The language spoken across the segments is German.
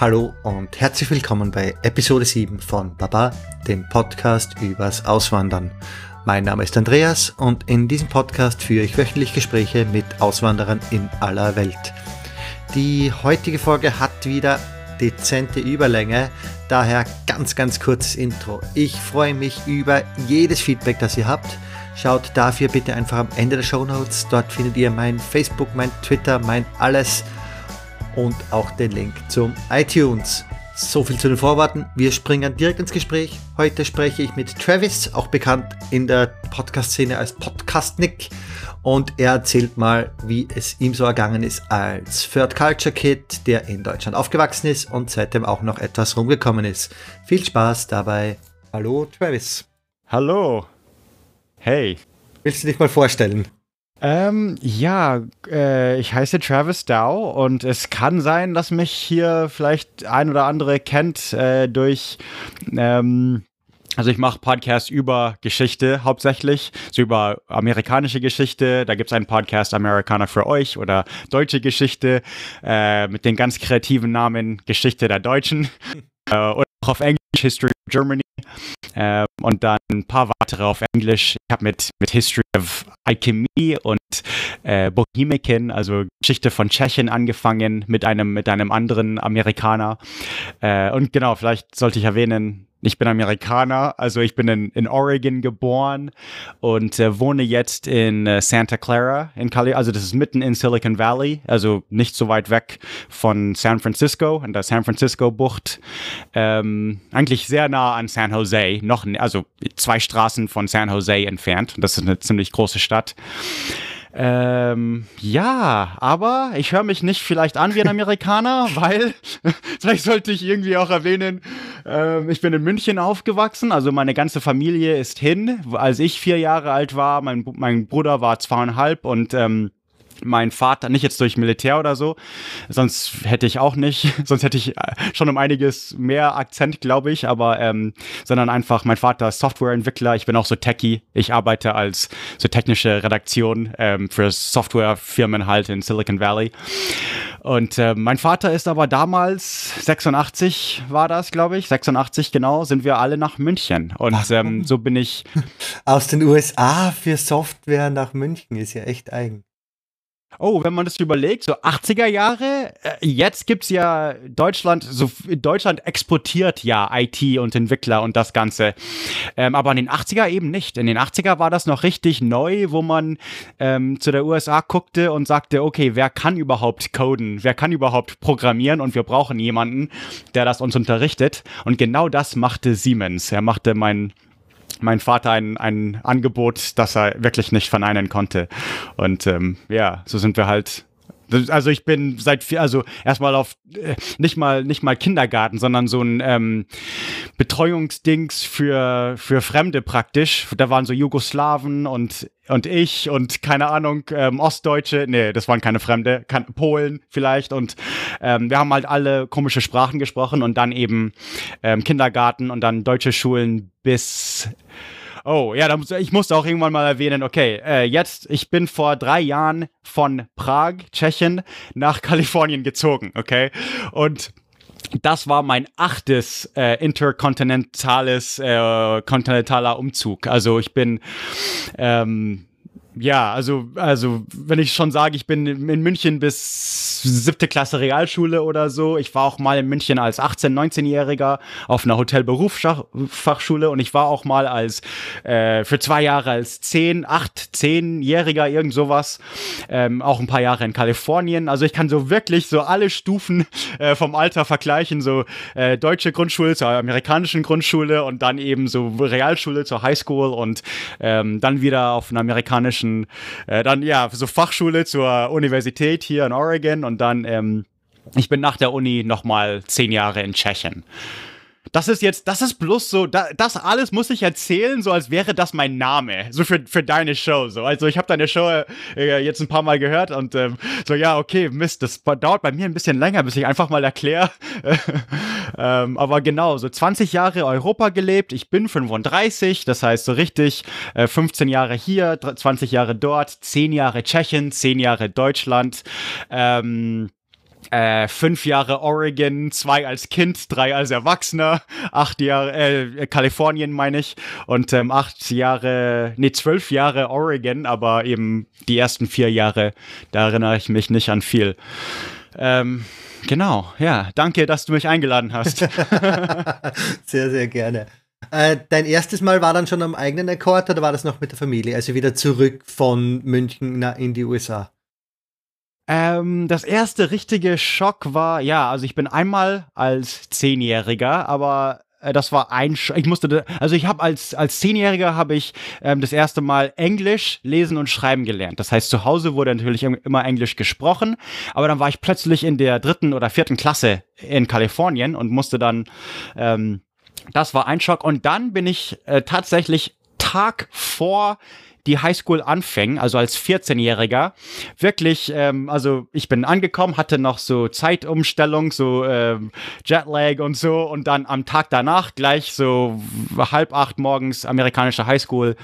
Hallo und herzlich willkommen bei Episode 7 von Baba, dem Podcast übers Auswandern. Mein Name ist Andreas und in diesem Podcast führe ich wöchentlich Gespräche mit Auswanderern in aller Welt. Die heutige Folge hat wieder dezente Überlänge, daher ganz, ganz kurzes Intro. Ich freue mich über jedes Feedback, das ihr habt. Schaut dafür bitte einfach am Ende der Show Notes. Dort findet ihr mein Facebook, mein Twitter, mein alles und auch den Link zum iTunes. So viel zu den Vorworten. Wir springen direkt ins Gespräch. Heute spreche ich mit Travis, auch bekannt in der Podcast-Szene als Podcast Nick. Und er erzählt mal, wie es ihm so ergangen ist als Third Culture Kid, der in Deutschland aufgewachsen ist und seitdem auch noch etwas rumgekommen ist. Viel Spaß dabei. Hallo Travis. Hallo. Hey. Willst du dich mal vorstellen? Ähm, ja, äh, ich heiße Travis Dow und es kann sein, dass mich hier vielleicht ein oder andere kennt äh, durch, ähm, also ich mache Podcasts über Geschichte hauptsächlich, so über amerikanische Geschichte. Da gibt es einen Podcast Amerikaner für euch oder deutsche Geschichte äh, mit den ganz kreativen Namen Geschichte der Deutschen. äh, und auch auf Englisch History Germany. Ähm, und dann ein paar weitere auf Englisch. Ich habe mit, mit History of Alchemy und äh, Bohemican, also Geschichte von Tschechien angefangen mit einem, mit einem anderen Amerikaner. Äh, und genau, vielleicht sollte ich erwähnen, ich bin Amerikaner, also ich bin in, in Oregon geboren und äh, wohne jetzt in äh, Santa Clara in Cali, also das ist mitten in Silicon Valley, also nicht so weit weg von San Francisco, in der San Francisco Bucht, ähm, eigentlich sehr nah an San Jose, noch also zwei Straßen von San Jose entfernt. Das ist eine ziemlich große Stadt. Ähm, ja, aber ich höre mich nicht vielleicht an wie ein Amerikaner, weil vielleicht sollte ich irgendwie auch erwähnen, ähm, ich bin in München aufgewachsen, also meine ganze Familie ist hin. Als ich vier Jahre alt war, mein, mein Bruder war zweieinhalb und ähm, mein Vater, nicht jetzt durch Militär oder so, sonst hätte ich auch nicht, sonst hätte ich äh, schon um einiges mehr Akzent, glaube ich, aber ähm, sondern einfach, mein Vater ist Softwareentwickler, ich bin auch so Techie, ich arbeite als so technische Redaktion ähm, für Softwarefirmen halt in Silicon Valley. Und äh, mein Vater ist aber damals, 86 war das, glaube ich, 86 genau, sind wir alle nach München. Und ähm, so bin ich. Aus den USA für Software nach München ist ja echt eigen. Oh, wenn man das überlegt, so 80er Jahre, äh, jetzt gibt's ja Deutschland, so Deutschland exportiert ja IT und Entwickler und das Ganze. Ähm, aber in den 80er eben nicht. In den 80er war das noch richtig neu, wo man ähm, zu der USA guckte und sagte, okay, wer kann überhaupt coden? Wer kann überhaupt programmieren? Und wir brauchen jemanden, der das uns unterrichtet. Und genau das machte Siemens. Er machte mein mein Vater ein, ein Angebot, das er wirklich nicht verneinen konnte. Und ähm, ja, so sind wir halt also ich bin seit vier, also erstmal auf äh, nicht mal nicht mal Kindergarten, sondern so ein ähm, Betreuungsdings für für Fremde praktisch. Da waren so Jugoslawen und und ich und keine Ahnung ähm, Ostdeutsche. Nee, das waren keine Fremde, kann, Polen vielleicht und ähm, wir haben halt alle komische Sprachen gesprochen und dann eben ähm, Kindergarten und dann deutsche Schulen bis Oh, ja, muss, ich musste auch irgendwann mal erwähnen, okay, äh, jetzt, ich bin vor drei Jahren von Prag, Tschechien, nach Kalifornien gezogen, okay? Und das war mein achtes äh, interkontinentales, äh, kontinentaler Umzug. Also ich bin ähm, ja, also, also, wenn ich schon sage, ich bin in München bis siebte Klasse Realschule oder so. Ich war auch mal in München als 18-, 19-Jähriger auf einer Hotelberufsfachschule und ich war auch mal als äh, für zwei Jahre als 10, 8, 10-Jähriger, irgend sowas. Ähm, auch ein paar Jahre in Kalifornien. Also ich kann so wirklich so alle Stufen äh, vom Alter vergleichen. So äh, deutsche Grundschule zur amerikanischen Grundschule und dann eben so Realschule zur Highschool und ähm, dann wieder auf einer amerikanischen zwischen äh, dann ja so Fachschule zur Universität hier in Oregon und dann ähm, ich bin nach der Uni nochmal zehn Jahre in Tschechien. Das ist jetzt, das ist bloß so, da, das alles muss ich erzählen, so als wäre das mein Name, so für, für deine Show. So. Also ich habe deine Show äh, jetzt ein paar Mal gehört und ähm, so, ja, okay, Mist, das dauert bei mir ein bisschen länger, bis ich einfach mal erkläre. ähm, aber genau, so 20 Jahre Europa gelebt, ich bin 35, das heißt so richtig äh, 15 Jahre hier, 20 Jahre dort, 10 Jahre Tschechien, 10 Jahre Deutschland. Ähm, äh, fünf Jahre Oregon, zwei als Kind, drei als Erwachsener, acht Jahre, äh, Kalifornien meine ich, und ähm, acht Jahre, nee, zwölf Jahre Oregon, aber eben die ersten vier Jahre, da erinnere ich mich nicht an viel. Ähm, genau, ja, danke, dass du mich eingeladen hast. sehr, sehr gerne. Äh, dein erstes Mal war dann schon am eigenen Akkord oder war das noch mit der Familie? Also wieder zurück von München in die USA? Ähm, das erste richtige Schock war, ja, also ich bin einmal als Zehnjähriger, aber äh, das war ein, Sch ich musste, also ich habe als als Zehnjähriger habe ich ähm, das erste Mal Englisch lesen und schreiben gelernt. Das heißt, zu Hause wurde natürlich immer Englisch gesprochen, aber dann war ich plötzlich in der dritten oder vierten Klasse in Kalifornien und musste dann, ähm, das war ein Schock. Und dann bin ich äh, tatsächlich Tag vor die Highschool anfängen, also als 14-Jähriger, wirklich, ähm, also ich bin angekommen, hatte noch so Zeitumstellung, so ähm, Jetlag und so und dann am Tag danach gleich so halb acht morgens amerikanische Highschool.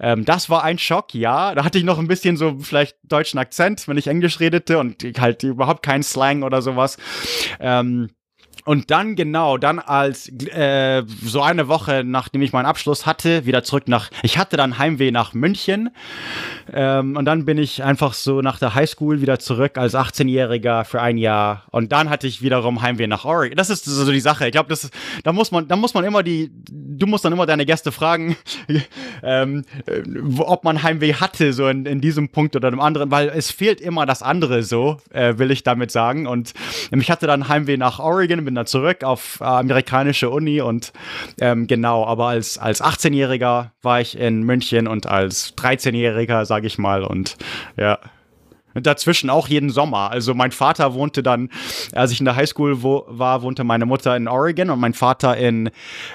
Ähm, das war ein Schock, ja. Da hatte ich noch ein bisschen so vielleicht deutschen Akzent, wenn ich Englisch redete und halt überhaupt keinen Slang oder sowas. Ähm, und dann genau, dann als äh, so eine Woche, nachdem ich meinen Abschluss hatte, wieder zurück nach, ich hatte dann Heimweh nach München ähm, und dann bin ich einfach so nach der Highschool wieder zurück als 18-Jähriger für ein Jahr und dann hatte ich wiederum Heimweh nach Oregon. Das ist so die Sache. Ich glaube, das, da muss man, da muss man immer die, du musst dann immer deine Gäste fragen, ähm, äh, ob man Heimweh hatte so in, in diesem Punkt oder dem anderen, weil es fehlt immer das andere so, äh, will ich damit sagen. Und ich hatte dann Heimweh nach Oregon, bin dann zurück auf äh, amerikanische Uni und ähm, genau, aber als, als 18-Jähriger war ich in München und als 13-Jähriger, sage ich mal, und ja. Dazwischen auch jeden Sommer. Also mein Vater wohnte dann, als ich in der Highschool wo, war, wohnte meine Mutter in Oregon und mein Vater in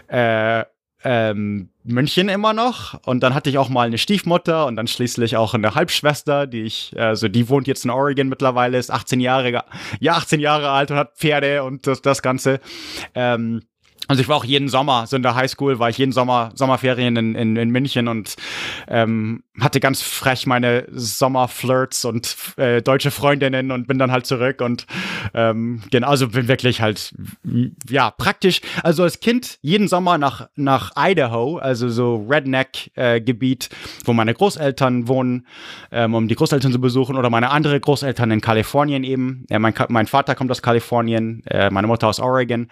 äh, ähm, München immer noch. Und dann hatte ich auch mal eine Stiefmutter und dann schließlich auch eine Halbschwester, die ich, also die wohnt jetzt in Oregon mittlerweile, ist 18 Jahre, ja, 18 Jahre alt und hat Pferde und das, das Ganze. Ähm, also ich war auch jeden Sommer, so in der Highschool war ich jeden Sommer, Sommerferien in, in, in München und ähm, hatte ganz frech meine Sommerflirts und äh, deutsche Freundinnen und bin dann halt zurück und ähm, genau, also bin wirklich halt, ja, praktisch, also als Kind jeden Sommer nach, nach Idaho, also so Redneck-Gebiet, äh, wo meine Großeltern wohnen, ähm, um die Großeltern zu besuchen oder meine andere Großeltern in Kalifornien eben. Äh, mein, mein Vater kommt aus Kalifornien, äh, meine Mutter aus Oregon,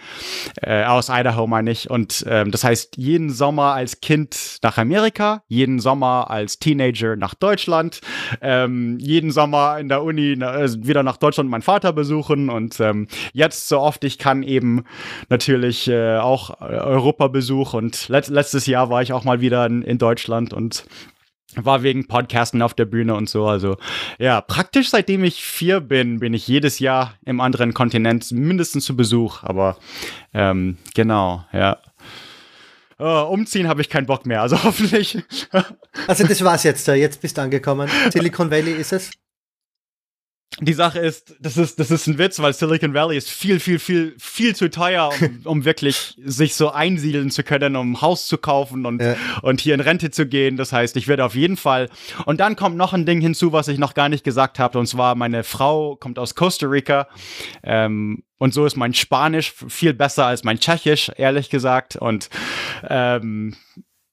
äh, aus Idaho meine ich. Und ähm, das heißt, jeden Sommer als Kind nach Amerika, jeden Sommer als Teenager nach Deutschland, ähm, jeden Sommer in der Uni na, äh, wieder nach Deutschland meinen Vater besuchen. Und ähm, jetzt so oft ich kann eben natürlich äh, auch Europa-Besuch. Und let letztes Jahr war ich auch mal wieder in, in Deutschland. Und war wegen Podcasten auf der Bühne und so. Also ja, praktisch seitdem ich vier bin, bin ich jedes Jahr im anderen Kontinent mindestens zu Besuch. Aber ähm, genau, ja. Uh, umziehen habe ich keinen Bock mehr, also hoffentlich. also das war's jetzt, jetzt bist du angekommen. Silicon Valley ist es? Die Sache ist, das ist, das ist ein Witz, weil Silicon Valley ist viel, viel, viel, viel zu teuer, um, um wirklich sich so einsiedeln zu können, um ein Haus zu kaufen und, ja. und hier in Rente zu gehen. Das heißt, ich werde auf jeden Fall. Und dann kommt noch ein Ding hinzu, was ich noch gar nicht gesagt habe. Und zwar, meine Frau kommt aus Costa Rica. Ähm, und so ist mein Spanisch viel besser als mein Tschechisch, ehrlich gesagt. Und ähm,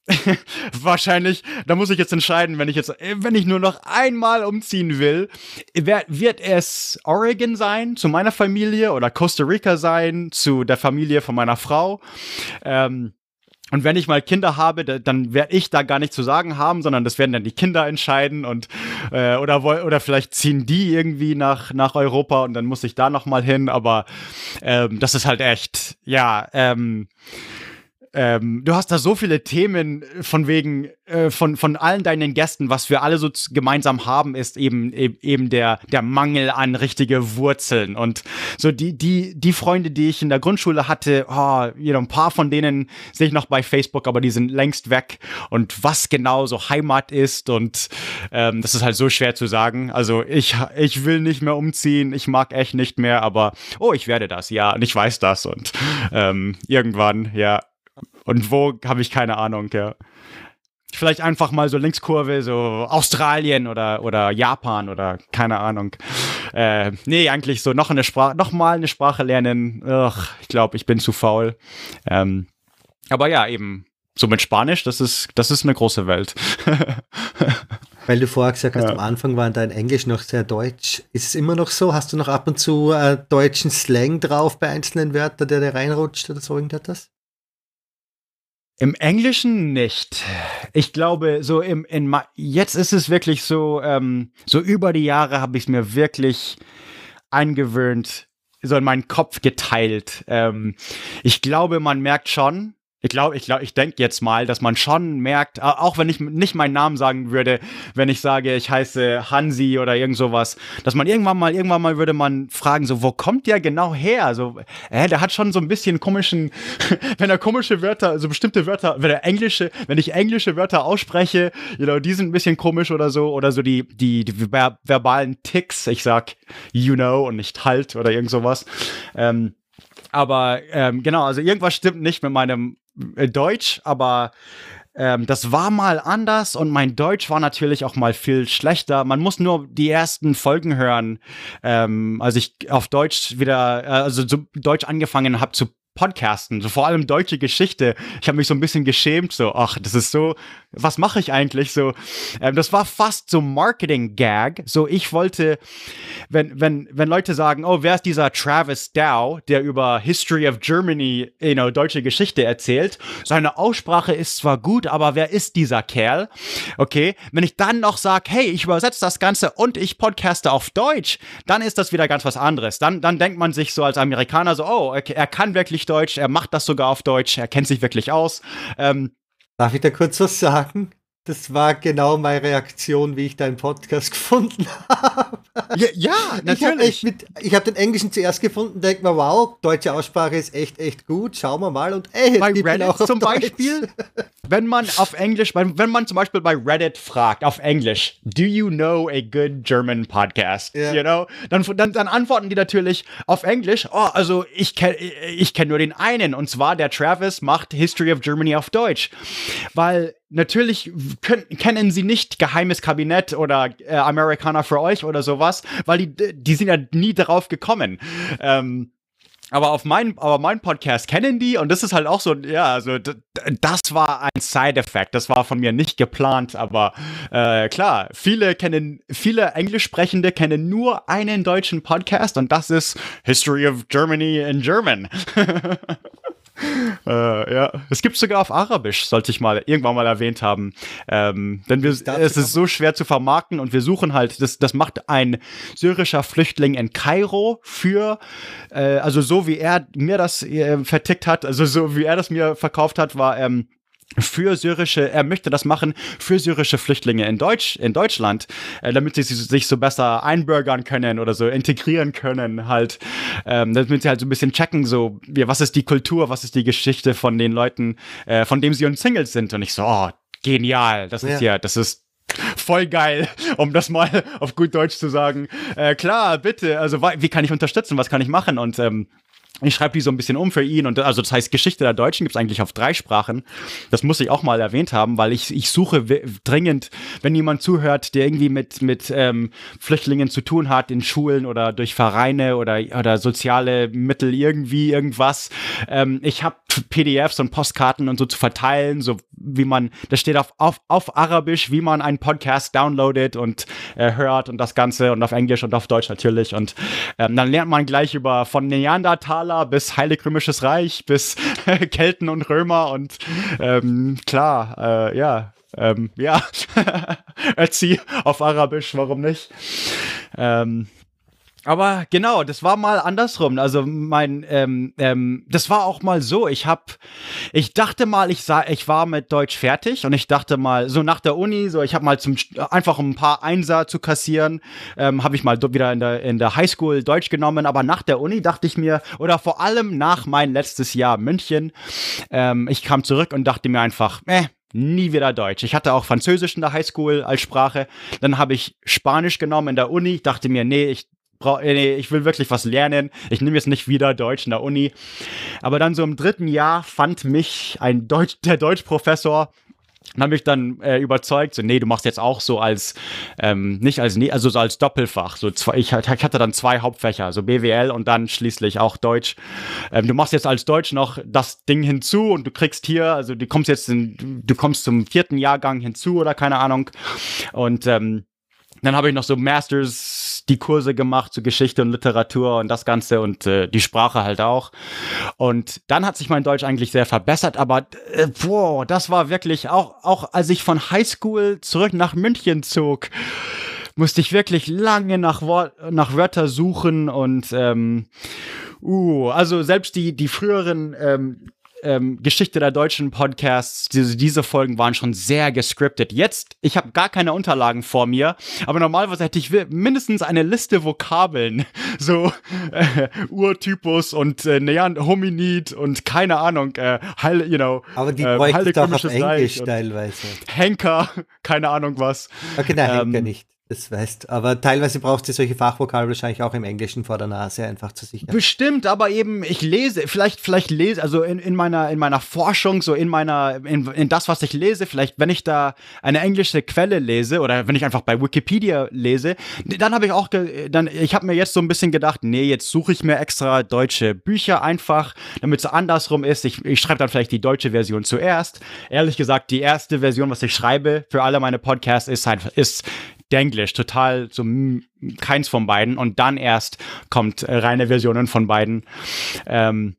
Wahrscheinlich, da muss ich jetzt entscheiden, wenn ich jetzt, äh, wenn ich nur noch einmal umziehen will, wird es Oregon sein, zu meiner Familie oder Costa Rica sein, zu der Familie von meiner Frau. Ähm, und wenn ich mal Kinder habe, dann werde ich da gar nichts zu sagen haben, sondern das werden dann die Kinder entscheiden und äh, oder oder vielleicht ziehen die irgendwie nach nach Europa und dann muss ich da noch mal hin. Aber ähm, das ist halt echt, ja. Ähm, ähm, du hast da so viele Themen von wegen, äh, von, von allen deinen Gästen, was wir alle so gemeinsam haben, ist eben, eben der, der Mangel an richtige Wurzeln. Und so die, die, die Freunde, die ich in der Grundschule hatte, oh, you know, ein paar von denen sehe ich noch bei Facebook, aber die sind längst weg. Und was genau so Heimat ist und ähm, das ist halt so schwer zu sagen. Also ich, ich will nicht mehr umziehen, ich mag echt nicht mehr, aber oh, ich werde das, ja, und ich weiß das und ähm, irgendwann, ja, und wo habe ich keine Ahnung, ja. Vielleicht einfach mal so Linkskurve, so Australien oder, oder Japan oder keine Ahnung. Äh, nee, eigentlich so noch eine Sprache, noch mal eine Sprache lernen. Ugh, ich glaube, ich bin zu faul. Ähm, aber ja, eben so mit Spanisch, das ist, das ist eine große Welt. Weil du vorher gesagt hast, ja. am Anfang war dein Englisch noch sehr deutsch. Ist es immer noch so? Hast du noch ab und zu äh, deutschen Slang drauf bei einzelnen Wörtern, der da reinrutscht oder so irgendetwas? Im Englischen nicht. Ich glaube, so im in jetzt ist es wirklich so, ähm, so über die Jahre habe ich es mir wirklich eingewöhnt, so in meinen Kopf geteilt. Ähm, ich glaube, man merkt schon, ich glaube, ich glaube, ich denke jetzt mal, dass man schon merkt, auch wenn ich nicht meinen Namen sagen würde, wenn ich sage, ich heiße Hansi oder irgend sowas, dass man irgendwann mal, irgendwann mal würde man fragen, so, wo kommt der genau her? So, äh, der hat schon so ein bisschen komischen, wenn er komische Wörter, also bestimmte Wörter, wenn er englische, wenn ich englische Wörter ausspreche, you know, die sind ein bisschen komisch oder so, oder so die, die, die ver verbalen Ticks, ich sag, you know, und nicht halt oder irgend sowas. Ähm, aber ähm, genau, also irgendwas stimmt nicht mit meinem Deutsch, aber ähm, das war mal anders und mein Deutsch war natürlich auch mal viel schlechter. Man muss nur die ersten Folgen hören, ähm, als ich auf Deutsch wieder, äh, also so Deutsch angefangen habe zu podcasten, so vor allem deutsche Geschichte. Ich habe mich so ein bisschen geschämt, so, ach, das ist so, was mache ich eigentlich so? Ähm, das war fast so Marketing-Gag. So, ich wollte, wenn, wenn, wenn Leute sagen, oh, wer ist dieser Travis Dow, der über History of Germany, you know, deutsche Geschichte erzählt? Seine Aussprache ist zwar gut, aber wer ist dieser Kerl? Okay, wenn ich dann noch sage, hey, ich übersetze das Ganze und ich podcaste auf Deutsch, dann ist das wieder ganz was anderes. Dann, dann denkt man sich so als Amerikaner so, oh, okay, er kann wirklich Deutsch, er macht das sogar auf Deutsch, er kennt sich wirklich aus. Ähm, Darf ich da kurz was sagen? Das war genau meine Reaktion, wie ich deinen Podcast gefunden habe. Ja, ja natürlich. Ich habe hab den Englischen zuerst gefunden, denke mir, wow, deutsche Aussprache ist echt, echt gut. Schauen wir mal. Und ey, bei Reddit auch zum Deutsch. Beispiel, wenn man auf Englisch, wenn man zum Beispiel bei Reddit fragt, auf Englisch, do you know a good German podcast? Yeah. You know? Dann, dann, dann antworten die natürlich auf Englisch, oh, also ich kenne ich kenn nur den einen, und zwar der Travis macht History of Germany auf Deutsch. Weil natürlich können, kennen sie nicht Geheimes Kabinett oder äh, Amerikaner für euch oder sowas, weil die, die sind ja nie darauf gekommen. Ähm, aber auf meinen, aber meinen Podcast kennen die und das ist halt auch so, ja, also das war ein Side-Effekt. Das war von mir nicht geplant, aber äh, klar, viele kennen, viele Englischsprechende kennen nur einen deutschen Podcast und das ist History of Germany in German. äh, ja, es gibt sogar auf Arabisch, sollte ich mal irgendwann mal erwähnt haben. Ähm, denn wir, es ist so schwer zu vermarkten und wir suchen halt, das, das macht ein syrischer Flüchtling in Kairo für, äh, also so wie er mir das äh, vertickt hat, also so wie er das mir verkauft hat, war ähm, für syrische, er möchte das machen für syrische Flüchtlinge in Deutsch, in Deutschland, äh, damit sie sich so besser einbürgern können oder so integrieren können, halt, ähm, damit sie halt so ein bisschen checken, so, wie, was ist die Kultur, was ist die Geschichte von den Leuten, äh, von dem sie uns Singles sind. Und ich so, oh, genial, das ist ja, ja das ist voll geil, um das mal auf gut Deutsch zu sagen. Äh, klar, bitte, also wie kann ich unterstützen, was kann ich machen? Und ähm, ich schreibe die so ein bisschen um für ihn und also das heißt Geschichte der Deutschen gibt es eigentlich auf drei Sprachen. Das muss ich auch mal erwähnt haben, weil ich, ich suche dringend, wenn jemand zuhört, der irgendwie mit, mit ähm, Flüchtlingen zu tun hat in Schulen oder durch Vereine oder, oder soziale Mittel irgendwie irgendwas. Ähm, ich habe PDFs und Postkarten und so zu verteilen, so wie man, das steht auf, auf, auf Arabisch, wie man einen Podcast downloadet und äh, hört und das Ganze und auf Englisch und auf Deutsch natürlich. Und ähm, dann lernt man gleich über von Neandertaler bis Heilig Römisches Reich bis Kelten und Römer und ähm, klar, äh, ja, ähm, ja, Ötzi auf Arabisch, warum nicht? Ähm, aber genau, das war mal andersrum. Also mein, ähm, ähm, das war auch mal so. Ich hab, ich dachte mal, ich sah, ich war mit Deutsch fertig und ich dachte mal, so nach der Uni, so ich habe mal zum einfach ein paar Einser zu kassieren, ähm, habe ich mal wieder in der in der Highschool Deutsch genommen. Aber nach der Uni dachte ich mir, oder vor allem nach mein letztes Jahr München, ähm, ich kam zurück und dachte mir einfach, äh, nie wieder Deutsch. Ich hatte auch Französisch in der Highschool als Sprache. Dann habe ich Spanisch genommen in der Uni. Dachte mir, nee, ich brauch, äh, nee, ich will wirklich was lernen. Ich nehme jetzt nicht wieder Deutsch in der Uni. Aber dann so im dritten Jahr fand mich ein Deutsch, der Deutschprofessor und habe mich dann äh, überzeugt, so, nee, du machst jetzt auch so als, ähm, nicht als, nee, also so als Doppelfach. So zwei, ich, ich hatte dann zwei Hauptfächer, so BWL und dann schließlich auch Deutsch. Ähm, du machst jetzt als Deutsch noch das Ding hinzu und du kriegst hier, also du kommst jetzt in, du kommst zum vierten Jahrgang hinzu oder keine Ahnung. Und ähm, dann habe ich noch so Masters, die Kurse gemacht zu Geschichte und Literatur und das Ganze und äh, die Sprache halt auch. Und dann hat sich mein Deutsch eigentlich sehr verbessert, aber äh, boah, das war wirklich auch, auch als ich von Highschool zurück nach München zog, musste ich wirklich lange nach, Wort, nach Wörter suchen und ähm, uh, also selbst die, die früheren ähm, ähm, Geschichte der deutschen Podcasts, diese, diese Folgen waren schon sehr gescriptet. Jetzt, ich habe gar keine Unterlagen vor mir, aber normalerweise hätte ich mindestens eine Liste Vokabeln, so äh, Urtypus und äh, Nean Hominid und keine Ahnung, äh, Heil, you know, aber die äh, bräuchte doch auf Englisch teilweise. Henker, keine Ahnung was. Okay, nein, ähm, Henker nicht. Das weißt, aber teilweise brauchst du solche Fachvokale wahrscheinlich auch im Englischen vor der Nase einfach zu sichern. Bestimmt, aber eben, ich lese, vielleicht, vielleicht lese, also in, in meiner, in meiner Forschung, so in meiner, in, in das, was ich lese, vielleicht, wenn ich da eine englische Quelle lese oder wenn ich einfach bei Wikipedia lese, dann habe ich auch, dann, ich habe mir jetzt so ein bisschen gedacht, nee, jetzt suche ich mir extra deutsche Bücher einfach, damit es andersrum ist. Ich, ich schreibe dann vielleicht die deutsche Version zuerst. Ehrlich gesagt, die erste Version, was ich schreibe für alle meine Podcasts, ist, halt, ist Denglisch, total so keins von beiden. Und dann erst kommt äh, reine Versionen von beiden. Ähm,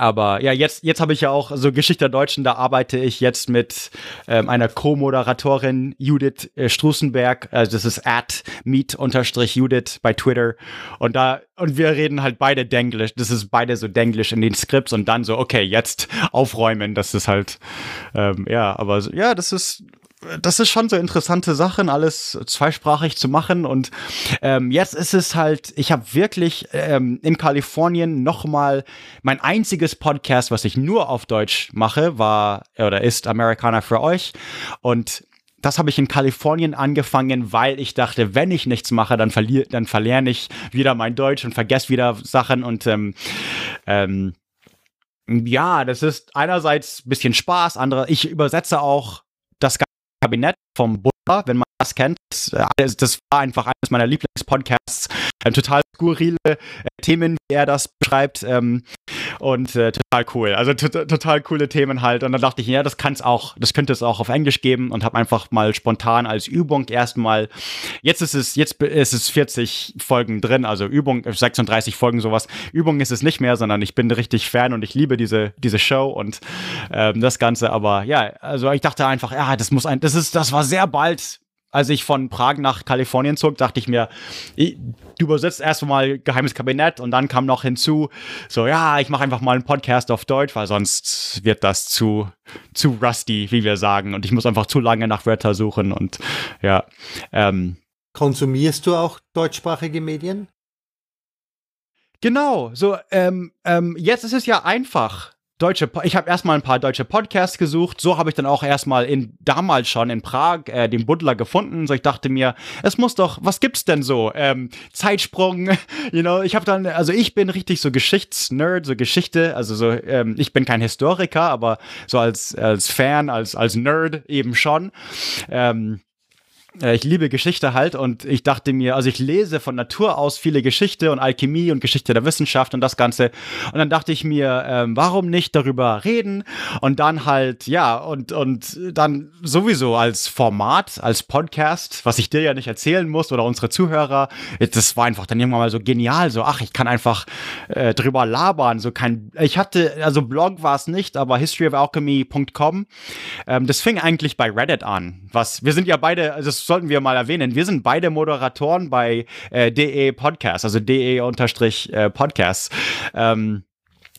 aber ja, jetzt, jetzt habe ich ja auch so Geschichte der Deutschen, da arbeite ich jetzt mit ähm, einer Co-Moderatorin Judith äh, Strußenberg. Also das ist at meet-judith bei Twitter. Und da, und wir reden halt beide Denglisch. Das ist beide so Denglisch in den Skripts und dann so, okay, jetzt aufräumen. Das ist halt, ähm, ja, aber ja, das ist das ist schon so interessante Sachen, alles zweisprachig zu machen. Und ähm, jetzt ist es halt, ich habe wirklich ähm, in Kalifornien nochmal mein einziges Podcast, was ich nur auf Deutsch mache, war oder ist Amerikaner für euch. Und das habe ich in Kalifornien angefangen, weil ich dachte, wenn ich nichts mache, dann verliere, dann verlerne ich wieder mein Deutsch und vergesse wieder Sachen und ähm, ähm, ja, das ist einerseits ein bisschen Spaß, andere, ich übersetze auch Kabinett vom Buddha, wenn man das kennt. Das, äh, das war einfach eines meiner Lieblingspodcasts. Äh, total skurrile äh, Themen, wie er das beschreibt. Ähm, und äh, total cool. Also total coole Themen halt. Und dann dachte ich, ja, das kann es auch, das könnte es auch auf Englisch geben und habe einfach mal spontan als Übung erstmal, jetzt ist es, jetzt ist es 40 Folgen drin, also Übung, 36 Folgen sowas. Übung ist es nicht mehr, sondern ich bin richtig Fan und ich liebe diese, diese Show und ähm, das Ganze. Aber ja, also ich dachte einfach, ja, das muss ein, das ist, das war sehr bald als ich von Prag nach Kalifornien zog, dachte ich mir, du übersetzt erstmal Geheimes Kabinett und dann kam noch hinzu, so ja, ich mache einfach mal einen Podcast auf Deutsch, weil sonst wird das zu, zu rusty, wie wir sagen. Und ich muss einfach zu lange nach Wörter suchen und ja. Ähm, Konsumierst du auch deutschsprachige Medien? Genau, so ähm, ähm, jetzt ist es ja einfach deutsche, ich habe erstmal ein paar deutsche Podcasts gesucht. So habe ich dann auch erstmal in damals schon in Prag äh, den Buddler gefunden. So ich dachte mir, es muss doch, was gibt's denn so? Ähm, Zeitsprung, you know. Ich habe dann, also ich bin richtig so Geschichtsnerd, so Geschichte. Also so, ähm, ich bin kein Historiker, aber so als als Fan, als als Nerd eben schon. Ähm, äh, ich liebe Geschichte halt und ich dachte mir, also ich lese von Natur aus viele Geschichte und Alchemie und Geschichte der Wissenschaft und das Ganze. Und dann dachte ich mir, ähm, warum nicht darüber reden? Und dann halt, ja, und, und dann sowieso als Format, als Podcast, was ich dir ja nicht erzählen muss oder unsere Zuhörer, das war einfach dann irgendwann mal so genial, so, ach, ich kann einfach äh, drüber labern, so kein, ich hatte, also Blog war es nicht, aber historyofalchemy.com, ähm, das fing eigentlich bei Reddit an, was, wir sind ja beide, also sollten wir mal erwähnen. Wir sind beide Moderatoren bei äh, DE Podcast, also DE unterstrich äh. Ähm,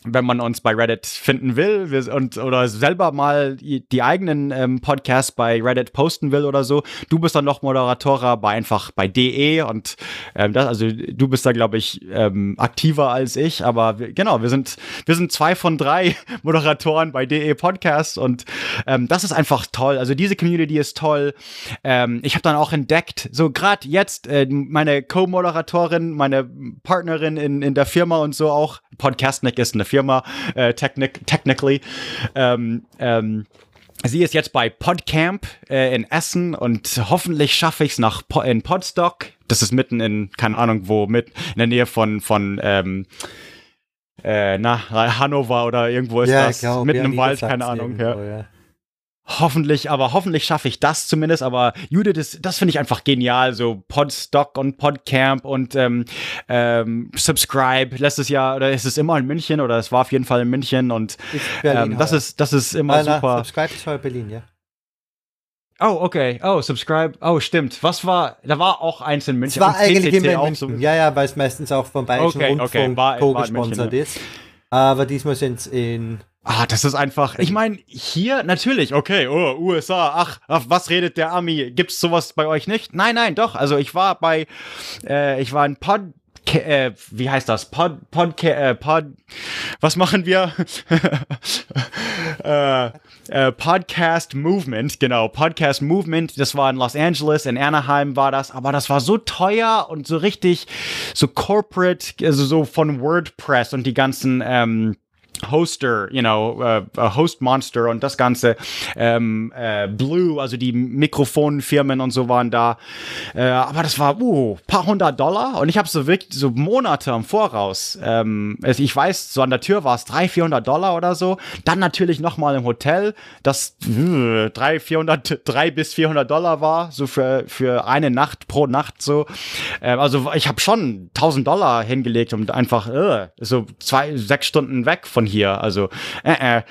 wenn man uns bei Reddit finden will und oder selber mal die, eigenen ähm, Podcasts bei Reddit posten will oder so, du bist dann noch Moderator bei einfach bei DE und ähm, das, also du bist da glaube ich ähm, aktiver als ich, aber wir, genau, wir sind wir sind zwei von drei Moderatoren bei DE Podcasts und ähm, das ist einfach toll. Also diese Community ist toll. Ähm, ich habe dann auch entdeckt, so gerade jetzt äh, meine Co-Moderatorin, meine Partnerin in in der Firma und so auch Podcastnik ist eine Firma, äh, technic technically. Ähm, ähm, sie ist jetzt bei Podcamp äh, in Essen und hoffentlich schaffe ich es nach po in Podstock. Das ist mitten in, keine Ahnung wo, mit in der Nähe von, von ähm, äh, na, Hannover oder irgendwo ist Ja, das. glaub, mitten ja, im Wald, keine Ahnung. irgendwo, Ja. Hoffentlich, aber hoffentlich schaffe ich das zumindest. Aber Judith, das, das finde ich einfach genial. So Podstock und Podcamp und ähm, ähm, Subscribe. Letztes Jahr, oder ist es immer in München oder es war auf jeden Fall in München und Ist Berlin ähm, das ist das ist immer na, super. Subscribe ist heuer Berlin, ja. Oh, okay. Oh, Subscribe. Oh, stimmt. Was war, da war auch eins in Es München. war Und eigentlich immer in München. Ja, ja, weil es meistens auch vom Bayerischen Okay, okay, Rundfunk war- war co-gesponsert ist. Aber diesmal sind es in Ah, das ist einfach. Ich meine, hier natürlich, okay, oh, USA, ach, ach, was redet der Ami? Gibt's sowas bei euch nicht? Nein, nein, doch. Also ich war bei, äh, ich war in Pod, äh, wie heißt das? Pod, Pod, äh, Pod, was machen wir? äh, äh, Podcast Movement, genau, Podcast Movement, das war in Los Angeles, in Anaheim war das, aber das war so teuer und so richtig, so corporate, also so von WordPress und die ganzen, ähm, Hoster, you know, äh, äh, Host Monster und das Ganze. Ähm, äh, Blue, also die Mikrofonfirmen und so waren da. Äh, aber das war, uh, paar hundert Dollar. Und ich habe so wirklich so Monate im Voraus. Ähm, also ich weiß, so an der Tür war es 300, 400 Dollar oder so. Dann natürlich nochmal im Hotel, das äh, 300, 400, 3 bis 400 Dollar war, so für, für eine Nacht pro Nacht so. Ähm, also ich habe schon 1000 Dollar hingelegt und einfach äh, so zwei, sechs Stunden weg von hier. Also äh, äh,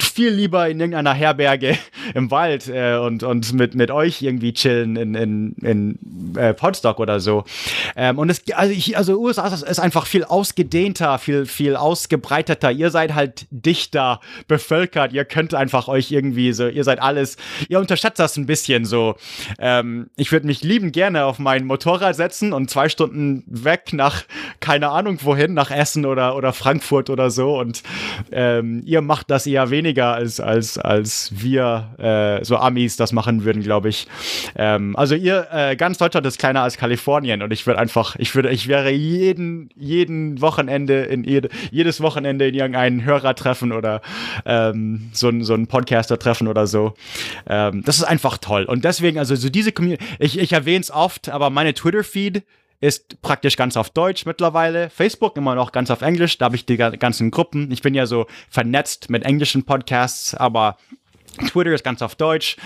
viel lieber in irgendeiner Herberge im Wald äh, und, und mit, mit euch irgendwie chillen in, in, in äh, Podstock oder so. Ähm, und es, also, ich, also USA ist, ist einfach viel ausgedehnter, viel, viel ausgebreiteter. Ihr seid halt dichter bevölkert. Ihr könnt einfach euch irgendwie so, ihr seid alles, ihr unterschätzt das ein bisschen so. Ähm, ich würde mich lieben gerne auf mein Motorrad setzen und zwei Stunden weg nach, keine Ahnung wohin, nach Essen oder, oder Frankfurt oder so. Und ähm, ihr macht das eher weniger als, als, als wir, äh, so Amis, das machen würden, glaube ich. Ähm, also ihr, äh, ganz Deutschland ist kleiner als Kalifornien und ich würde einfach, ich würde, ich wäre jeden, jeden Wochenende in jede, jedes Wochenende in irgendeinen Hörer treffen oder ähm, so, so einen Podcaster treffen oder so. Ähm, das ist einfach toll. Und deswegen, also so diese Community, ich, ich erwähne es oft, aber meine Twitter-Feed ist praktisch ganz auf Deutsch mittlerweile. Facebook immer noch ganz auf Englisch. Da habe ich die ga- ganzen Gruppen. Ich bin ja so vernetzt mit englischen Podcasts, aber Twitter ist ganz auf Deutsch.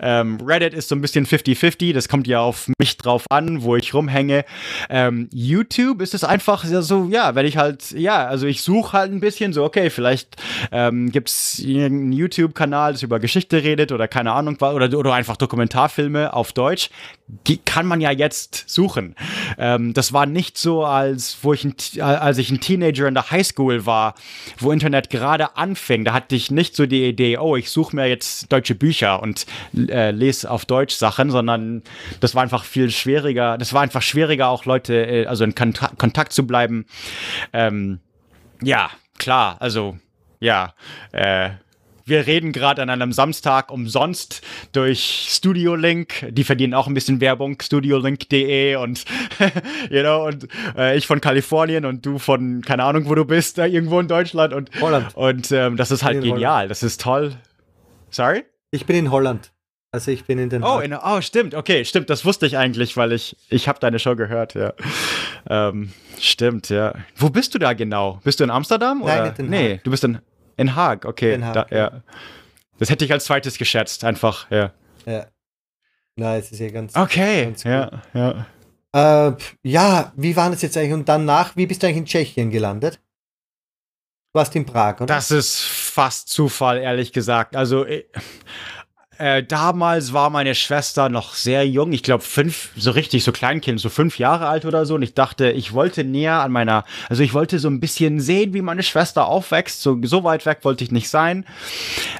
Ähm, Reddit ist so ein bisschen 50-50. Das kommt ja auf mich drauf an, wo ich rumhänge. Ähm, YouTube ist es einfach so, ja, wenn ich halt, ja, also ich suche halt ein bisschen so, okay, vielleicht ähm, gibt es einen YouTube-Kanal, das über Geschichte redet oder keine Ahnung, oder, oder einfach Dokumentarfilme auf Deutsch. Die kann man ja jetzt suchen. Ähm, das war nicht so, als, wo ich ein, T- als ich ein Teenager in der Highschool war, wo Internet gerade anfing. Da hatte ich nicht so die Idee, oh, ich suche mir jetzt deutsche Bücher und äh, lese auf Deutsch Sachen, sondern das war einfach viel schwieriger. Das war einfach schwieriger, auch Leute, äh, also in Konta Kontakt zu bleiben. Ähm, ja, klar, also ja, äh, wir reden gerade an einem Samstag umsonst durch Studio Link. Die verdienen auch ein bisschen Werbung, studiolink.de und you know, und äh, ich von Kalifornien und du von keine Ahnung, wo du bist, da irgendwo in Deutschland und Holland. und ähm, das ist halt In Holland. genial, das ist toll. Sorry? Ich bin in Holland. Also ich bin in den Oh, in, oh, stimmt, okay, stimmt, das wusste ich eigentlich, weil ich, ich habe deine Show gehört, ja. Ähm, stimmt, ja. Wo bist du da genau? Bist du in Amsterdam? Nein, oder? in nee, Haag. du bist in, in Haag, okay. Den Haag, da, ja. ja. Das hätte ich als zweites geschätzt, einfach, ja. Ja. Nein, es ist ja ganz. Okay, Ganz ja, ja. Äh, ja, wie war das jetzt eigentlich? Und danach, wie bist du eigentlich in Tschechien gelandet? Du warst in Prag, oder? Das ist fast Zufall, ehrlich gesagt. Also, äh, äh, damals war meine Schwester noch sehr jung, ich glaube fünf, so richtig, so Kleinkind, so fünf Jahre alt oder so. Und ich dachte, ich wollte näher an meiner, also ich wollte so ein bisschen sehen, wie meine Schwester aufwächst. So, so weit weg wollte ich nicht sein.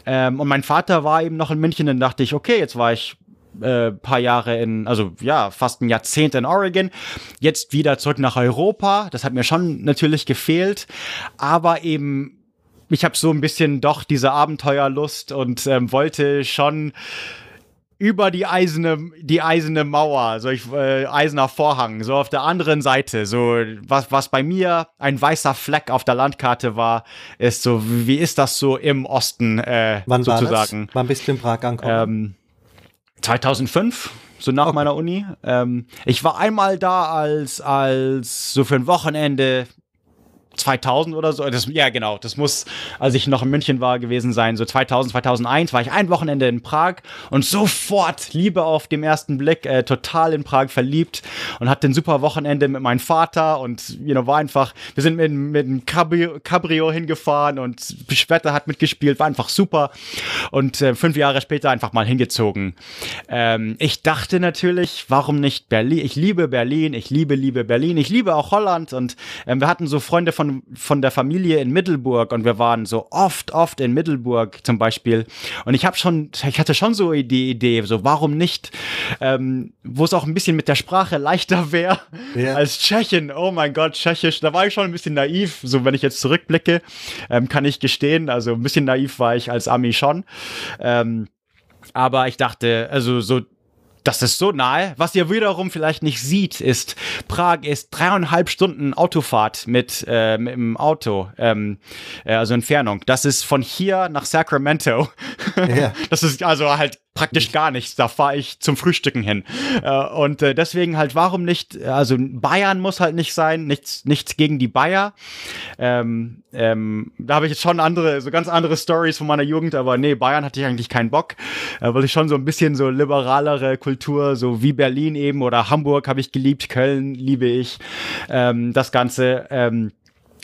Ähm, und mein Vater war eben noch in München, dann dachte ich, okay, jetzt war ich äh, paar Jahre in, also ja, fast ein Jahrzehnt in Oregon. Jetzt wieder zurück nach Europa. Das hat mir schon natürlich gefehlt. Aber eben, ich habe so ein bisschen doch diese Abenteuerlust und ähm, wollte schon über die eiserne, die eiserne Mauer, so ich, äh, eiserner Vorhang, so auf der anderen Seite, so was, was bei mir ein weißer Fleck auf der Landkarte war, ist so, wie ist das so im Osten äh, Wann sozusagen? War das? Wann bist du in Prag angekommen? Ähm, 2005, so nach okay. meiner Uni. Ähm, ich war einmal da als, als so für ein Wochenende 2000 oder so. Das, ja, genau. Das muss, als ich noch in München war, gewesen sein. So 2000, 2001 war ich ein Wochenende in Prag und sofort Liebe auf dem ersten Blick, äh, total in Prag verliebt und hatte ein super Wochenende mit meinem Vater und, you know, war einfach, wir sind mit, mit einem Cabrio, Cabrio hingefahren und Wetter hat mitgespielt, war einfach super und äh, fünf Jahre später einfach mal hingezogen. Ähm, ich dachte natürlich, warum nicht Berlin? Ich liebe Berlin, ich liebe, liebe Berlin, ich liebe auch Holland und ähm, wir hatten so Freunde von von, von der Familie in Middelburg und wir waren so oft, oft in Middelburg zum Beispiel. Und ich habe schon, ich hatte schon so die Idee, so warum nicht, ähm, wo es auch ein bisschen mit der Sprache leichter wäre ja. als Tschechien. Oh mein Gott, Tschechisch. Da war ich schon ein bisschen naiv. So, wenn ich jetzt zurückblicke, ähm, kann ich gestehen. Also ein bisschen naiv war ich als Ami schon. Ähm, aber ich dachte, also so das ist so nahe. Was ihr wiederum vielleicht nicht sieht, ist, Prag ist dreieinhalb Stunden Autofahrt mit, äh, mit dem Auto, ähm, äh, also Entfernung. Das ist von hier nach Sacramento. Ja. Das ist also halt praktisch gar nichts. Da fahre ich zum Frühstücken hin. Äh, und äh, deswegen halt, warum nicht, also Bayern muss halt nicht sein, nichts, nichts gegen die Bayer. Ähm, ähm, da habe ich jetzt schon andere, so ganz andere Stories von meiner Jugend, aber nee, Bayern hatte ich eigentlich keinen Bock, äh, weil ich schon so ein bisschen so liberalere Kultur, so wie Berlin eben oder Hamburg habe ich geliebt, Köln liebe ich, ähm, das Ganze.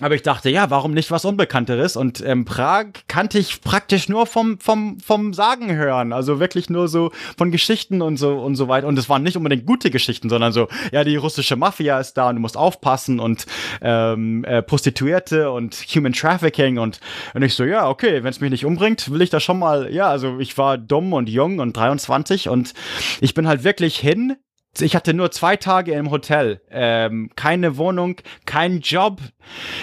Aber ich dachte, ja, warum nicht was Unbekannteres? Und ähm, Prag kannte ich praktisch nur vom, vom, vom Sagen hören. Also wirklich nur so von Geschichten und so und so weiter. Und es waren nicht unbedingt gute Geschichten, sondern so, ja, die russische Mafia ist da und du musst aufpassen und ähm, äh, Prostituierte und Human Trafficking und, und ich so, ja, okay, wenn es mich nicht umbringt, will ich da schon mal, ja, also ich war dumm und jung und 23 und ich bin halt wirklich hin ich hatte nur zwei Tage im Hotel, ähm, keine Wohnung, kein Job.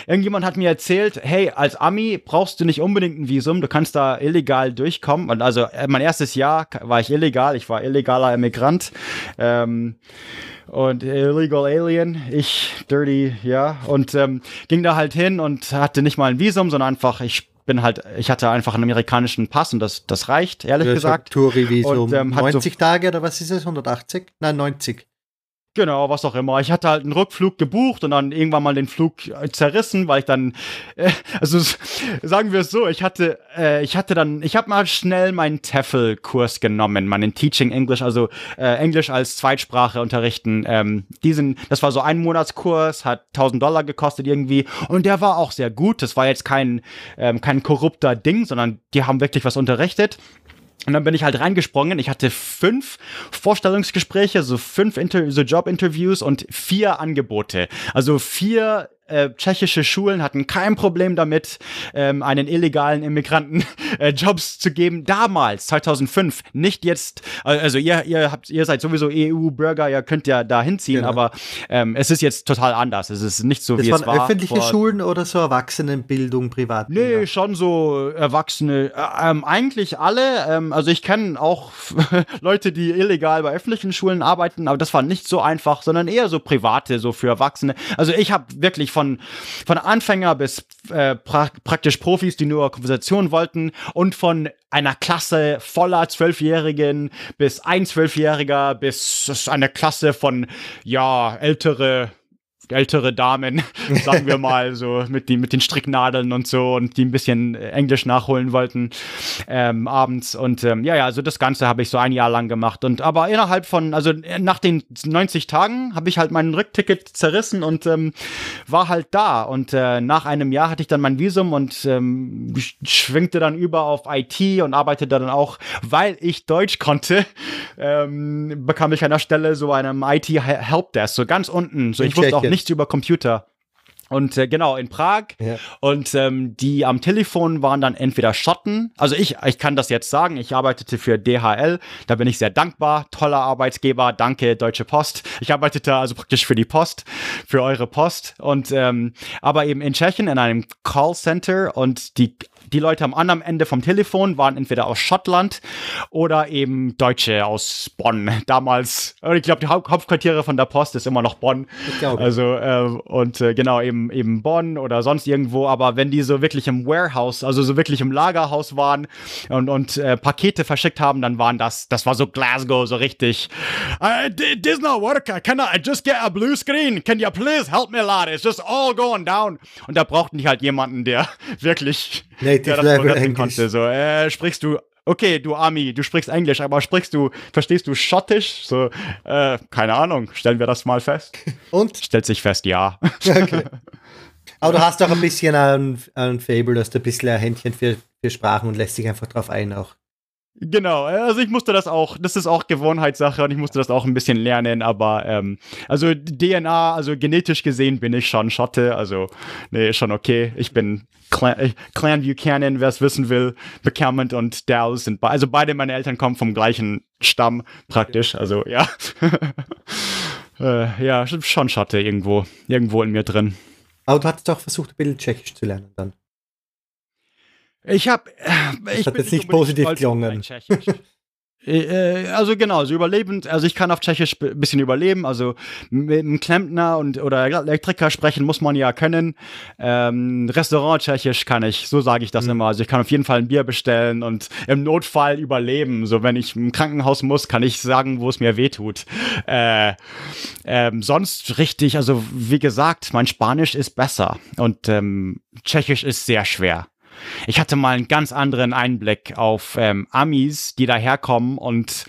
Irgendjemand hat mir erzählt, hey, als Ami brauchst du nicht unbedingt ein Visum, du kannst da illegal durchkommen. Und also äh, mein erstes Jahr war ich illegal, ich war illegaler Immigrant. Ähm, und Illegal Alien, ich dirty, ja, und ähm, ging da halt hin und hatte nicht mal ein Visum, sondern einfach, ich bin halt, ich hatte einfach einen amerikanischen Pass und das, das reicht, ehrlich ja, gesagt. Touri-Visum. Ähm, 90 so Tage oder was ist es? 180? Nein, 90. Genau, was auch immer. Ich hatte halt einen Rückflug gebucht und dann irgendwann mal den Flug äh, zerrissen, weil ich dann, äh, also sagen wir es so, ich hatte, äh, ich hatte dann, ich habe mal schnell meinen TEFL-Kurs genommen, meinen Teaching English, also äh, Englisch als Zweitsprache unterrichten. Ähm, diesen, das war so ein Monatskurs, hat 1000 Dollar gekostet irgendwie und der war auch sehr gut. Das war jetzt kein, ähm, kein korrupter Ding, sondern die haben wirklich was unterrichtet. Und dann bin ich halt reingesprungen. Ich hatte fünf Vorstellungsgespräche, so fünf Inter so Jobinterviews und vier Angebote. Also vier äh, tschechische Schulen hatten kein Problem damit, ähm, einen illegalen Immigranten äh, Jobs zu geben. Damals, 2005, nicht jetzt. Also ihr, ihr habt, ihr seid sowieso EU-Bürger, ihr könnt ja da hinziehen, genau. aber ähm, es ist jetzt total anders. Es ist nicht so das wie es war. Öffentliche Schulen oder so Erwachsenenbildung, privat? Nee, schon so Erwachsene. Äh, ähm, eigentlich alle. Ähm, also ich kenne auch Leute, die illegal bei öffentlichen Schulen arbeiten, aber das war nicht so einfach, sondern eher so private, so für Erwachsene. Also ich habe wirklich von von, von Anfänger bis äh, pra praktisch Profis, die nur Konversation wollten und von einer Klasse voller Zwölfjährigen bis ein Zwölfjähriger bis eine Klasse von, ja, ältere ältere Damen, sagen wir mal, so mit, die, mit den Stricknadeln und so und die ein bisschen Englisch nachholen wollten ähm, abends. Und ähm, ja, ja, also das Ganze habe ich so ein Jahr lang gemacht. Und aber innerhalb von, also nach den 90 Tagen habe ich halt mein Rückticket zerrissen und ähm, war halt da. Und äh, nach einem Jahr hatte ich dann mein Visum und ähm, schwingte dann über auf IT und arbeitete dann auch, weil ich Deutsch konnte, ähm, bekam ich an der Stelle so einem IT-Helpdesk, so ganz unten. So, ich wusste auch nicht nichts über Computer. Und äh, genau, in Prag. Ja. Und ähm, die am Telefon waren dann entweder Schotten. Also ich, ich kann das jetzt sagen, ich arbeitete für DHL. Da bin ich sehr dankbar. Toller Arbeitsgeber. Danke, Deutsche Post. Ich arbeitete also praktisch für die Post, für eure Post. Und ähm, aber eben in Tschechien in einem Callcenter und die die Leute am anderen Ende vom Telefon waren entweder aus Schottland oder eben Deutsche aus Bonn. Damals, ich glaube, die Haupt Hauptquartiere von der Post ist immer noch Bonn. Ich glaube. Also, äh, und äh, genau, eben, eben Bonn oder sonst irgendwo. Aber wenn die so wirklich im Warehouse, also so wirklich im Lagerhaus waren und, und äh, Pakete verschickt haben, dann waren das, das war so Glasgow, so richtig. Uh, this not work. Can I just get a blue screen? Can you please help me, lad? It's just all going down. Und da brauchten die halt jemanden, der wirklich Native der Level Englisch. konnte. So, äh, sprichst du okay, du Ami, du sprichst Englisch, aber sprichst du, verstehst du Schottisch? So, äh, keine Ahnung, stellen wir das mal fest. Und? Stellt sich fest, ja. Okay. Aber du hast auch ein bisschen ein, ein Fable, du hast ein bisschen ein Händchen für, für Sprachen und lässt sich einfach drauf ein auch. Genau, also ich musste das auch, das ist auch Gewohnheitssache und ich musste das auch ein bisschen lernen, aber ähm, also DNA, also genetisch gesehen bin ich schon Schotte, also nee, schon okay. Ich bin Clan, äh, Clan Buchanan, wer es wissen will, McCammond und Dow's sind, also beide meine Eltern kommen vom gleichen Stamm praktisch, also ja. äh, ja, schon Schotte irgendwo, irgendwo in mir drin. Aber du hattest doch versucht, ein bisschen Tschechisch zu lernen dann. Ich habe. Äh, ich das hat jetzt nicht positiv gelungen. Äh, also genau, so überlebend, also ich kann auf Tschechisch ein bisschen überleben, also mit einem Klempner und oder Elektriker sprechen muss man ja können. Ähm, Restaurant Tschechisch kann ich, so sage ich das mhm. immer. Also ich kann auf jeden Fall ein Bier bestellen und im Notfall überleben. So wenn ich im Krankenhaus muss, kann ich sagen, wo es mir wehtut. Äh, ähm, sonst richtig, also wie gesagt, mein Spanisch ist besser und ähm, Tschechisch ist sehr schwer. Ich hatte mal einen ganz anderen Einblick auf ähm, Amis, die daherkommen und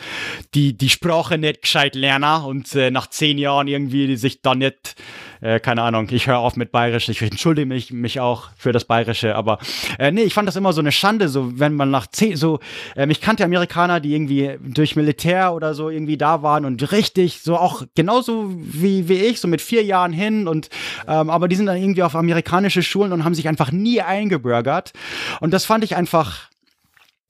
die die Sprache nicht gescheit lernen und äh, nach zehn Jahren irgendwie sich dann nicht äh, keine Ahnung, ich höre auf mit Bayerisch, ich entschuldige mich, mich auch für das Bayerische, aber äh, nee, ich fand das immer so eine Schande, so wenn man nach zehn, so, ähm, ich kannte Amerikaner, die irgendwie durch Militär oder so irgendwie da waren und richtig, so auch genauso wie, wie ich, so mit vier Jahren hin und, ähm, aber die sind dann irgendwie auf amerikanische Schulen und haben sich einfach nie eingebürgert und das fand ich einfach,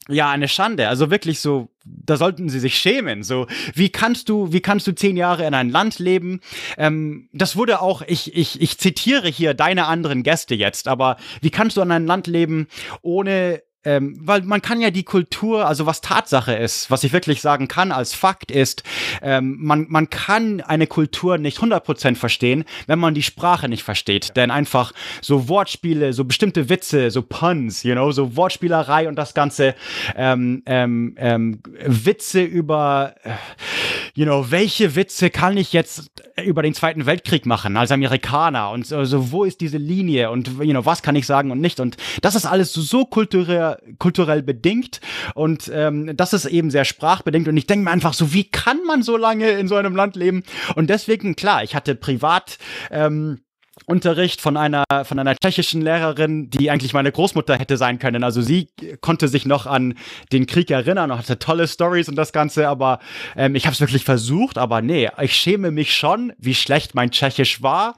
ja, eine Schande. Also wirklich so, da sollten sie sich schämen. So, wie kannst du, wie kannst du zehn Jahre in ein Land leben? Ähm, das wurde auch, ich, ich, ich zitiere hier deine anderen Gäste jetzt, aber wie kannst du in ein Land leben, ohne ähm, weil man kann ja die Kultur, also was Tatsache ist, was ich wirklich sagen kann als Fakt ist, ähm, man, man kann eine Kultur nicht 100% verstehen, wenn man die Sprache nicht versteht. Denn einfach so Wortspiele, so bestimmte Witze, so Puns, you know, so Wortspielerei und das Ganze, ähm, ähm, ähm, Witze über, äh, you know, welche Witze kann ich jetzt über den Zweiten Weltkrieg machen als Amerikaner? Und so, also wo ist diese Linie? Und, you know, was kann ich sagen und nicht? Und das ist alles so kulturell kulturell bedingt. Und ähm, das ist eben sehr sprachbedingt. Und ich denke mir einfach so, wie kann man so lange in so einem Land leben? Und deswegen, klar, ich hatte privat ähm, Unterricht von einer, von einer tschechischen Lehrerin, die eigentlich meine Großmutter hätte sein können. Also sie konnte sich noch an den Krieg erinnern und hatte tolle Stories und das Ganze, aber ähm, ich habe es wirklich versucht, aber nee, ich schäme mich schon, wie schlecht mein Tschechisch war.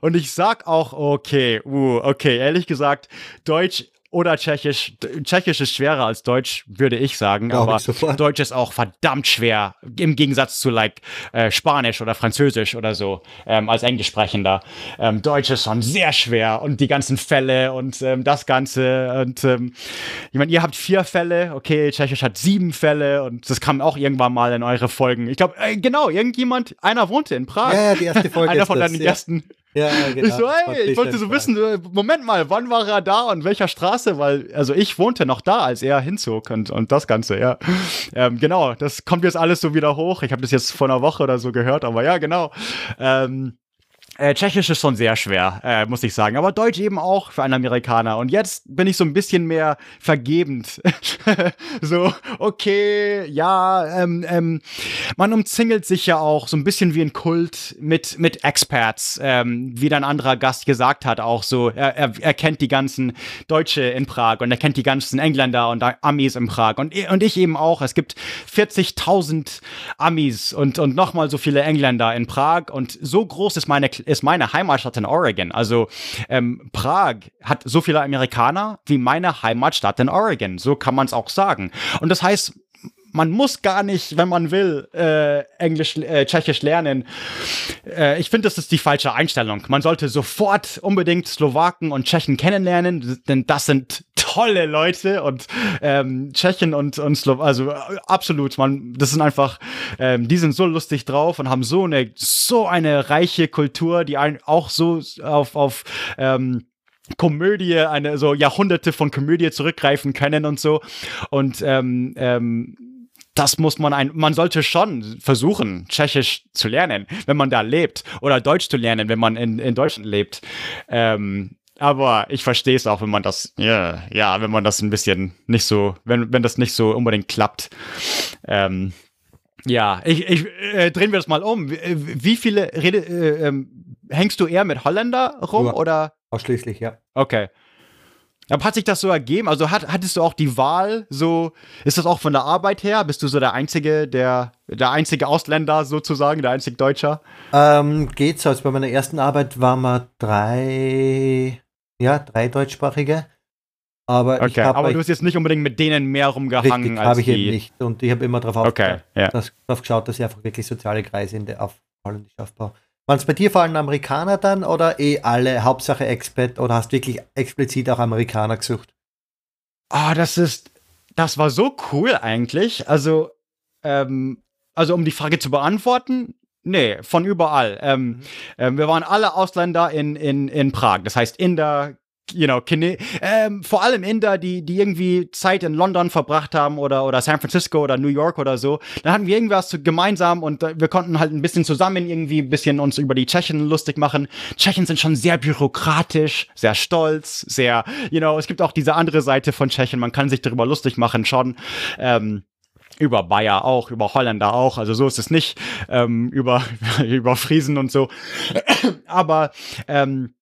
Und ich sag auch, okay, uh, okay, ehrlich gesagt, Deutsch oder Tschechisch. Tschechisch ist schwerer als Deutsch, würde ich sagen. Glaube aber ich Deutsch ist auch verdammt schwer, im Gegensatz zu like äh, Spanisch oder Französisch oder so, ähm, als Englischsprechender. Ähm, Deutsch ist schon sehr schwer und die ganzen Fälle und ähm, das Ganze. Und ähm, ich meine, ihr habt vier Fälle, okay, Tschechisch hat sieben Fälle und das kam auch irgendwann mal in eure Folgen. Ich glaube, äh, genau, irgendjemand, einer wohnte in Prag. Ja, die erste Folge. einer von deinen ja. ersten ja, genau. Ich so, hey, ich wollte so wissen, äh, Moment mal, wann war er da und welcher Straße? Weil, also ich wohnte noch da, als er hinzog und, und das Ganze, ja. Ähm, genau, das kommt jetzt alles so wieder hoch. Ich habe das jetzt vor einer Woche oder so gehört, aber ja, genau. Ähm, äh, Tschechisch ist schon sehr schwer, äh, muss ich sagen. Aber Deutsch eben auch für einen Amerikaner. Und jetzt bin ich so ein bisschen mehr vergebend. so, okay, ja, ähm, ähm, man umzingelt sich ja auch so ein bisschen wie ein Kult mit, mit Experts, ähm, wie dein anderer Gast gesagt hat, auch so. Er, er, er kennt die ganzen Deutsche in Prag und er kennt die ganzen Engländer und Amis in Prag. Und, und ich eben auch. Es gibt 40.000 Amis und, und nochmal so viele Engländer in Prag. Und so groß ist meine ist meine Heimatstadt in Oregon. Also ähm, Prag hat so viele Amerikaner wie meine Heimatstadt in Oregon. So kann man es auch sagen. Und das heißt, man muss gar nicht, wenn man will, äh, Englisch, äh, Tschechisch lernen. Äh, ich finde, das ist die falsche Einstellung. Man sollte sofort unbedingt Slowaken und Tschechen kennenlernen, denn das sind tolle Leute und ähm, Tschechen und, und Slow also äh, absolut, man, das sind einfach, ähm, die sind so lustig drauf und haben so eine, so eine reiche Kultur, die einen auch so auf, auf ähm, Komödie, eine so Jahrhunderte von Komödie zurückgreifen können und so. Und ähm, ähm, das muss man ein, man sollte schon versuchen, Tschechisch zu lernen, wenn man da lebt, oder Deutsch zu lernen, wenn man in, in Deutschland lebt. Ähm, aber ich verstehe es auch, wenn man das, ja, ja, wenn man das ein bisschen nicht so, wenn, wenn das nicht so unbedingt klappt. Ähm, ja, ich, ich äh, drehen wir das mal um. Wie viele Rede, äh, ähm, hängst du eher mit Holländer rum Ja. oder? Ausschließlich, ja. Okay. Aber hat sich das so ergeben? Also hat, hattest du auch die Wahl so, ist das auch von der Arbeit her? Bist du so der einzige, der, der einzige Ausländer sozusagen, der einzige Deutscher? Ähm, geht so. Also bei meiner ersten Arbeit waren wir drei, ja, drei deutschsprachige. Aber Okay, habe aber du hast jetzt nicht unbedingt mit denen mehr rumgehangen als habe ich die. eben nicht. Und ich habe immer darauf Okay, ja. das, darauf geschaut, dass ich einfach wirklich soziale Kreise in der auf holländisch aufbaue. Waren es bei dir vor allem Amerikaner dann oder eh alle, Hauptsache Expat oder hast du wirklich explizit auch Amerikaner gesucht? Ah, das ist, das war so cool eigentlich. Also, ähm, also um die Frage zu beantworten, nee, von überall. Ähm, ähm, wir waren alle Ausländer in, in, in Prag. Das heißt Inder, you know, Chine ähm, vor allem Inder, die, die irgendwie Zeit in London verbracht haben oder, oder San Francisco oder New York oder so. Dann hatten wir irgendwas gemeinsam und wir konnten halt ein bisschen zusammen irgendwie ein bisschen uns über die Tschechen lustig machen. Tschechen sind schon sehr bürokratisch, sehr stolz, sehr, you know, es gibt auch diese andere Seite von Tschechen, man kann sich darüber lustig machen schon. Ähm, über Bayer auch, über Holländer auch, also so ist es nicht, ähm, über, über Friesen und so. Aber ähm,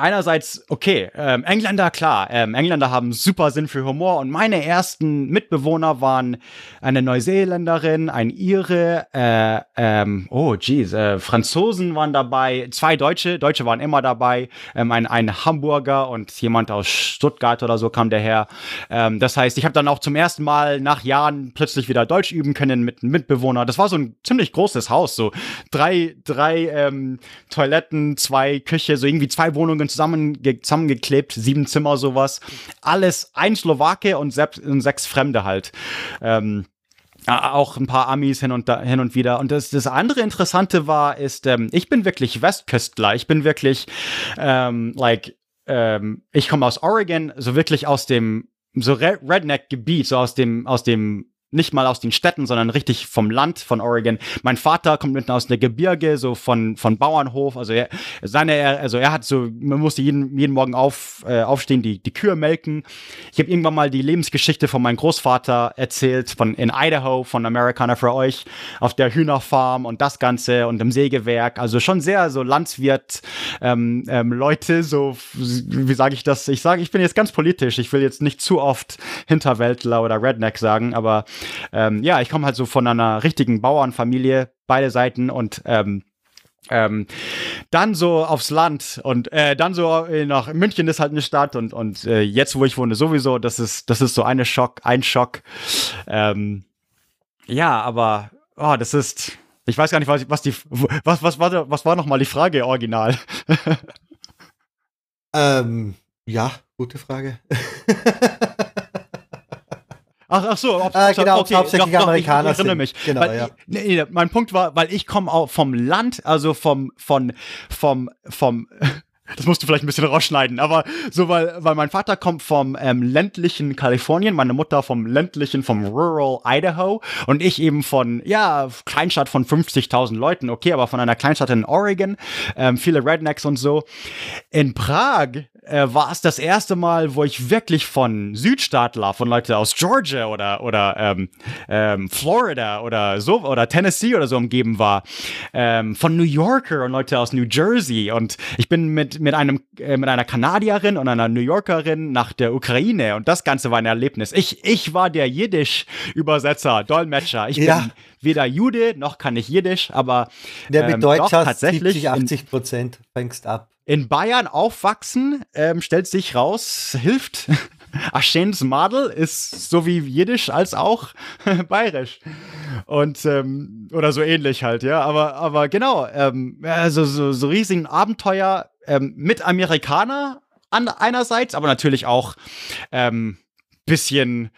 einerseits, okay, ähm, Engländer, klar, ähm, Engländer haben super Sinn für Humor und meine ersten Mitbewohner waren eine Neuseeländerin, ein Ire, äh, ähm, oh geez, äh, Franzosen waren dabei, zwei Deutsche, Deutsche waren immer dabei, ähm, ein, ein Hamburger und jemand aus Stuttgart oder so kam der her. Ähm, das heißt, ich habe dann auch zum ersten Mal nach Jahren plötzlich wieder Deutsch üben können mit einem Mitbewohner. Das war so ein ziemlich großes Haus, so drei, drei ähm, Toiletten, zwei Küche, so irgendwie zwei Wohnungen zusammenge zusammengeklebt, sieben Zimmer, sowas. Alles ein Slowake und, selbst, sechs Fremde halt. Ähm, auch ein paar Amis hin und, da, hin und wieder. Und das, das andere Interessante war, ist, ähm, ich bin wirklich Westküstler. Ich bin wirklich, ähm, like, ähm, ich komme aus Oregon, so wirklich aus dem, so Re Redneck-Gebiet, so aus dem, aus dem, nicht mal aus den Städten, sondern richtig vom Land von Oregon. Mein Vater kommt mitten aus der Gebirge, so von, von Bauernhof. Also er, seine, also er hat so, man musste jeden, jeden Morgen auf, äh, aufstehen, die, die Kühe melken. Ich habe irgendwann mal die Lebensgeschichte von meinem Großvater erzählt, von in Idaho, von Amerikaner für euch, auf der Hühnerfarm und das Ganze und im Sägewerk. Also schon sehr so Landwirt, ähm, ähm, Leute, so, wie sage ich das? Ich sage, ich bin jetzt ganz politisch. Ich will jetzt nicht zu oft Hinterwäldler oder Redneck sagen, aber ähm, ja, ich komme halt so von einer richtigen Bauernfamilie, beide Seiten und ähm, ähm, dann so aufs Land und äh, dann so nach München ist halt eine Stadt und und äh, jetzt wo ich wohne sowieso das ist das ist so eine Schock ein Schock ähm, ja aber oh, das ist ich weiß gar nicht was was die was was war was war noch mal die Frage original Ähm, ja, gute Frage. Ach, ach so, ob, Ah, genau, ob's hauptsächlich doch, doch, Amerikaner ich, ich erinnere mich. Genau, weil, ja. nee, nee, mein Punkt war, weil ich komme auch vom Land, also vom, von, vom, vom, das musst du vielleicht ein bisschen rausschneiden, aber so, weil, weil mein Vater kommt vom ähm, ländlichen Kalifornien, meine Mutter vom ländlichen, vom Rural Idaho und ich eben von, ja, Kleinstadt von 50.000 Leuten, okay, aber von einer Kleinstadt in Oregon, ähm, viele Rednecks und so. In Prag äh, war es das erste Mal, wo ich wirklich von Südstaatler, von Leuten aus Georgia oder, oder ähm, ähm, Florida oder so oder Tennessee oder so umgeben war. Ähm, von New Yorker und Leute aus New Jersey. Und ich bin mit, mit, einem, äh, mit einer Kanadierin und einer New Yorkerin nach der Ukraine und das Ganze war ein Erlebnis. Ich, ich war der Jiddisch-Übersetzer, Dolmetscher. Ich Ja. bin weder Jude noch kann ich Jiddisch, aber Der mit ähm, Deutsch doch, hast tatsächlich 70, in- 80 Prozent, fängst ab. In Bayern aufwachsen, ähm, stellt sich raus, hilft. Aschens Madel ist so wie Jiddisch als auch bayerisch. Und, ähm, oder so ähnlich halt, ja. Aber, aber genau, ähm, also so, so riesigen Abenteuer ähm, mit Amerikaner an, einerseits, aber natürlich auch ähm, bisschen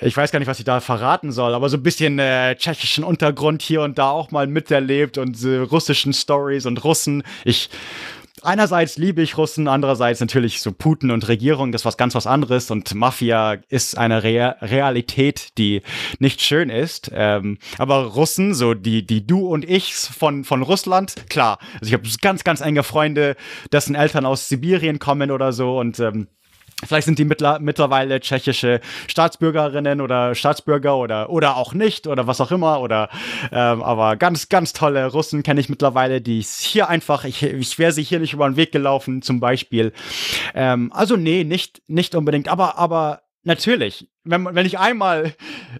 ich weiß gar nicht, was ich da verraten soll, aber so ein bisschen äh, tschechischen Untergrund hier und da auch mal miterlebt und äh, russischen Stories und Russen. Ich einerseits liebe ich Russen, andererseits natürlich so Putin und Regierung, das ist was ganz was anderes und Mafia ist eine Re Realität, die nicht schön ist. Ähm, aber Russen, so die, die du und ich von, von Russland, klar. Also ich habe ganz, ganz enge Freunde, dessen Eltern aus Sibirien kommen oder so und ähm, Vielleicht sind die mittlerweile tschechische Staatsbürgerinnen oder Staatsbürger oder, oder auch nicht oder was auch immer. Oder ähm, aber ganz, ganz tolle Russen kenne ich mittlerweile, die hier einfach, ich, ich wäre sie hier nicht über den Weg gelaufen, zum Beispiel. Ähm, also, nee, nicht, nicht unbedingt, aber, aber natürlich, wenn, wenn ich einmal,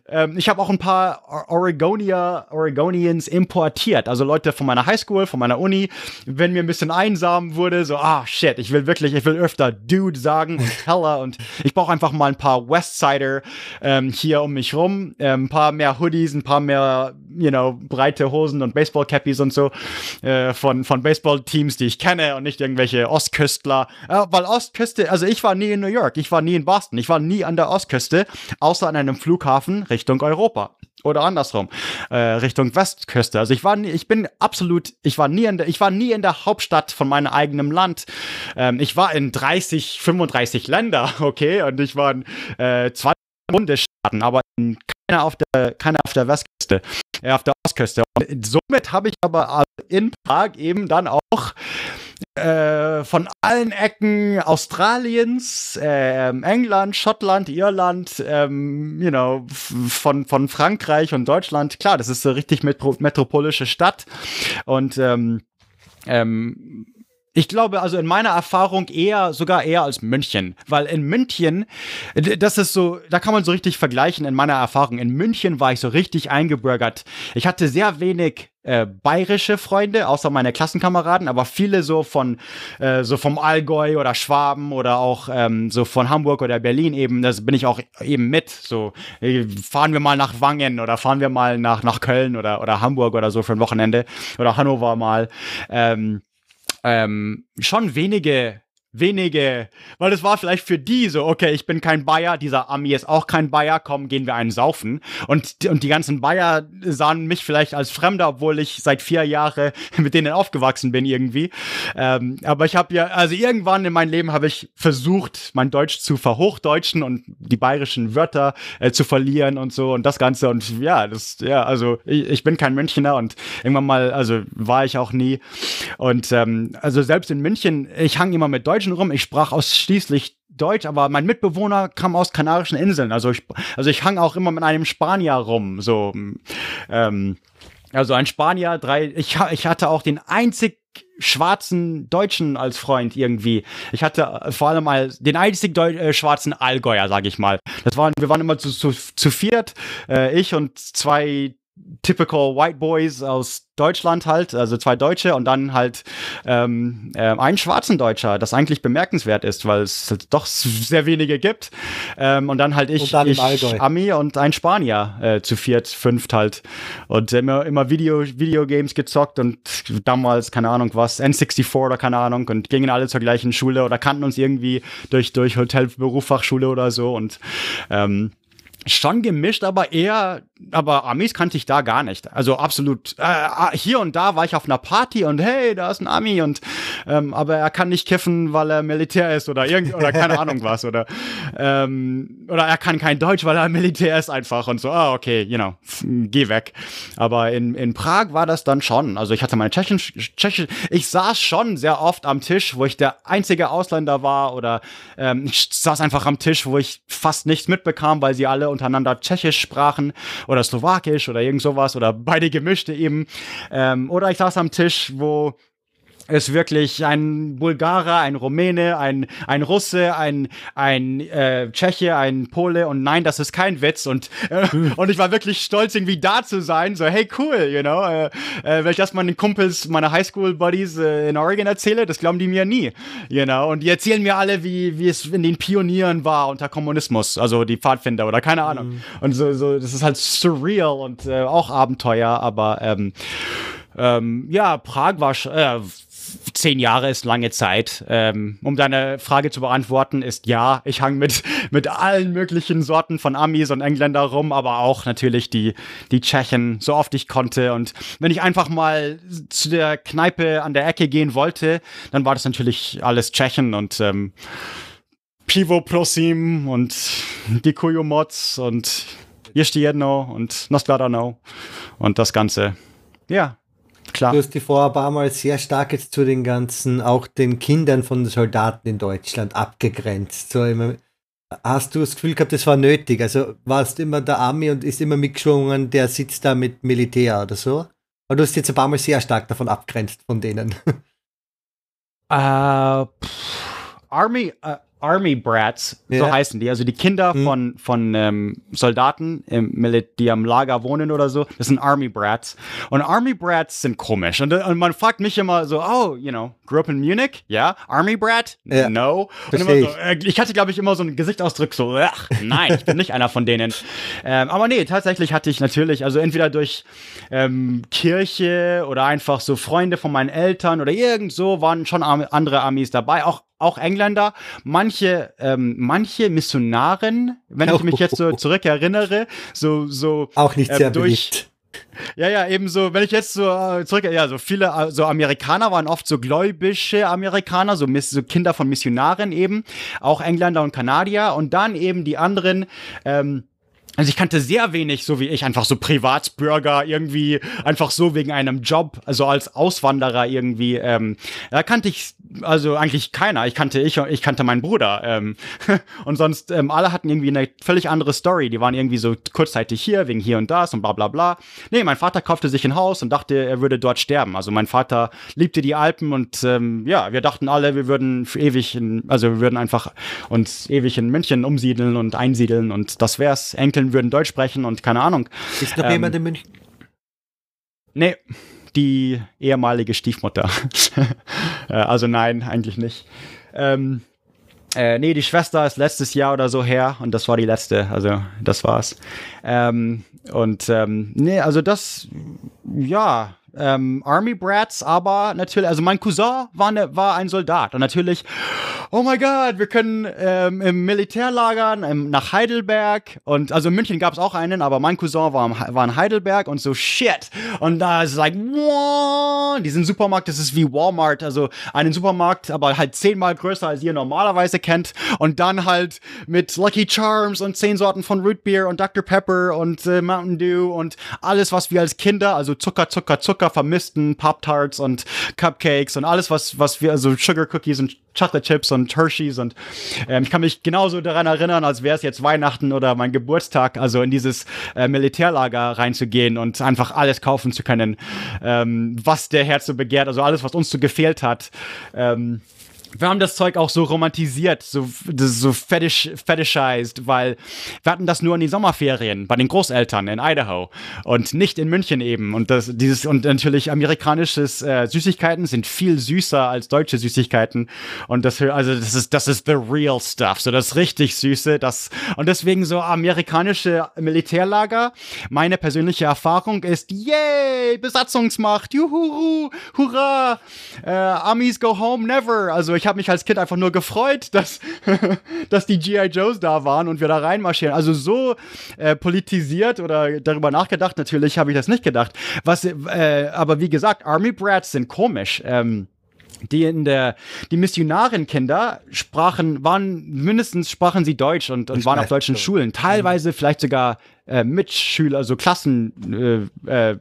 ähm, ich habe auch ein paar Oregonier, Oregonians importiert, also Leute von meiner Highschool, von meiner Uni, wenn mir ein bisschen einsam wurde, so, ah, shit, ich will wirklich, ich will öfter Dude sagen und Heller und ich brauche einfach mal ein paar Westsider ähm, hier um mich rum, ähm, ein paar mehr Hoodies, ein paar mehr, you know, breite Hosen und Baseball-Cappies und so äh, von, von Baseball-Teams, die ich kenne und nicht irgendwelche Ostküstler, äh, weil Ostküste, also ich war nie in New York, ich war nie in Boston, ich war nie an der Ostküste, außer an einem Flughafen Richtung Europa oder andersrum äh, Richtung Westküste. Also ich war nie, ich bin absolut, ich war nie in der, ich war nie in der Hauptstadt von meinem eigenen Land. Ähm, ich war in 30, 35 Länder, okay, und ich war in äh, zwei Bundesstaaten, aber in keiner auf der, keiner auf der Westküste, äh, auf der Ostküste. Und somit habe ich aber in Prag eben dann auch äh, von allen Ecken Australiens, äh, England, Schottland, Irland, ähm, you know, von, von Frankreich und Deutschland. Klar, das ist eine richtig metro metropolische Stadt und ähm, ähm, ich glaube, also in meiner Erfahrung eher, sogar eher als München. Weil in München, das ist so, da kann man so richtig vergleichen in meiner Erfahrung. In München war ich so richtig eingebürgert. Ich hatte sehr wenig äh, bayerische Freunde, außer meine Klassenkameraden, aber viele so von äh, so vom Allgäu oder Schwaben oder auch ähm, so von Hamburg oder Berlin eben. Das bin ich auch eben mit. So äh, fahren wir mal nach Wangen oder fahren wir mal nach nach Köln oder oder Hamburg oder so für ein Wochenende oder Hannover mal. Ähm, ähm, schon wenige wenige, weil es war vielleicht für die so, okay, ich bin kein Bayer, dieser Ami ist auch kein Bayer, komm, gehen wir einen saufen. Und, und die ganzen Bayer sahen mich vielleicht als Fremder, obwohl ich seit vier Jahren mit denen aufgewachsen bin irgendwie. Ähm, aber ich habe ja, also irgendwann in meinem Leben habe ich versucht, mein Deutsch zu verhochdeutschen und die bayerischen Wörter äh, zu verlieren und so und das Ganze. Und ja, das, ja, also ich, ich bin kein Münchner und irgendwann mal, also war ich auch nie. Und ähm, also selbst in München, ich hang immer mit Deutsch Deutschen rum. Ich sprach ausschließlich Deutsch, aber mein Mitbewohner kam aus Kanarischen Inseln. Also ich, also ich hang auch immer mit einem Spanier rum. So, ähm, also ein Spanier, drei. Ich, ich hatte auch den einzig schwarzen Deutschen als Freund irgendwie. Ich hatte äh, vor allem mal den einzig Deu äh, schwarzen Allgäuer, sag ich mal. Das waren, wir waren immer zu, zu, zu viert, äh, ich und zwei typical White Boys aus Deutschland halt, also zwei Deutsche und dann halt ähm, äh, ein schwarzen Deutscher, das eigentlich bemerkenswert ist, weil es doch sehr wenige gibt. Ähm, und dann halt ich, dann ich Ami und ein Spanier äh, zu viert, fünft halt. Und immer, immer Video, Videogames gezockt und damals, keine Ahnung was, N64 oder keine Ahnung und gingen alle zur gleichen Schule oder kannten uns irgendwie durch, durch Hotel, Berufsfachschule oder so und ähm, schon gemischt, aber eher, aber Amis kannte ich da gar nicht. Also absolut. Äh, ah, hier und da war ich auf einer Party und hey, da ist ein Ami und ähm, aber er kann nicht kiffen, weil er Militär ist oder irgend oder keine Ahnung was oder ähm, oder er kann kein Deutsch, weil er Militär ist einfach und so. Ah, okay, you know, geh weg. Aber in in Prag war das dann schon. Also ich hatte meine Tschechisch, Tschechisch ich saß schon sehr oft am Tisch, wo ich der einzige Ausländer war oder ähm, ich saß einfach am Tisch, wo ich fast nichts mitbekam, weil sie alle untereinander Tschechisch sprachen oder Slowakisch oder irgend sowas oder beide gemischte eben. Ähm, oder ich saß am Tisch, wo ist wirklich ein Bulgarer, ein Rumäne, ein, ein Russe, ein, ein äh, Tscheche, ein Pole und nein, das ist kein Witz. Und, äh, und ich war wirklich stolz, irgendwie da zu sein, so hey cool, you know, äh, äh, wenn ich das meinen Kumpels, meine Highschool-Buddies äh, in Oregon erzähle, das glauben die mir nie, you know, und die erzählen mir alle, wie, wie es in den Pionieren war unter Kommunismus, also die Pfadfinder oder keine Ahnung. Mhm. und so, so, das ist halt surreal und äh, auch Abenteuer, aber ähm, ähm, ja, Prag war äh, zehn Jahre ist lange Zeit. Ähm, um deine Frage zu beantworten, ist ja, ich hang mit, mit allen möglichen Sorten von Amis und Engländer rum, aber auch natürlich die, die Tschechen, so oft ich konnte. Und wenn ich einfach mal zu der Kneipe an der Ecke gehen wollte, dann war das natürlich alles Tschechen und ähm, Pivo Prosim und die Mods und Jeszcze jedno und Noskladano und das Ganze. Ja, klar. Du hast die vorher ein paar Mal sehr stark jetzt zu den ganzen, auch den Kindern von Soldaten in Deutschland abgegrenzt. So immer, hast du das Gefühl gehabt, das war nötig? Also warst immer der Army und ist immer mitgeschwungen, der sitzt da mit Militär oder so? Aber du hast jetzt ein paar Mal sehr stark davon abgrenzt von denen. Uh, Army, uh, Army Brats, ja. so heißen die. Also die Kinder mhm. von, von ähm, Soldaten, im, die am Lager wohnen oder so, das sind Army Brats. Und Army Brats sind komisch. Und, und man fragt mich immer so, oh, you know, grew up in Munich? Ja. Yeah. Army Brat? Ja. No. Und immer so, äh, ich hatte, glaube ich, immer so einen Gesichtsausdruck so, ach, nein, ich bin nicht einer von denen. Ähm, aber nee, tatsächlich hatte ich natürlich, also entweder durch ähm, Kirche oder einfach so Freunde von meinen Eltern oder irgend so waren schon andere Armies dabei. Auch auch Engländer, manche, ähm, manche Missionaren, wenn ich mich jetzt so zurückerinnere, so, so auch nicht sehr äh, durch. Ja, ja, ebenso, wenn ich jetzt so äh, zurück, ja, so viele, äh, so Amerikaner waren oft so gläubische Amerikaner, so, so Kinder von Missionaren eben, auch Engländer und Kanadier und dann eben die anderen, ähm, also ich kannte sehr wenig, so wie ich, einfach so Privatsbürger, irgendwie einfach so wegen einem Job, also als Auswanderer irgendwie. Ähm, da kannte ich also eigentlich keiner. Ich kannte ich, ich kannte meinen Bruder. Ähm, und sonst ähm, alle hatten irgendwie eine völlig andere Story. Die waren irgendwie so kurzzeitig hier wegen hier und das und bla bla bla. Nee, mein Vater kaufte sich ein Haus und dachte, er würde dort sterben. Also mein Vater liebte die Alpen und ähm, ja, wir dachten alle, wir würden ewig, in, also wir würden einfach uns ewig in München umsiedeln und einsiedeln und das wär's. Enkeln würden Deutsch sprechen und keine Ahnung. Ist noch ähm, jemand in München? Nee, die ehemalige Stiefmutter. Äh, also nein, eigentlich nicht. Ähm, äh, nee, die Schwester ist letztes Jahr oder so her und das war die letzte. Also das war's. Ähm, und ähm, nee, also das, ja, ähm, Army Brats, aber natürlich, also mein Cousin war, ne, war ein Soldat. Und natürlich, oh mein Gott, wir können ähm, im Militärlager ähm, nach Heidelberg. Und also in München gab es auch einen, aber mein Cousin war, war in Heidelberg und so shit. Und da ist es like, wow, diesen Supermarkt, das ist wie Walmart, also einen Supermarkt, aber halt zehnmal größer als ihr normalerweise kennt. Und dann halt mit Lucky Charms und zehn Sorten von Root Beer und Dr. Pepper und äh, Mountain Dew und alles, was wir als Kinder, also Zucker, Zucker, Zucker Zucker vermissten Pop-Tarts und Cupcakes und alles, was, was wir, also Sugar Cookies und Chocolate Chips und Hershey's und ähm, ich kann mich genauso daran erinnern, als wäre es jetzt Weihnachten oder mein Geburtstag, also in dieses äh, Militärlager reinzugehen und einfach alles kaufen zu können, ähm, was der Herz so begehrt, also alles, was uns so gefehlt hat. Ähm, wir haben das Zeug auch so romantisiert, so, so fetish, fetishized, weil wir hatten das nur in die Sommerferien bei den Großeltern in Idaho und nicht in München eben. Und das, dieses, und natürlich amerikanisches äh, Süßigkeiten sind viel süßer als deutsche Süßigkeiten. Und das, also das ist, das ist the real stuff, so das richtig Süße, das, und deswegen so amerikanische Militärlager. Meine persönliche Erfahrung ist, yay, Besatzungsmacht, juhu, hurra, äh, Armies go home never. Also ich habe mich als Kind einfach nur gefreut, dass, dass die G.I. Joes da waren und wir da reinmarschieren. Also so äh, politisiert oder darüber nachgedacht, natürlich habe ich das nicht gedacht. Was, äh, aber wie gesagt, Army Brats sind komisch. Ähm, die in der die Missionarenkinder sprachen waren mindestens sprachen sie Deutsch und, und waren auf deutschen so. Schulen teilweise vielleicht sogar äh, Mitschüler also Klassen äh, äh,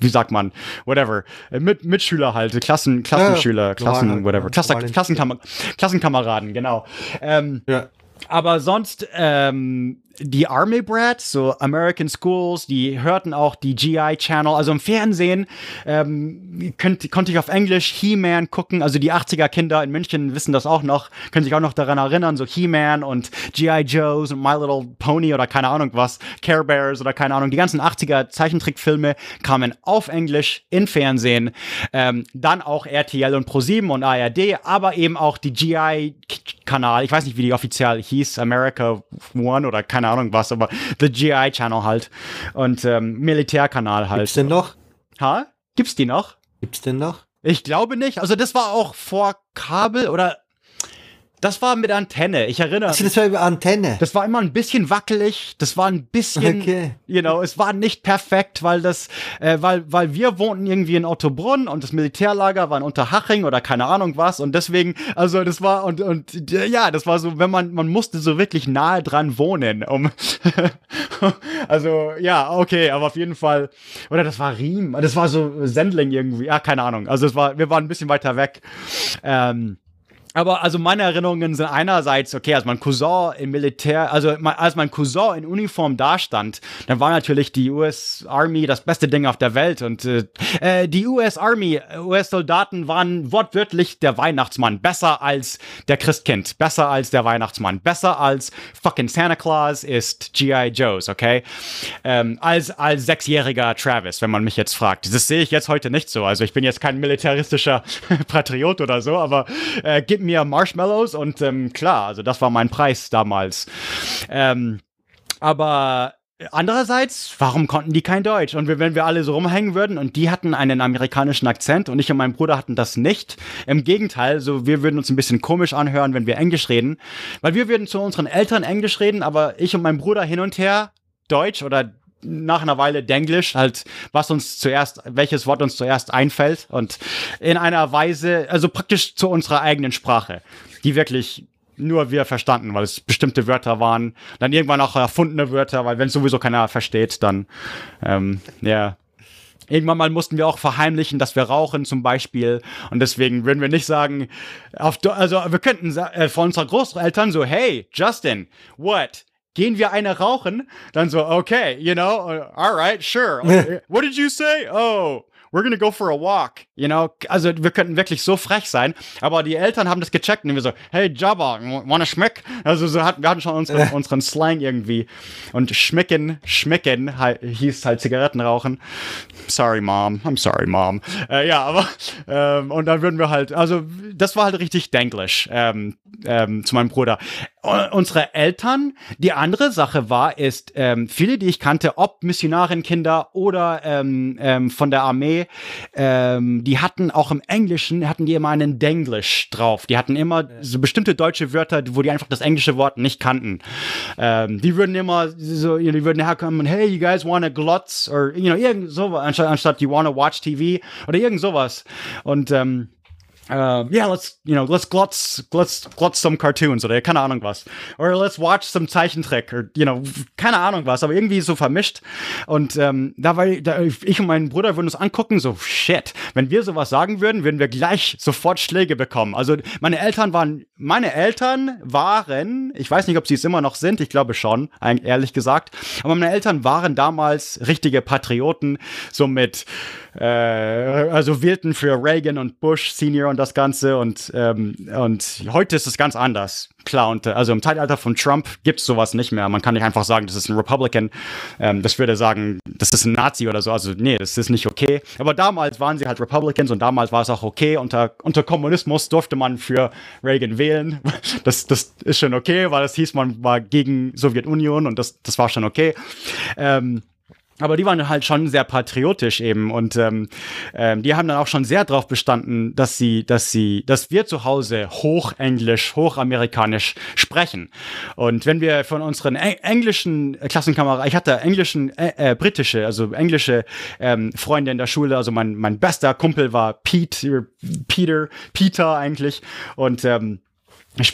wie sagt man whatever äh, mit Mitschüler halt Klassen Klassenschüler ja, Klassen whatever. Klassen, Klassenkam Klassenkameraden genau. Ähm, ja. aber sonst ähm, die Army Brats, so American Schools, die hörten auch die GI Channel. Also im Fernsehen ähm, könnt, konnte ich auf Englisch He-Man gucken. Also die 80er Kinder in München wissen das auch noch, können sich auch noch daran erinnern. So He-Man und GI Joes und My Little Pony oder keine Ahnung was, Care Bears oder keine Ahnung. Die ganzen 80er Zeichentrickfilme kamen auf Englisch in Fernsehen. Ähm, dann auch RTL und Pro7 und ARD, aber eben auch die GI Kanal. Ich weiß nicht, wie die offiziell hieß, America One oder keine keine Ahnung was, aber The GI Channel halt. Und ähm, Militärkanal halt. Gibt's denn noch? Ha? Gibt's die noch? Gibt's denn noch? Ich glaube nicht. Also das war auch vor Kabel oder das war mit Antenne, ich erinnere Also das war über Antenne. Das war immer ein bisschen wackelig, das war ein bisschen, Okay. you know, es war nicht perfekt, weil das, äh, weil, weil wir wohnten irgendwie in Ottobrunn und das Militärlager war in Unterhaching oder keine Ahnung was. Und deswegen, also das war und, und ja, das war so, wenn man, man musste so wirklich nahe dran wohnen, um, also ja, okay, aber auf jeden Fall, oder das war Riem, das war so Sendling irgendwie, ja, keine Ahnung, also es war, wir waren ein bisschen weiter weg, ähm, aber also meine Erinnerungen sind einerseits, okay, als mein Cousin im Militär, also als mein Cousin in Uniform dastand, dann war natürlich die US Army das beste Ding auf der Welt und äh, äh, die US Army, US-Soldaten waren wortwörtlich der Weihnachtsmann, besser als der Christkind, besser als der Weihnachtsmann, besser als fucking Santa Claus ist G.I. Joes, okay? Ähm, als, als sechsjähriger Travis, wenn man mich jetzt fragt. Das sehe ich jetzt heute nicht so. Also ich bin jetzt kein militaristischer Patriot oder so, aber äh, gib mir Marshmallows und ähm, klar, also das war mein Preis damals. Ähm, aber Andererseits, warum konnten die kein Deutsch? Und wenn wir alle so rumhängen würden und die hatten einen amerikanischen Akzent und ich und mein Bruder hatten das nicht. Im Gegenteil, so wir würden uns ein bisschen komisch anhören, wenn wir Englisch reden, weil wir würden zu unseren Eltern Englisch reden, aber ich und mein Bruder hin und her Deutsch oder nach einer Weile Denglisch, halt, was uns zuerst, welches Wort uns zuerst einfällt und in einer Weise, also praktisch zu unserer eigenen Sprache, die wirklich nur wir verstanden, weil es bestimmte Wörter waren, dann irgendwann auch erfundene Wörter, weil wenn sowieso keiner versteht, dann, ähm, ja. Irgendwann mal mussten wir auch verheimlichen, dass wir rauchen zum Beispiel. Und deswegen würden wir nicht sagen, auf, also wir könnten äh, von unseren Großeltern so, hey, Justin, what? Gehen wir eine rauchen? Dann so, okay, you know, uh, all right, sure. Okay. What did you say? Oh, we're gonna go for a walk. You know, also wir könnten wirklich so frech sein, aber die Eltern haben das gecheckt und wir so, hey Jabba, wanna schmeck? Also so hatten, wir hatten schon unseren, unseren Slang irgendwie. Und schmecken, schmecken hieß halt Zigaretten rauchen. Sorry, Mom. I'm sorry, Mom. Äh, ja, aber ähm, und dann würden wir halt, also das war halt richtig Denglisch ähm, ähm, zu meinem Bruder. Unsere Eltern, die andere Sache war, ist, ähm, viele, die ich kannte, ob Missionarenkinder oder ähm, ähm, von der Armee, ähm, die hatten auch im Englischen, hatten die immer einen Denglisch drauf. Die hatten immer so bestimmte deutsche Wörter, wo die einfach das englische Wort nicht kannten. Ähm, die würden immer so, die würden herkommen und hey, you guys wanna glotz oder, you know, irgend sowas, anstatt, anstatt you wanna watch TV oder irgend sowas. Und, ähm, uh, yeah, let's, you know, let's glotz, let's glotz some cartoons oder keine Ahnung was. Oder let's watch some Zeichentrick oder, you know, keine Ahnung was, aber irgendwie so vermischt. Und ähm, da war da, ich und mein Bruder würden uns angucken, so shit, wenn wir sowas sagen würden, würden wir gleich sofort Schläge bekommen. Also meine Eltern waren, meine Eltern waren, ich weiß nicht, ob sie es immer noch sind, ich glaube schon, ehrlich gesagt, aber meine Eltern waren damals richtige Patrioten, so mit, äh, also wählten für Reagan und Bush Senior und das Ganze und, ähm, und heute ist es ganz anders. Klar, und also im Zeitalter von Trump gibt es sowas nicht mehr. Man kann nicht einfach sagen, das ist ein Republican. Ähm, das würde sagen, das ist ein Nazi oder so. Also, nee, das ist nicht okay. Aber damals waren sie halt Republicans und damals war es auch okay. Unter, unter Kommunismus durfte man für Reagan wählen. Das, das ist schon okay, weil das hieß, man war gegen Sowjetunion und das, das war schon okay. Ähm, aber die waren halt schon sehr patriotisch eben und ähm, ähm, die haben dann auch schon sehr darauf bestanden, dass sie, dass sie, dass wir zu Hause Hochenglisch, Hochamerikanisch sprechen. Und wenn wir von unseren Eng englischen Klassenkameraden, ich hatte englischen, äh, äh, britische, also englische ähm, Freunde in der Schule, also mein mein bester Kumpel war Pete, Peter, Peter eigentlich und ähm,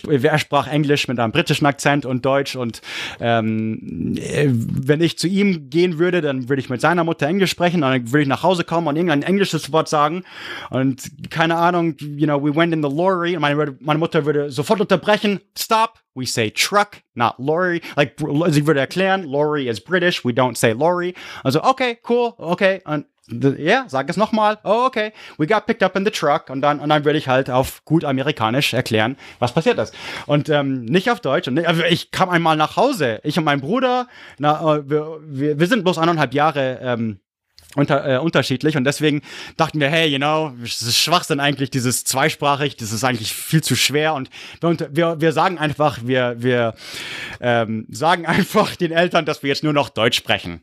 er sprach Englisch mit einem britischen Akzent und Deutsch und ähm, wenn ich zu ihm gehen würde, dann würde ich mit seiner Mutter Englisch sprechen und dann würde ich nach Hause kommen und irgendein englisches Wort sagen und keine Ahnung, you know, we went in the lorry und meine, meine Mutter würde sofort unterbrechen, stop, we say truck, not lorry. Like, sie würde erklären, lorry is British, we don't say lorry. Also, okay, cool, okay. Und ja, sag es nochmal. Oh, okay. We got picked up in the truck. Und dann, und dann würde ich halt auf gut amerikanisch erklären, was passiert ist. Und ähm, nicht auf Deutsch. Und also ich kam einmal nach Hause. Ich und mein Bruder, na, äh, wir, wir, sind bloß anderthalb Jahre ähm, unter, äh, unterschiedlich und deswegen dachten wir, hey, you know, es ist Schwachsinn eigentlich, dieses zweisprachig, das ist eigentlich viel zu schwer und wir, wir, wir sagen einfach, wir, wir ähm, sagen einfach den Eltern, dass wir jetzt nur noch Deutsch sprechen.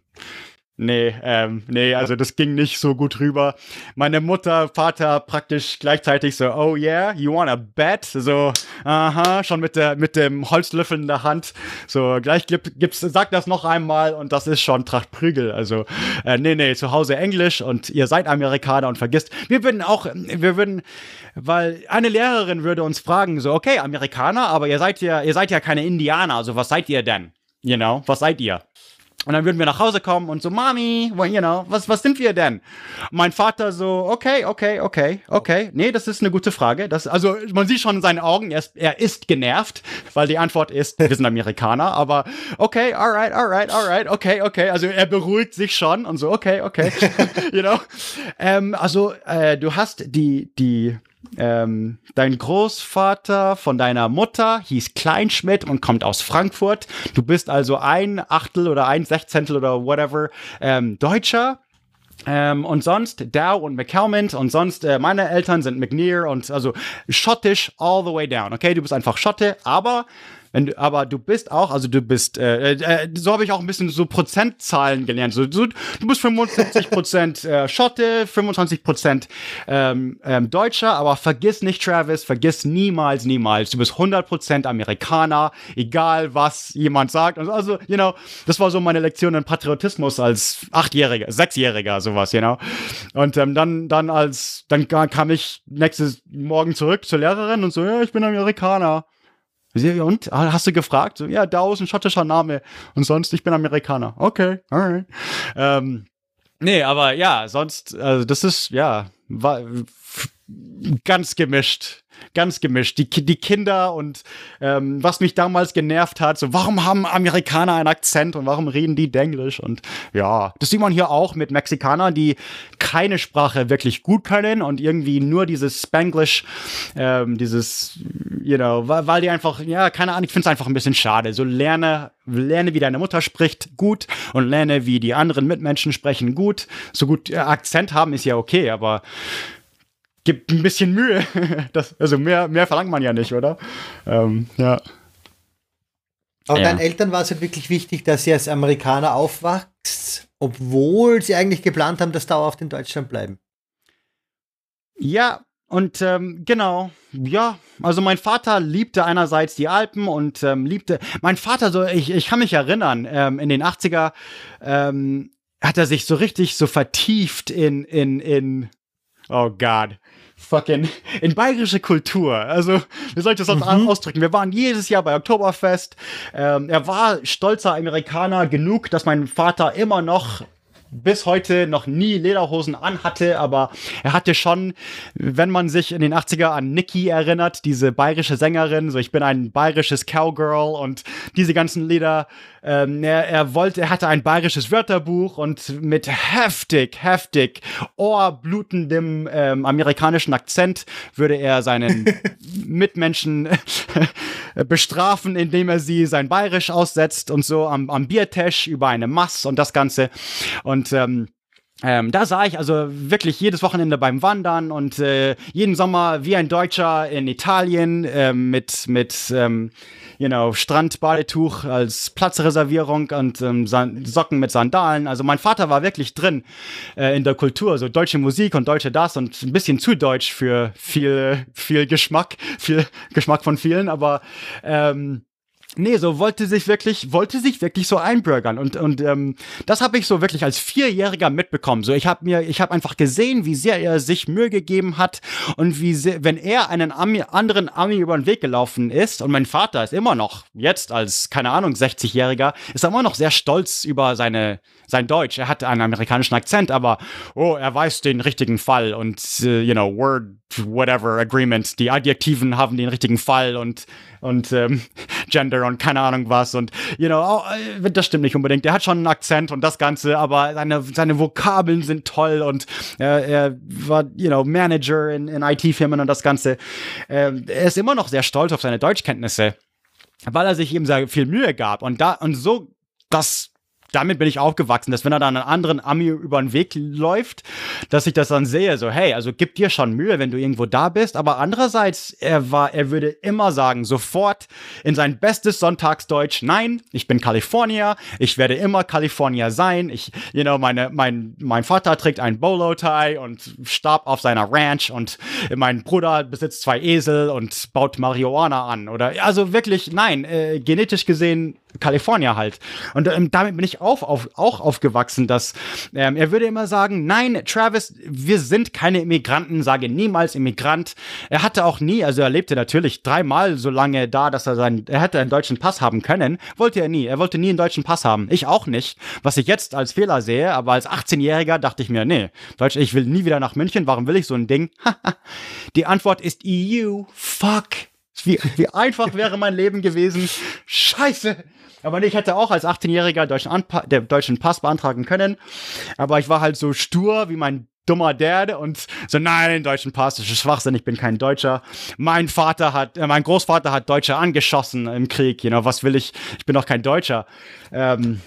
Nee, ähm, nee, also das ging nicht so gut rüber. Meine Mutter, Vater praktisch gleichzeitig so, oh yeah, you want a bet? So, aha, schon mit der, mit dem Holzlöffel in der Hand. So, gleich gibt, gibt's, sag das noch einmal und das ist schon Tracht Prügel. Also, äh, nee, nee, zu Hause Englisch und ihr seid Amerikaner und vergisst. Wir würden auch, wir würden, weil eine Lehrerin würde uns fragen, so, okay, Amerikaner, aber ihr seid ja, ihr seid ja keine Indianer, also was seid ihr denn? You know, was seid ihr? Und dann würden wir nach Hause kommen und so, Mami, well, you know, was, was sind wir denn? Mein Vater so, okay, okay, okay, okay. Nee, das ist eine gute Frage. Das, also, man sieht schon in seinen Augen, er ist, er ist genervt, weil die Antwort ist, wir sind Amerikaner, aber okay, alright, alright, alright, okay, okay. Also, er beruhigt sich schon und so, okay, okay, you know. Ähm, also, äh, du hast die, die, ähm, dein Großvater von deiner Mutter hieß Kleinschmidt und kommt aus Frankfurt. Du bist also ein Achtel oder ein Sechzehntel oder whatever ähm, Deutscher. Ähm, und sonst Dow und McCalmont und sonst äh, meine Eltern sind McNear und also schottisch all the way down. Okay, du bist einfach Schotte, aber wenn du, aber du bist auch, also du bist, äh, äh, so habe ich auch ein bisschen so Prozentzahlen gelernt. So, so du bist 75 Prozent äh, Schotte, 25 Prozent ähm, ähm, Deutscher, aber vergiss nicht, Travis, vergiss niemals, niemals, du bist 100 Prozent Amerikaner, egal was jemand sagt. Also, you know, das war so meine Lektion in Patriotismus als Achtjähriger, Sechsjähriger, sowas, you know. Und ähm, dann, dann als, dann kam ich nächstes Morgen zurück zur Lehrerin und so, ja, ich bin Amerikaner. Und? Ah, hast du gefragt? So, ja, Dao ist ein schottischer Name. Und sonst, ich bin Amerikaner. Okay, alright. Ähm, nee, aber ja, sonst, also das ist, ja, war ganz gemischt ganz gemischt. Die, die Kinder und ähm, was mich damals genervt hat, so warum haben Amerikaner einen Akzent und warum reden die Denglisch? Und ja, das sieht man hier auch mit Mexikanern, die keine Sprache wirklich gut können und irgendwie nur dieses Spanglish, ähm, dieses, you know, weil, weil die einfach, ja, keine Ahnung, ich finde es einfach ein bisschen schade. So lerne, lerne, wie deine Mutter spricht, gut und lerne, wie die anderen Mitmenschen sprechen, gut. So gut äh, Akzent haben ist ja okay, aber gibt ein bisschen Mühe. Das, also mehr, mehr verlangt man ja nicht, oder? Ähm, ja. Aber ja. deinen Eltern war es halt wirklich wichtig, dass sie als Amerikaner aufwachst, obwohl sie eigentlich geplant haben, dass dauerhaft in Deutschland bleiben. Ja, und ähm, genau, ja, also mein Vater liebte einerseits die Alpen und ähm, liebte, mein Vater, so, ich, ich kann mich erinnern, ähm, in den 80er ähm, hat er sich so richtig so vertieft in, in, in, oh Gott, fucking in bayerische Kultur. Also, wie soll ich das sonst mhm. ausdrücken? Wir waren jedes Jahr bei Oktoberfest. Ähm, er war stolzer Amerikaner genug, dass mein Vater immer noch bis heute noch nie Lederhosen anhatte, aber er hatte schon, wenn man sich in den 80er an Nikki erinnert, diese bayerische Sängerin, so ich bin ein bayerisches Cowgirl und diese ganzen Lieder, ähm, er, er wollte, er hatte ein bayerisches Wörterbuch und mit heftig, heftig ohrblutendem ähm, amerikanischen Akzent würde er seinen Mitmenschen bestrafen, indem er sie sein Bayerisch aussetzt und so am, am Biertisch über eine Mass und das Ganze. Und ähm, ähm, da sah ich also wirklich jedes Wochenende beim Wandern und äh, jeden Sommer wie ein Deutscher in Italien äh, mit, mit ähm, you know, Strandbadetuch als Platzreservierung und ähm, Socken mit Sandalen. Also mein Vater war wirklich drin äh, in der Kultur, so deutsche Musik und deutsche das und ein bisschen zu deutsch für viel, viel Geschmack, viel Geschmack von vielen, aber ähm, Nee, so wollte sich wirklich, wollte sich wirklich so einbürgern. Und, und ähm, das habe ich so wirklich als Vierjähriger mitbekommen. So, ich habe mir, ich habe einfach gesehen, wie sehr er sich Mühe gegeben hat und wie sehr, wenn er einen Ami, anderen Ami über den Weg gelaufen ist, und mein Vater ist immer noch, jetzt als, keine Ahnung, 60-Jähriger, ist er immer noch sehr stolz über seine, sein Deutsch. Er hat einen amerikanischen Akzent, aber oh, er weiß den richtigen Fall und, uh, you know, Word, whatever, Agreement. Die Adjektiven haben den richtigen Fall und, und ähm, Gender und keine Ahnung was. Und, you know, oh, äh, das stimmt nicht unbedingt. Er hat schon einen Akzent und das Ganze, aber seine, seine Vokabeln sind toll und äh, er war, you know, Manager in, in IT-Firmen und das Ganze. Äh, er ist immer noch sehr stolz auf seine Deutschkenntnisse weil er sich eben sehr viel Mühe gab und da und so das damit bin ich aufgewachsen, dass wenn er dann einen anderen Ami über den Weg läuft, dass ich das dann sehe, so, hey, also gib dir schon Mühe, wenn du irgendwo da bist. Aber andererseits, er war, er würde immer sagen, sofort in sein bestes Sonntagsdeutsch, nein, ich bin Kalifornier, ich werde immer Kalifornier sein. Ich, you know, meine, mein, mein Vater trägt ein Bolo-Tie und starb auf seiner Ranch und mein Bruder besitzt zwei Esel und baut Marihuana an. Oder, also wirklich, nein, äh, genetisch gesehen Kalifornier halt. Und ähm, damit bin ich auf, auf, auch aufgewachsen, dass ähm, er würde immer sagen, nein, Travis, wir sind keine Immigranten, sage niemals Immigrant. Er hatte auch nie, also er lebte natürlich dreimal so lange da, dass er seinen, er hätte einen deutschen Pass haben können, wollte er nie. Er wollte nie einen deutschen Pass haben. Ich auch nicht, was ich jetzt als Fehler sehe, aber als 18-Jähriger dachte ich mir, nee, Deutsch, ich will nie wieder nach München, warum will ich so ein Ding? Die Antwort ist EU, fuck. Wie, wie einfach wäre mein Leben gewesen. Scheiße. Aber ich hätte auch als 18-Jähriger deutschen, der deutschen Pass beantragen können. Aber ich war halt so stur wie mein dummer Dad und so, nein, deutschen Pass, das ist Schwachsinn, ich bin kein Deutscher. Mein Vater hat, äh, mein Großvater hat Deutsche angeschossen im Krieg, you know, was will ich, ich bin doch kein Deutscher. Ähm,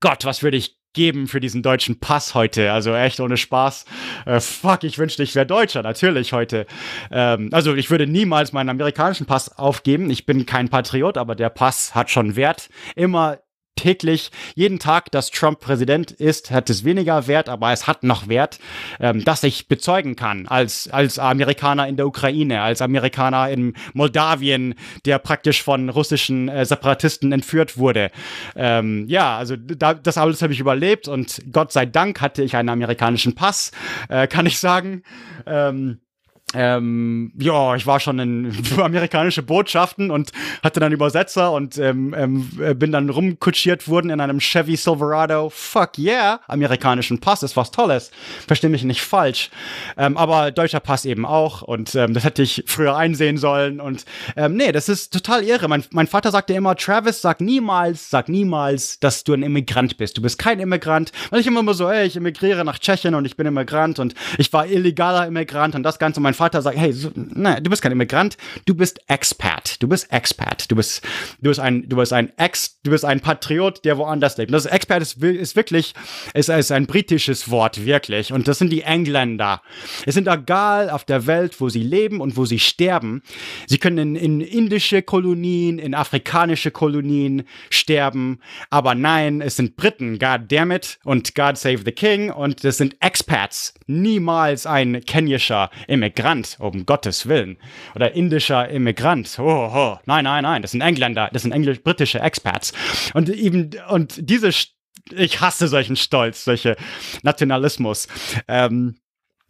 Gott, was würde ich geben für diesen deutschen Pass heute. Also echt ohne Spaß. Äh, fuck, ich wünschte, ich wäre Deutscher, natürlich heute. Ähm, also ich würde niemals meinen amerikanischen Pass aufgeben. Ich bin kein Patriot, aber der Pass hat schon Wert. Immer täglich, jeden Tag, dass Trump Präsident ist, hat es weniger Wert, aber es hat noch Wert, ähm, dass ich bezeugen kann als, als Amerikaner in der Ukraine, als Amerikaner in Moldawien, der praktisch von russischen äh, Separatisten entführt wurde. Ähm, ja, also da, das alles habe ich überlebt und Gott sei Dank hatte ich einen amerikanischen Pass, äh, kann ich sagen. Ähm, ähm, ja, ich war schon in amerikanische Botschaften und hatte dann Übersetzer und ähm, ähm, bin dann rumkutschiert worden in einem Chevy Silverado. Fuck yeah, amerikanischen Pass ist was Tolles. Versteh mich nicht falsch. Ähm, aber deutscher Pass eben auch und ähm, das hätte ich früher einsehen sollen und ähm, nee, das ist total irre. Mein, mein Vater sagte immer, Travis, sag niemals, sag niemals, dass du ein Immigrant bist. Du bist kein Immigrant. Weil ich immer immer so, ey, ich emigriere nach Tschechien und ich bin Immigrant und ich war illegaler Immigrant und das Ganze. Mein Vater sagt, hey, so, nein, du bist kein Immigrant, du bist Expat, du bist Expat, du bist, du bist ein, du bist ein Ex, du bist ein Patriot, der woanders lebt. Das Expat ist, ist wirklich, ist, ist ein britisches Wort, wirklich. Und das sind die Engländer. Es sind egal auf der Welt, wo sie leben und wo sie sterben. Sie können in, in indische Kolonien, in afrikanische Kolonien sterben. Aber nein, es sind Briten, God damn it, und God save the King. Und es sind Expats, niemals ein kenyischer Immigrant. Immigrant, um Gottes Willen. Oder indischer Immigrant. Oh, oh. Nein, nein, nein, das sind Engländer, das sind englisch-britische Expats. Und eben, und diese, ich hasse solchen Stolz, solche Nationalismus. Ähm,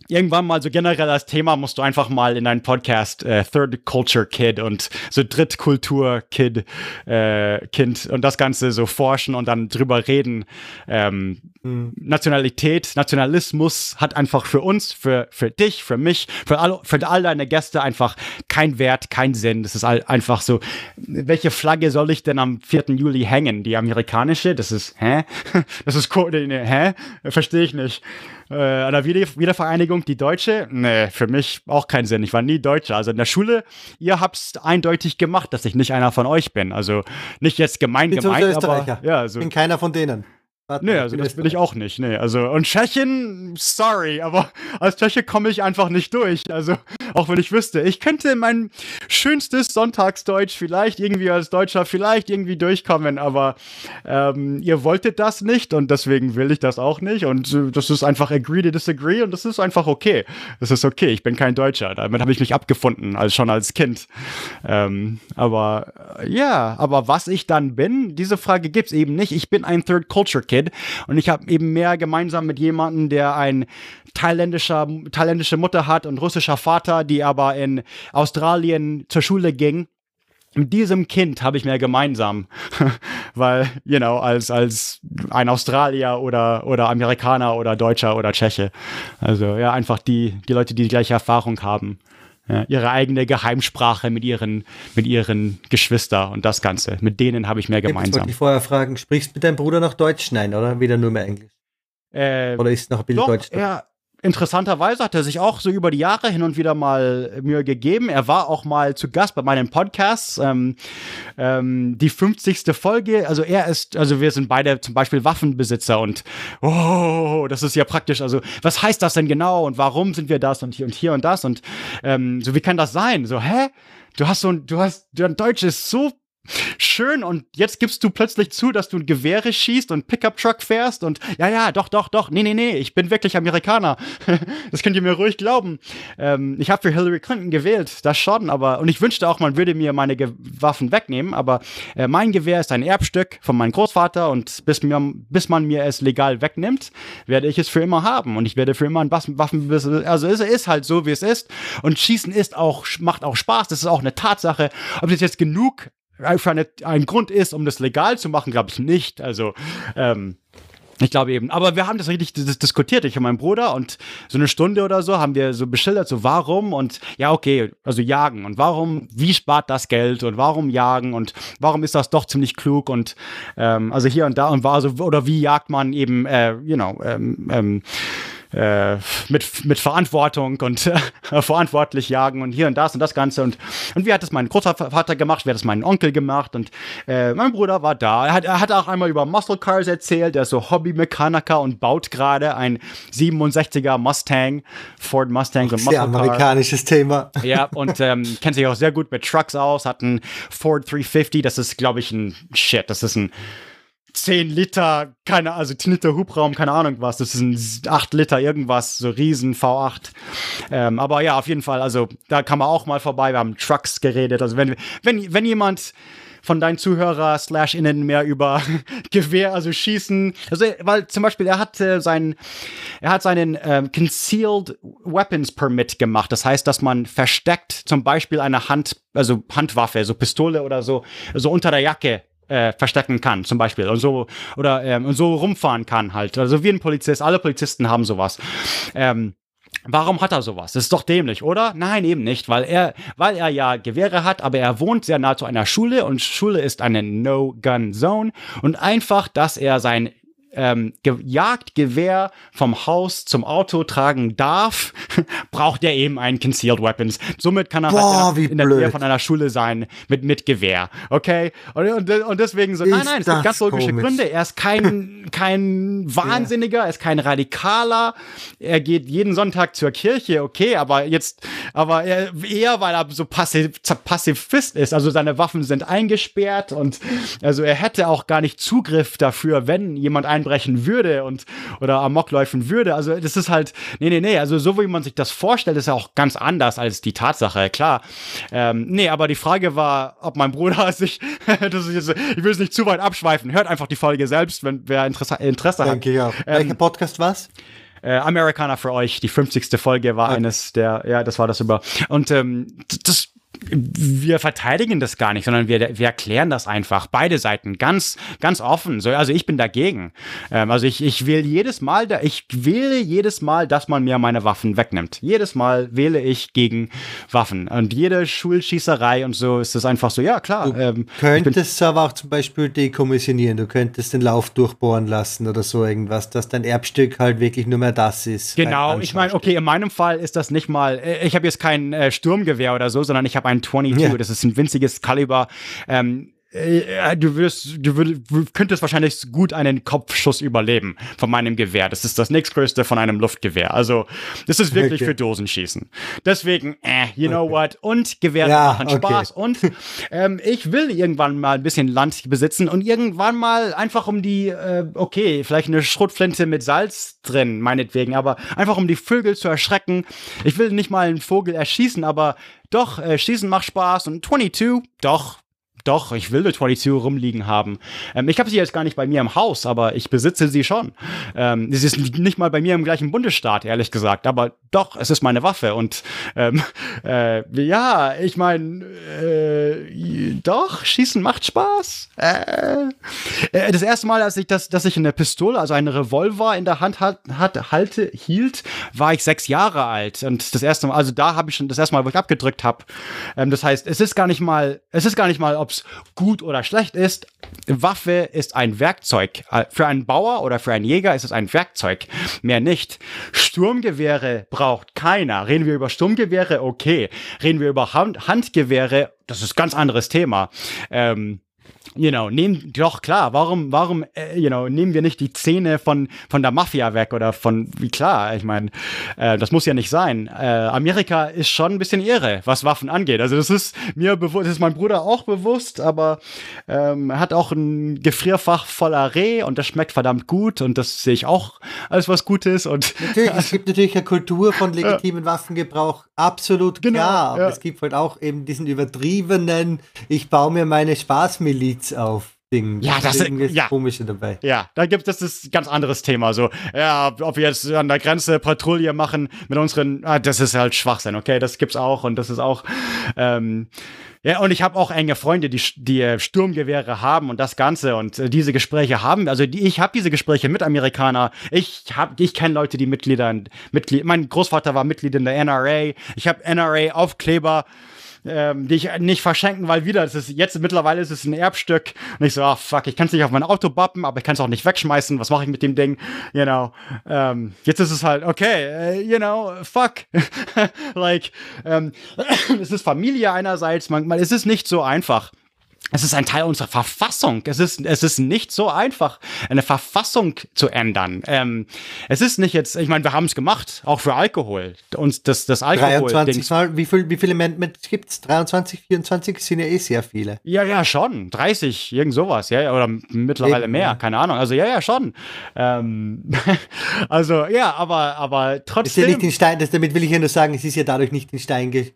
irgendwann mal so generell als Thema musst du einfach mal in deinen Podcast äh, Third Culture Kid und so Drittkultur Kid äh, Kind und das Ganze so forschen und dann drüber reden. Ähm, mhm. Nationalität, Nationalismus hat einfach für uns, für, für dich, für mich, für all, für all deine Gäste einfach kein Wert, kein Sinn. Das ist einfach so, welche Flagge soll ich denn am 4. Juli hängen? Die amerikanische? Das ist, hä? Das ist, hä? Verstehe ich nicht. Äh, an der Wiedervereinigung die Deutsche? Nee, für mich auch keinen Sinn. Ich war nie Deutscher. Also in der Schule, ihr habt's eindeutig gemacht, dass ich nicht einer von euch bin. Also nicht jetzt gemein gemeint, aber ja, also, ich bin keiner von denen. Warte, nee, also das will ich auch nicht. Nee, also und Tschechien, sorry, aber als Tscheche komme ich einfach nicht durch. Also auch wenn ich wüsste, ich könnte mein schönstes Sonntagsdeutsch vielleicht irgendwie als Deutscher vielleicht irgendwie durchkommen, aber ähm, ihr wolltet das nicht und deswegen will ich das auch nicht und äh, das ist einfach agree to disagree und das ist einfach okay. Das ist okay. Ich bin kein Deutscher. Damit habe ich mich abgefunden, als schon als Kind. Ähm, aber ja, aber was ich dann bin, diese Frage gibt's eben nicht. Ich bin ein Third Culture Kid. Und ich habe eben mehr gemeinsam mit jemandem, der ein thailändischer, thailändische Mutter hat und russischer Vater, die aber in Australien zur Schule ging. Mit diesem Kind habe ich mehr gemeinsam, weil, you know, als, als ein Australier oder, oder Amerikaner oder Deutscher oder Tscheche. Also, ja, einfach die, die Leute, die die gleiche Erfahrung haben ja, ihre eigene Geheimsprache mit ihren, mit ihren Geschwistern und das Ganze. Mit denen habe ich mehr gemeinsam. Ich wollte dich vorher fragen, sprichst du mit deinem Bruder noch Deutsch? Nein, oder? Wieder nur mehr Englisch? Äh, oder ist noch ein bisschen doch, Deutsch? Ja, interessanterweise hat er sich auch so über die Jahre hin und wieder mal Mühe gegeben. Er war auch mal zu Gast bei meinen Podcasts. Ähm, ähm, die 50. Folge, also er ist, also wir sind beide zum Beispiel Waffenbesitzer und oh, das ist ja praktisch. Also, was heißt das denn genau und warum sind wir das und hier und hier und das? Und ähm, so, wie kann das sein? So, hä? Du hast so ein, du hast, dein Deutsch ist so Schön, und jetzt gibst du plötzlich zu, dass du ein Gewehre schießt und Pickup-Truck fährst und ja, ja, doch, doch, doch, nee, nee, nee, ich bin wirklich Amerikaner. das könnt ihr mir ruhig glauben. Ähm, ich habe für Hillary Clinton gewählt, das schon, aber, und ich wünschte auch, man würde mir meine Ge Waffen wegnehmen, aber äh, mein Gewehr ist ein Erbstück von meinem Großvater und bis, mir, bis man mir es legal wegnimmt, werde ich es für immer haben und ich werde für immer ein Waffen, also es ist halt so, wie es ist und Schießen ist auch, macht auch Spaß, das ist auch eine Tatsache. Ob das jetzt genug für eine, ein Grund ist, um das legal zu machen, glaube ich nicht. Also, ähm, ich glaube eben. Aber wir haben das richtig diskutiert, ich und mein Bruder, und so eine Stunde oder so haben wir so beschildert, so warum und ja, okay, also jagen und warum, wie spart das Geld und warum jagen und warum ist das doch ziemlich klug und ähm, also hier und da und war so, oder wie jagt man eben, äh, you know, ähm, ähm, äh, mit, mit Verantwortung und äh, verantwortlich jagen und hier und das und das Ganze. Und, und wie hat es mein Großvater gemacht, wie hat es mein Onkel gemacht und äh, mein Bruder war da. Er hat, er hat auch einmal über Muscle Cars erzählt, er ist so Hobbymechaniker und baut gerade ein 67er Mustang, Ford Mustang. So sehr amerikanisches Thema. Ja, und ähm, kennt sich auch sehr gut mit Trucks aus, hat einen Ford 350, das ist, glaube ich, ein Shit, das ist ein 10 Liter, keine, also 10 Liter Hubraum, keine Ahnung was. Das sind 8 Liter irgendwas, so riesen V8. Ähm, aber ja, auf jeden Fall, also da kann man auch mal vorbei. Wir haben Trucks geredet. Also wenn, wenn, wenn jemand von deinen Zuhörer slash innen mehr über Gewehr, also Schießen. Also, weil zum Beispiel er hat äh, seinen, er hat seinen ähm, Concealed Weapons Permit gemacht. Das heißt, dass man versteckt zum Beispiel eine Hand, also Handwaffe, so Pistole oder so, so unter der Jacke äh, verstecken kann, zum Beispiel. Und so, oder ähm, und so rumfahren kann halt. Also wie ein Polizist, alle Polizisten haben sowas. Ähm, Warum hat er sowas? Das ist doch dämlich, oder? Nein, eben nicht, weil er, weil er ja Gewehre hat, aber er wohnt sehr nah zu einer Schule und Schule ist eine No-Gun-Zone und einfach, dass er sein ähm, Jagdgewehr vom Haus zum Auto tragen darf, braucht er eben einen Concealed Weapons. Somit kann er Boah, halt in der Nähe von einer Schule sein mit, mit Gewehr. Okay? Und, und, und deswegen so, ist nein, nein, es gibt ganz logische komisch. Gründe. Er ist kein, kein Wahnsinniger, er ist kein Radikaler. Er geht jeden Sonntag zur Kirche, okay, aber jetzt, aber er, eher, weil er so passiv, Pazifist ist. Also seine Waffen sind eingesperrt und also er hätte auch gar nicht Zugriff dafür, wenn jemand einen einbrechen würde und oder amok läufen würde. Also das ist halt, nee, nee, nee, also so wie man sich das vorstellt, ist ja auch ganz anders als die Tatsache, klar. Ähm, nee, aber die Frage war, ob mein Bruder sich, das ist jetzt, ich will es nicht zu weit abschweifen, hört einfach die Folge selbst, wenn wer Interesse, Interesse Danke, hat. Ja. Ähm, Welcher Podcast war's? Äh, Amerikaner für euch, die 50. Folge war okay. eines der, ja, das war das über. Und ähm, das wir verteidigen das gar nicht, sondern wir, wir erklären das einfach. Beide Seiten ganz, ganz offen. So, also ich bin dagegen. Ähm, also ich, ich will jedes Mal, da, ich wähle jedes Mal, dass man mir meine Waffen wegnimmt. Jedes Mal wähle ich gegen Waffen. Und jede Schulschießerei und so ist es einfach so, ja klar. Du ähm, könntest aber auch zum Beispiel dekommissionieren. Du könntest den Lauf durchbohren lassen oder so irgendwas, dass dein Erbstück halt wirklich nur mehr das ist. Genau, ich meine, okay, in meinem Fall ist das nicht mal, äh, ich habe jetzt kein äh, Sturmgewehr oder so, sondern ich habe ein 22, ja. das ist ein winziges Kaliber. Ähm, äh, du würdest, du würdest, könntest wahrscheinlich gut einen Kopfschuss überleben von meinem Gewehr. Das ist das nächstgrößte von einem Luftgewehr. Also, das ist wirklich okay. für Dosenschießen. Deswegen, äh, you know okay. what? Und Gewehre ja, machen Spaß. Okay. Und ähm, ich will irgendwann mal ein bisschen Land besitzen und irgendwann mal einfach um die, äh, okay, vielleicht eine Schrotflinte mit Salz drin, meinetwegen, aber einfach um die Vögel zu erschrecken. Ich will nicht mal einen Vogel erschießen, aber doch, äh, Schießen macht Spaß und 22, doch, doch, ich will eine 22 rumliegen haben. Ähm, ich habe sie jetzt gar nicht bei mir im Haus, aber ich besitze sie schon. Ähm, sie ist nicht mal bei mir im gleichen Bundesstaat, ehrlich gesagt. Aber doch, es ist meine Waffe. Und ähm, äh, ja, ich meine, äh, doch, Schießen macht Spaß. Äh, äh, das erste Mal, als ich das, dass ich eine Pistole, also eine Revolver in der Hand hat, hat, halte, hielt, war ich sechs Jahre alt. Und das erste Mal, also da habe ich schon das erste Mal, wo ich abgedrückt habe. Ähm, das heißt, es ist gar nicht mal, es ist gar nicht mal, ob es gut oder schlecht ist. Waffe ist ein Werkzeug. Äh, für einen Bauer oder für einen Jäger ist es ein Werkzeug. Mehr nicht. Sturmgewehre braucht keiner. Reden wir über Sturmgewehre? Okay. Reden wir über Hand Handgewehre? Das ist ein ganz anderes Thema. Ähm, you know, nehmen, doch klar, warum, warum, äh, you know, nehmen wir nicht die Zähne von, von der Mafia weg oder von, wie klar, ich meine, äh, das muss ja nicht sein. Äh, Amerika ist schon ein bisschen irre, was Waffen angeht. Also das ist mir bewusst, das ist mein Bruder auch bewusst, aber ähm, er hat auch ein Gefrierfach voller Reh und das schmeckt verdammt gut und das sehe ich auch als was Gutes. Und natürlich, es gibt natürlich eine Kultur von legitimen Waffengebrauch, absolut genau, klar, aber ja. es gibt halt auch eben diesen übertriebenen, ich baue mir meine Spaßmiliz Beats auf. Ding. Ja, das ist ja. Komische dabei. Ja, da gibt es das ganz anderes Thema. So, ja, ob wir jetzt an der Grenze Patrouille machen mit unseren, ah, das ist halt Schwachsinn, okay? Das gibt's auch und das ist auch. Ähm, ja, und ich habe auch enge Freunde, die, die äh, Sturmgewehre haben und das Ganze und äh, diese Gespräche haben. Also die, ich habe diese Gespräche mit Amerikanern. Ich hab, ich kenne Leute, die Mitglieder, Mitglied, mein Großvater war Mitglied in der NRA. Ich habe NRA-Aufkleber ähm, die ich nicht verschenken, weil wieder, das ist jetzt mittlerweile ist es ein Erbstück und ich so, oh, fuck, ich kann es nicht auf mein Auto bappen, aber ich kann es auch nicht wegschmeißen. Was mache ich mit dem Ding? You know, ähm, jetzt ist es halt okay, uh, you know, fuck, like, ähm, es ist Familie einerseits, manchmal ist es nicht so einfach. Es ist ein Teil unserer Verfassung. Es ist, es ist nicht so einfach, eine Verfassung zu ändern. Ähm, es ist nicht jetzt, ich meine, wir haben es gemacht, auch für Alkohol. Uns das, das Alkohol. 23 Mal, wie, viel, wie viele Amendments gibt es? 23, 24 sind ja eh sehr viele. Ja, ja, schon. 30, irgend sowas, ja, oder mittlerweile Eben, mehr, ja. keine Ahnung. Also ja, ja, schon. Ähm, also ja, aber, aber trotzdem. ist ja nicht in Stein, das, damit will ich ja nur sagen, es ist ja dadurch nicht in Stein ge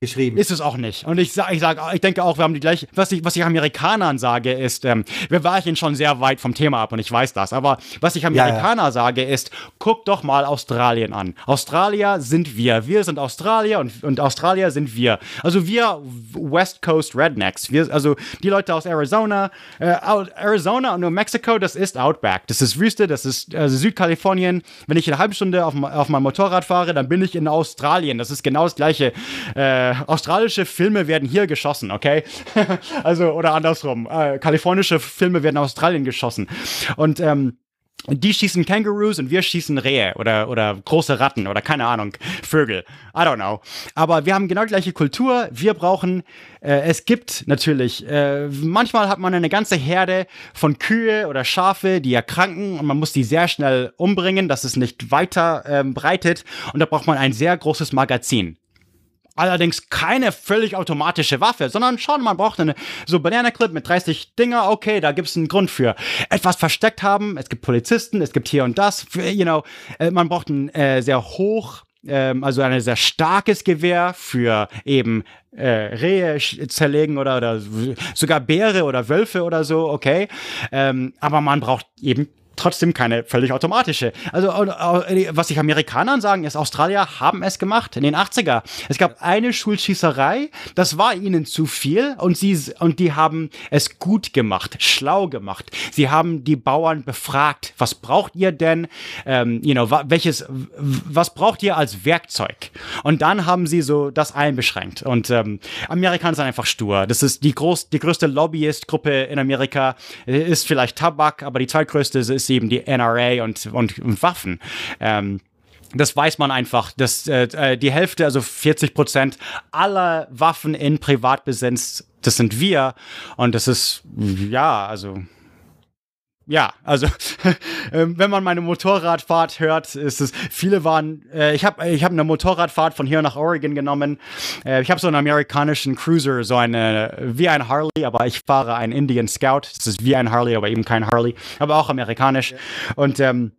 geschrieben. Ist es auch nicht. Und ich sage, ich, sag, ich denke auch, wir haben die gleiche, was ich, was ich Amerikanern sage, ist, ähm, wir weichen schon sehr weit vom Thema ab und ich weiß das, aber was ich Amerikaner ja, ja. sage, ist, guck doch mal Australien an. Australier sind wir. Wir sind Australier und, und Australier sind wir. Also wir West Coast Rednecks. Wir, also die Leute aus Arizona, äh, Arizona und New Mexico, das ist Outback. Das ist Wüste, das ist also Südkalifornien. Wenn ich eine halbe Stunde auf, auf meinem Motorrad fahre, dann bin ich in Australien. Das ist genau das gleiche äh, australische Filme werden hier geschossen, okay? also, oder andersrum. Äh, kalifornische Filme werden in Australien geschossen. Und, ähm, die schießen Kangaroos und wir schießen Rehe oder, oder große Ratten oder keine Ahnung, Vögel. I don't know. Aber wir haben genau die gleiche Kultur. Wir brauchen, äh, es gibt natürlich, äh, manchmal hat man eine ganze Herde von Kühe oder Schafe, die erkranken und man muss die sehr schnell umbringen, dass es nicht weiter ähm, breitet. Und da braucht man ein sehr großes Magazin. Allerdings keine völlig automatische Waffe, sondern schon, man braucht eine so Banana Clip mit 30 Dinger, okay, da gibt's einen Grund für. Etwas versteckt haben, es gibt Polizisten, es gibt hier und das, you know, äh, man braucht ein äh, sehr hoch ähm, also ein sehr starkes Gewehr für eben äh, Rehe zerlegen oder, oder sogar Bäre oder Wölfe oder so, okay. Ähm, aber man braucht eben trotzdem keine völlig automatische. Also, was sich Amerikanern sagen, ist, Australier haben es gemacht in den 80er. Es gab eine Schulschießerei, das war ihnen zu viel und sie, und die haben es gut gemacht, schlau gemacht. Sie haben die Bauern befragt, was braucht ihr denn, ähm, you know, welches, was braucht ihr als Werkzeug? Und dann haben sie so das einbeschränkt. Und ähm, Amerikaner sind einfach stur. Das ist die, groß, die größte Lobbyistgruppe in Amerika, ist vielleicht Tabak, aber die zweitgrößte ist eben die NRA und, und, und Waffen. Ähm, das weiß man einfach, dass äh, äh die Hälfte, also 40 Prozent aller Waffen in Privatbesitz, das sind wir. Und das ist, ja, also ja, also ähm, wenn man meine Motorradfahrt hört, ist es viele waren. Äh, ich habe ich hab eine Motorradfahrt von hier nach Oregon genommen. Äh, ich habe so einen amerikanischen Cruiser, so eine wie ein Harley, aber ich fahre einen Indian Scout. Das ist wie ein Harley, aber eben kein Harley, aber auch amerikanisch. Ja. Und ähm,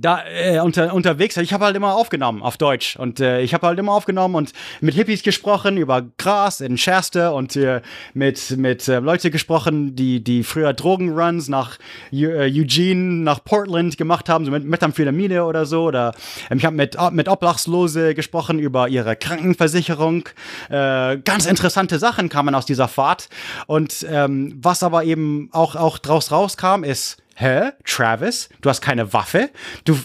da äh, unter, unterwegs, ich habe halt immer aufgenommen auf Deutsch. Und äh, ich habe halt immer aufgenommen und mit Hippies gesprochen über Gras in Shasta und äh, mit mit äh, Leute gesprochen, die die früher Drogenruns nach äh, Eugene nach Portland gemacht haben, so mit Methamphetamine oder so. Oder ähm, ich habe mit mit Obdachlose gesprochen über ihre Krankenversicherung. Äh, ganz interessante Sachen kamen aus dieser Fahrt. Und ähm, was aber eben auch auch draus rauskam ist hä, Travis, du hast keine Waffe? Du,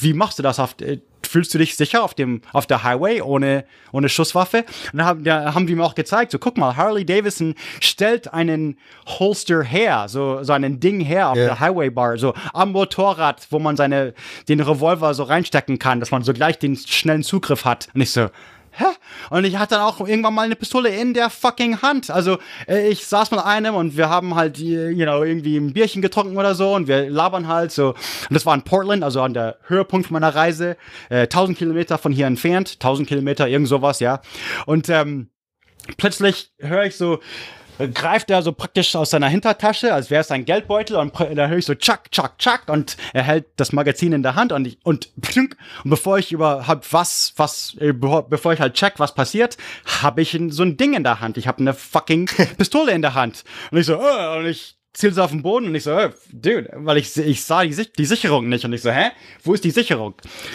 wie machst du das auf, äh, fühlst du dich sicher auf dem, auf der Highway ohne, ohne Schusswaffe? Und dann haben, da haben die mir auch gezeigt, so guck mal, Harley Davidson stellt einen Holster her, so, so einen Ding her auf yeah. der Highway Bar, so am Motorrad, wo man seine, den Revolver so reinstecken kann, dass man so gleich den schnellen Zugriff hat. Und ich so, hä? Und ich hatte dann auch irgendwann mal eine Pistole in der fucking Hand. Also äh, ich saß mit einem und wir haben halt, you know, irgendwie ein Bierchen getrunken oder so und wir labern halt so. Und das war in Portland, also an der Höhepunkt meiner Reise, äh, 1000 Kilometer von hier entfernt, 1000 Kilometer, irgend sowas, ja. Und ähm, plötzlich höre ich so, greift er so praktisch aus seiner Hintertasche, als wäre es ein Geldbeutel und da höre ich so tschack, tschack, tschack und er hält das Magazin in der Hand und ich, und, und bevor ich überhaupt was, was, äh, bevor ich halt check, was passiert, habe ich so ein Ding in der Hand. Ich habe eine fucking Pistole in der Hand. Und ich so, oh, und ich zielt so auf den Boden und ich so, hey, dude, weil ich, ich sah die, die Sicherung nicht und ich so, hä, wo ist die Sicherung?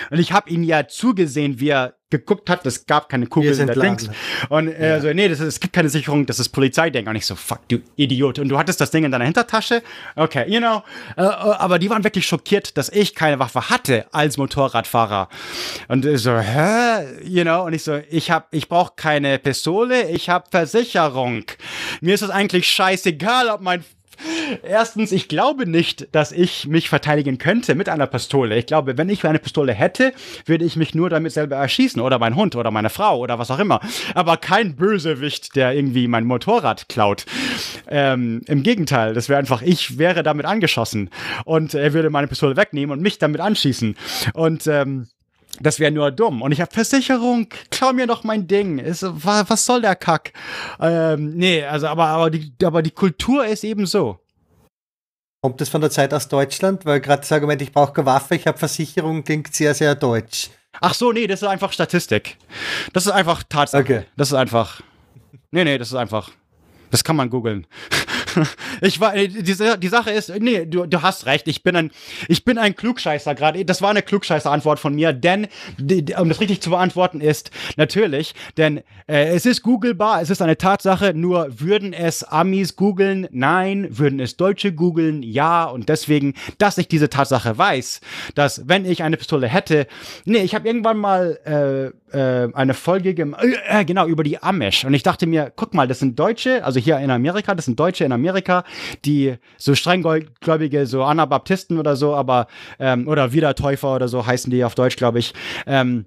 Und ich habe ihn ja zugesehen, wie er geguckt hat, es gab keine Kugeln in der Dings. Und er äh, ja. so, nee, das ist, es gibt keine Sicherung, das ist Polizeiding. Und ich so, fuck, du Idiot. Und du hattest das Ding in deiner Hintertasche? Okay, you know. Äh, äh aber die waren wirklich schockiert, dass ich keine Waffe hatte als Motorradfahrer. Und so, hä? You know, und ich so, ich hab, ich brauche keine Pistole, ich habe Versicherung. Mir ist es eigentlich scheißegal, ob mein Erstens, ich glaube nicht, dass ich mich verteidigen könnte mit einer Pistole. Ich glaube, wenn ich eine Pistole hätte, würde ich mich nur damit selber erschießen oder mein Hund oder meine Frau oder was auch immer. Aber kein Bösewicht, der irgendwie mein Motorrad klaut. Ähm, Im Gegenteil, das wäre einfach, ich wäre damit angeschossen und er würde meine Pistole wegnehmen und mich damit anschießen. Und ähm, das wäre nur dumm. Und ich habe Versicherung, klau mir doch mein Ding. Ist, was soll der Kack? Ähm, nee, also aber, aber, die, aber die Kultur ist eben so. Kommt das von der Zeit aus Deutschland? Weil gerade das Argument, ich brauche keine Waffe, ich habe Versicherung, klingt sehr, sehr deutsch. Ach so, nee, das ist einfach Statistik. Das ist einfach Tatsache. Okay. Das ist einfach. Nee, nee, das ist einfach. Das kann man googeln. ich war, äh, die, die Sache ist, nee, du, du hast recht, ich bin ein, ich bin ein Klugscheißer gerade. Das war eine Klugscheißer-Antwort von mir, denn, um das richtig zu beantworten ist, natürlich, denn äh, es ist googelbar, es ist eine Tatsache, nur würden es Amis googeln? Nein. Würden es Deutsche googeln? Ja. Und deswegen, dass ich diese Tatsache weiß, dass wenn ich eine Pistole hätte, nee, ich habe irgendwann mal äh, äh, eine Folge gemacht, äh, genau, über die Amish. Und ich dachte mir, guck mal, das sind Deutsche, also hier in Amerika, das sind Deutsche in Amerika, Amerika, die so strenggläubige, so Anabaptisten oder so, aber, ähm, oder Wiedertäufer oder so heißen die auf Deutsch, glaube ich. Ähm,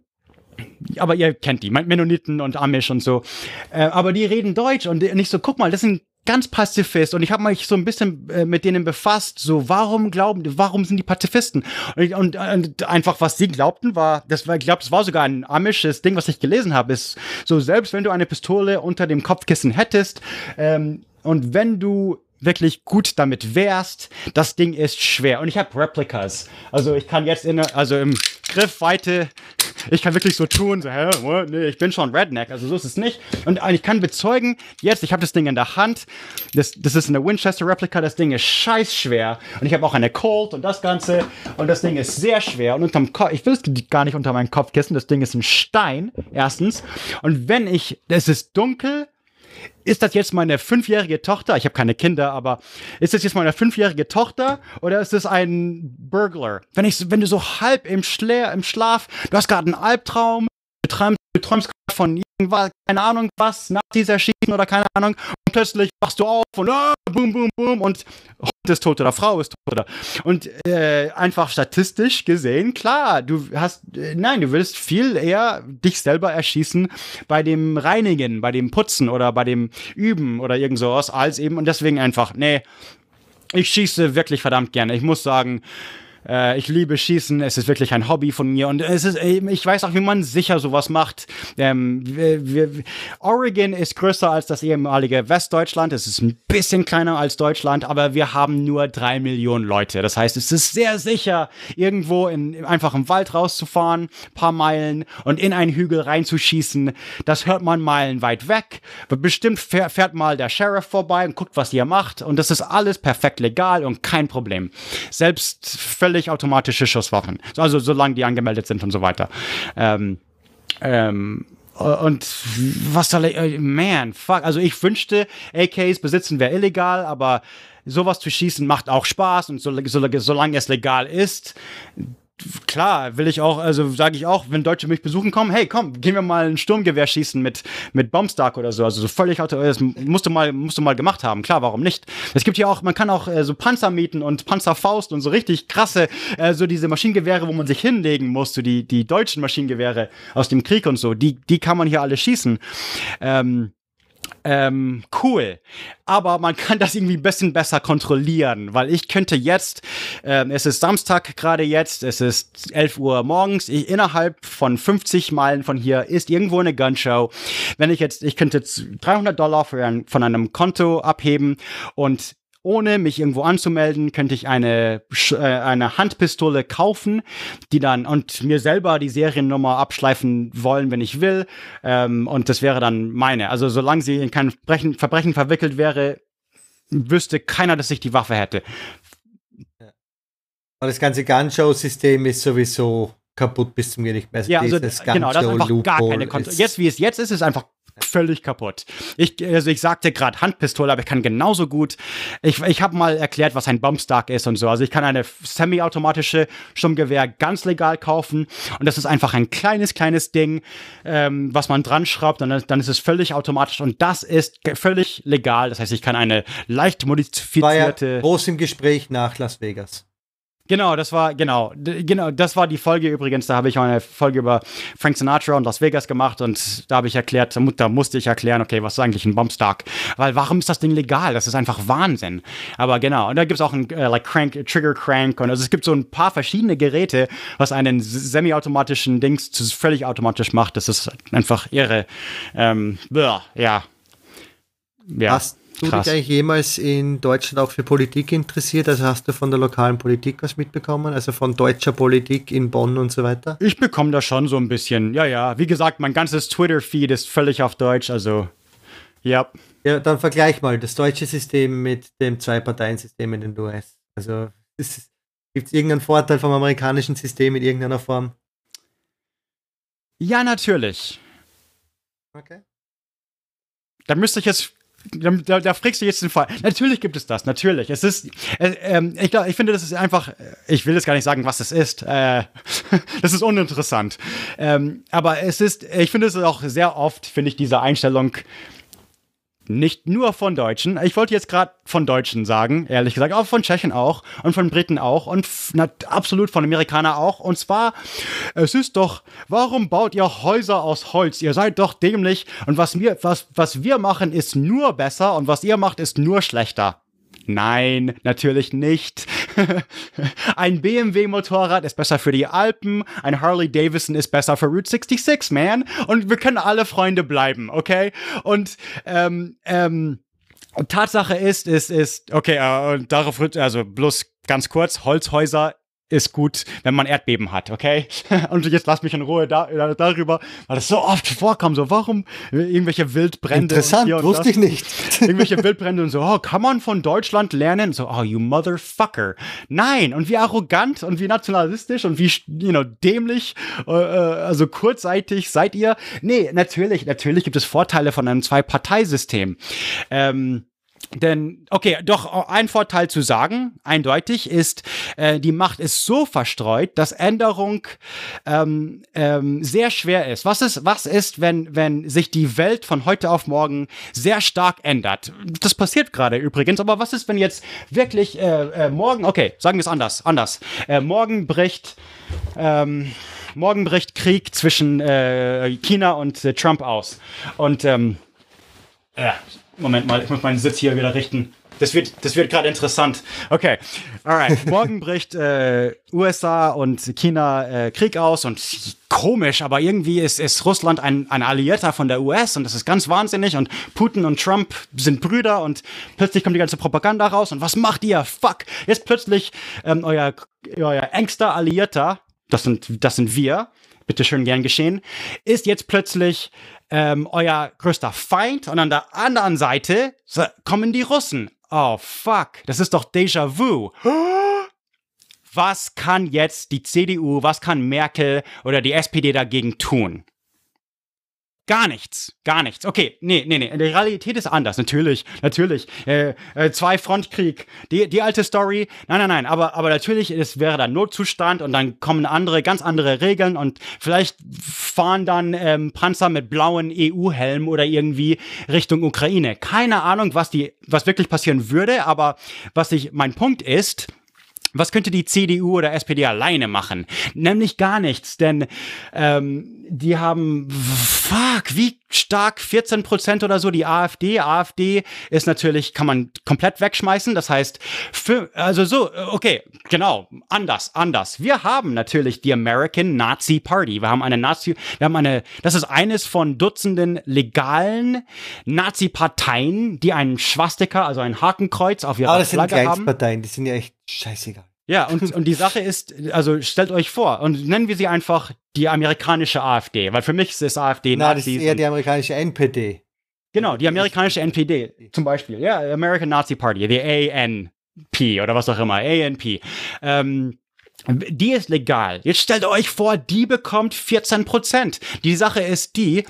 aber ihr kennt die, Mennoniten und Amish und so. Äh, aber die reden Deutsch und nicht so, guck mal, das sind ganz Pazifist und ich habe mich so ein bisschen äh, mit denen befasst, so warum glauben, warum sind die Pazifisten? Und, und, und einfach was sie glaubten war, das war, ich glaube, es war sogar ein amisches Ding, was ich gelesen habe, ist so selbst wenn du eine Pistole unter dem Kopfkissen hättest, ähm, und wenn du wirklich gut damit wärst, das Ding ist schwer. Und ich habe Replicas. Also ich kann jetzt in, also im Griffweite, ich kann wirklich so tun, so, hä, nee, ich bin schon Redneck, also so ist es nicht. Und ich kann bezeugen, jetzt, ich habe das Ding in der Hand, das, das ist eine Winchester Replica, das Ding ist scheiß schwer. Und ich habe auch eine Colt und das Ganze und das Ding ist sehr schwer. Und unterm Kopf, ich will es gar nicht unter meinen Kopfkissen, das Ding ist ein Stein, erstens. Und wenn ich, es ist dunkel, ist das jetzt meine fünfjährige Tochter? Ich habe keine Kinder, aber ist das jetzt meine fünfjährige Tochter oder ist das ein Burglar? Wenn ich, wenn du so halb im, Schla im Schlaf, du hast gerade einen Albtraum, du träumst, du träumst von irgendwas, keine Ahnung was, Nazis erschießen oder keine Ahnung, und plötzlich wachst du auf und ah, boom, boom, boom und Hund ist tot oder Frau ist tot oder. Und äh, einfach statistisch gesehen, klar, du hast, äh, nein, du willst viel eher dich selber erschießen bei dem Reinigen, bei dem Putzen oder bei dem Üben oder irgend sowas, als eben, und deswegen einfach, nee, ich schieße wirklich verdammt gerne. Ich muss sagen, Äh, ich liebe Schießen. Es ist wirklich ein Hobby von mir und es ist, ich weiß auch, wie man sicher sowas macht. Ähm, wir, wir, Oregon ist größer als das ehemalige Westdeutschland. Es ist ein bisschen kleiner als Deutschland, aber wir haben nur drei Millionen Leute. Das heißt, es ist sehr sicher, irgendwo in, einfach im Wald rauszufahren, paar Meilen und in einen Hügel reinzuschießen. Das hört man meilenweit weg. Bestimmt fährt mal der Sheriff vorbei und guckt, was ihr macht. Und das ist alles perfekt legal und kein Problem. Selbst völlig automatische Schusswaffen. Also solange die angemeldet sind und so weiter. Ähm, ähm, und was soll ich, äh, man, fuck. Also ich wünschte, AKs besitzen wäre illegal, aber sowas zu schießen macht auch Spaß und so, so, solange es legal ist, klar, will ich auch, also sage ich auch, wenn Deutsche mich besuchen kommen, hey, komm, gehen wir mal ein Sturmgewehr schießen mit, mit Bombstark oder so. Also so völlig, das musst du mal, musst du mal gemacht haben. Klar, warum nicht? Es gibt ja auch, man kann auch äh, so Panzer mieten und Panzerfaust und so richtig krasse, äh, so diese Maschinengewehre, wo man sich hinlegen muss, so die, die deutschen Maschinengewehre aus dem Krieg und so, die, die kann man hier alle schießen. Ähm, ähm, cool. Aber man kann das irgendwie ein bisschen besser kontrollieren, weil ich könnte jetzt, ähm, es ist Samstag gerade jetzt, es ist 11 Uhr morgens, ich, innerhalb von 50 Meilen von hier ist irgendwo eine Gunshow. Wenn ich jetzt, ich könnte jetzt 300 Dollar ein, von einem Konto abheben und ohne mich irgendwo anzumelden, könnte ich eine, äh, eine Handpistole kaufen, die dann und mir selber die Seriennummer abschleifen wollen, wenn ich will. Ähm, und das wäre dann meine. Also solange sie in kein Verbrechen, Verbrechen verwickelt wäre, wüsste keiner, dass ich die Waffe hätte. Aber das ganze Gunshow-System ist sowieso kaputt bis zum Gericht. Also ja, also genau, das ist einfach gar keine Kontrolle. Jetzt, wie es jetzt ist, ist einfach völlig kaputt. Ich, also ich sagte gerade Handpistole, aber ich kann genauso gut. Ich, ich habe mal erklärt, was ein Bombstock ist und so. Also ich kann eine semi-automatische Sturmgewehr ganz legal kaufen und das ist einfach ein kleines, kleines Ding, ähm, was man dran schraubt und dann, dann ist es völlig automatisch und das ist völlig legal. Das heißt, ich kann eine leicht modifizierte. War ja groß im Gespräch nach Las Vegas. Genau, das war, genau, genau, das war die Folge übrigens. Da habe ich auch eine Folge über Frank Sinatra und Las Vegas gemacht und da habe ich erklärt, da musste ich erklären, okay, was ist eigentlich ein Bombstock? Weil warum ist das Ding legal? Das ist einfach Wahnsinn. Aber genau, und da gibt es auch ein äh, like Crank, Trigger Crank und also es gibt so ein paar verschiedene Geräte, was einen semi-automatischen Dings zu völlig automatisch macht. Das ist einfach irre. Ähm, ja. Ja. Hast du Krass. dich eigentlich jemals in Deutschland auch für Politik interessiert? Also hast du von der lokalen Politik was mitbekommen? Also von deutscher Politik in Bonn und so weiter? Ich bekomme da schon so ein bisschen. Ja, ja. Wie gesagt, mein ganzes Twitter-Feed ist völlig auf Deutsch. Also, ja. Ja, dann vergleich mal das deutsche System mit dem Zwei-Parteien-System in den US. Also, gibt es irgendeinen Vorteil vom amerikanischen System in irgendeiner Form? Ja, natürlich. Okay. Da müsste ich jetzt da, da fragst du jetzt den Fall. Natürlich gibt es das, natürlich. Es ist, äh, äh, ich, glaub, ich finde, das ist einfach, ich will jetzt gar nicht sagen, was es ist. Äh, das ist uninteressant. Ähm, aber es ist, ich finde es auch sehr oft, finde ich, diese Einstellung, nicht nur von Deutschen. Ich wollte jetzt gerade von Deutschen sagen, ehrlich gesagt, auch von Tschechen auch und von Briten auch und na, absolut von Amerikanern auch. Und zwar, es ist doch, warum baut ihr Häuser aus Holz? Ihr seid doch dämlich und was wir, was, was wir machen, ist nur besser und was ihr macht, ist nur schlechter. Nein, natürlich nicht. ein BMW-Motorrad ist besser für die Alpen, ein Harley Davidson ist besser für Route 66, man. Und wir können alle Freunde bleiben, okay? Und ähm, ähm, Tatsache ist, ist, ist, okay, äh, und darauf, also bloß ganz kurz, Holzhäuser ist gut, wenn man Erdbeben hat, okay? Und jetzt lass mich in Ruhe da, darüber, weil das so oft vorkommt, so warum irgendwelche Wildbrände. Interessant, wusste ich nicht. irgendwelche Wildbrände und so, oh, kann man von Deutschland lernen? So, oh, you motherfucker. Nein, und wie arrogant und wie nationalistisch und wie, you know, dämlich, äh, äh, also kurzzeitig seid ihr. Nee, natürlich, natürlich gibt es Vorteile von einem Zwei-Partei-System. Ähm, denn, okay, doch ein Vorteil zu sagen, eindeutig, ist, äh, die Macht ist so verstreut, dass Änderung ähm, ähm, sehr schwer ist. Was ist, was ist, wenn, wenn sich die Welt von heute auf morgen sehr stark ändert? Das passiert gerade übrigens, aber was ist, wenn jetzt wirklich äh, äh, morgen, okay, sagen wir es anders, anders. Äh, morgen bricht, ähm, morgen bricht Krieg zwischen äh, China und äh, Trump aus. Und ähm, Moment mal, ich muss meinen Sitz hier wieder richten. Das wird, das wird gerade interessant. Okay, alright. Morgen bricht äh, USA und China äh, Krieg aus und komisch, aber irgendwie ist, ist Russland ein, ein Alliierter von der US und das ist ganz wahnsinnig und Putin und Trump sind Brüder und plötzlich kommt die ganze Propaganda raus und was macht ihr? Fuck! Jetzt plötzlich ähm, euer, euer engster Alliierter, das sind, das sind wir, bitte schön gern geschehen, ist jetzt plötzlich ähm, euer größter Feind und an der anderen Seite kommen die Russen. Oh, fuck. Das ist doch Déjà-vu. Was kann jetzt die CDU, was kann Merkel oder die SPD dagegen tun? Gar nichts, gar nichts. Okay, nee, nee, nee. Die Realität ist anders. Natürlich, natürlich. Äh, äh, zwei Frontkrieg, die, die alte Story. Nein, nein, nein. Aber, aber natürlich, es wäre dann Notzustand und dann kommen andere, ganz andere Regeln und vielleicht fahren dann ähm, Panzer mit blauen EU-Helmen oder irgendwie Richtung Ukraine. Keine Ahnung, was die, was wirklich passieren würde. Aber was ich, mein Punkt ist, was könnte die CDU oder SPD alleine machen? Nämlich gar nichts, denn ähm, die haben, fuck, wie stark, 14 Prozent oder so, die AfD. AfD ist natürlich, kann man komplett wegschmeißen. Das heißt, für, also so, okay, genau, anders, anders. Wir haben natürlich die American Nazi Party. Wir haben eine Nazi, wir haben eine, das ist eines von Dutzenden legalen Nazi-Parteien, die einen Schwastika, also ein Hakenkreuz auf ihrer Aber das Flagge sind haben. Parteien, die sind ja echt scheißegal. Ja, und, und die Sache ist, also stellt euch vor, und nennen wir sie einfach die amerikanische AfD, weil für mich ist es AfD Na, das ist Nazis. eher die amerikanische NPD. Genau, die amerikanische NPD zum Beispiel. Ja, American Nazi Party, die ANP oder was auch immer, ANP. Ähm, die ist legal. Jetzt stellt euch vor, die bekommt 14 Prozent. Die Sache ist die,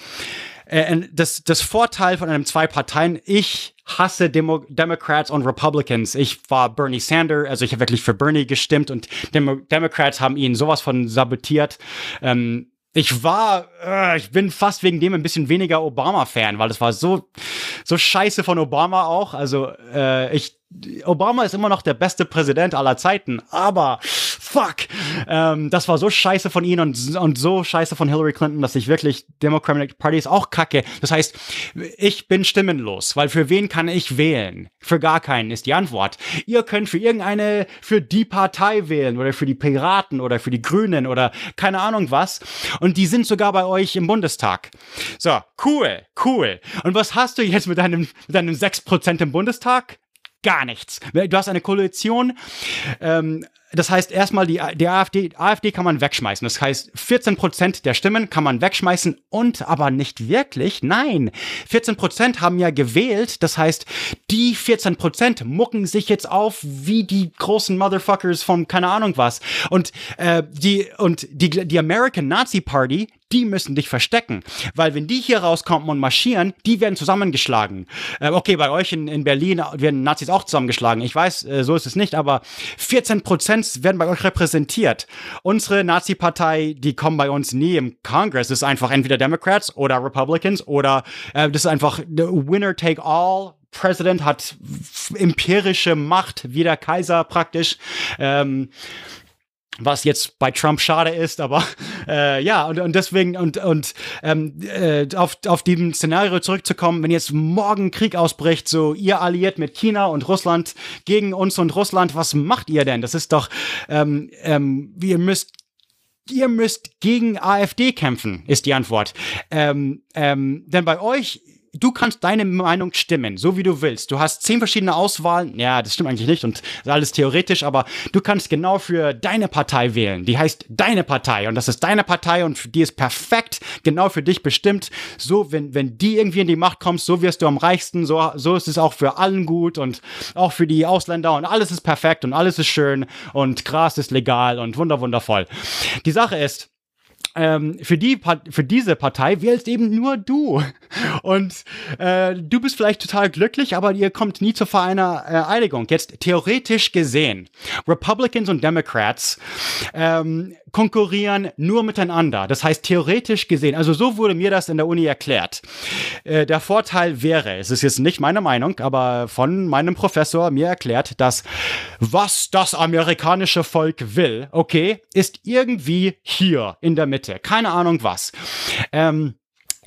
äh, das, das Vorteil von einem Zwei-Parteien, ich hasse Demo Democrats und Republicans. Ich war Bernie Sanders, also ich habe wirklich für Bernie gestimmt und Demo Democrats haben ihn sowas von sabotiert. Ähm, ich war, äh, ich bin fast wegen dem ein bisschen weniger Obama-Fan, weil das war so, so scheiße von Obama auch. Also, äh, ich, Obama ist immer noch der beste Präsident aller Zeiten, aber fuck, ähm, das war so scheiße von ihnen und, und so scheiße von Hillary Clinton, dass ich wirklich Democratic Party ist auch kacke. Das heißt, ich bin stimmenlos, weil für wen kann ich wählen? Für gar keinen ist die Antwort. Ihr könnt für irgendeine, für die Partei wählen oder für die Piraten oder für die Grünen oder keine Ahnung was. Und die sind sogar bei euch im Bundestag. So, cool, cool. Und was hast du jetzt mit deinem, mit deinem 6% im Bundestag? Gar nichts. Du hast eine Koalition, ähm, das heißt erstmal die, die AfD, AfD kann man wegschmeißen. Das heißt 14 Prozent der Stimmen kann man wegschmeißen und aber nicht wirklich. Nein, 14 Prozent haben ja gewählt. Das heißt, die 14 Prozent mucken sich jetzt auf wie die großen Motherfuckers von keine Ahnung was. Und äh, die und die die American Nazi Party, die müssen dich verstecken, weil wenn die hier rauskommen und marschieren, die werden zusammengeschlagen. Äh, okay, bei euch in, in Berlin werden Nazis auch zusammengeschlagen. Ich weiß, äh, so ist es nicht, aber 14 Prozent werden bei euch repräsentiert. Unsere Nazi-Partei, die kommen bei uns nie im Congress. Das ist einfach entweder Democrats oder Republicans oder äh, das ist einfach winner take all. President hat empirische Macht, wie der Kaiser praktisch. Ähm, was jetzt bei Trump schade ist, aber äh, ja, und, und deswegen, und, und ähm, äh, auf, auf diesem Szenario zurückzukommen, wenn jetzt morgen Krieg ausbricht, so ihr alliiert mit China und Russland gegen uns und Russland, was macht ihr denn? Das ist doch, ähm, ähm, ihr müsst Ihr müsst gegen AfD kämpfen, ist die Antwort. Ähm, ähm, denn bei euch, du kannst deine Meinung stimmen, so wie du willst. Du hast zehn verschiedene Auswahlen. Ja, das stimmt eigentlich nicht und alles theoretisch, aber du kannst genau für deine Partei wählen. Die heißt deine Partei und das ist deine Partei und die ist perfekt, genau für dich bestimmt. So, wenn, wenn die irgendwie in die Macht kommst, so wirst du am reichsten, so, so ist es auch für allen gut und auch für die Ausländer und alles ist perfekt und alles ist schön und Gras ist legal und wunder, wundervoll. Die Sache ist, ähm, für, die, für diese Partei wählst eben nur du. Und äh, du bist vielleicht total glücklich, aber ihr kommt nie zu einer äh, Einigung. Jetzt theoretisch gesehen, Republicans und Democrats ähm, konkurrieren nur miteinander. Das heißt, theoretisch gesehen, also so wurde mir das in der Uni erklärt. Äh, der Vorteil wäre, es ist jetzt nicht meine Meinung, aber von meinem Professor mir erklärt, dass was das amerikanische Volk will, okay, ist irgendwie hier in der Mitte. Keine Ahnung was. Ähm,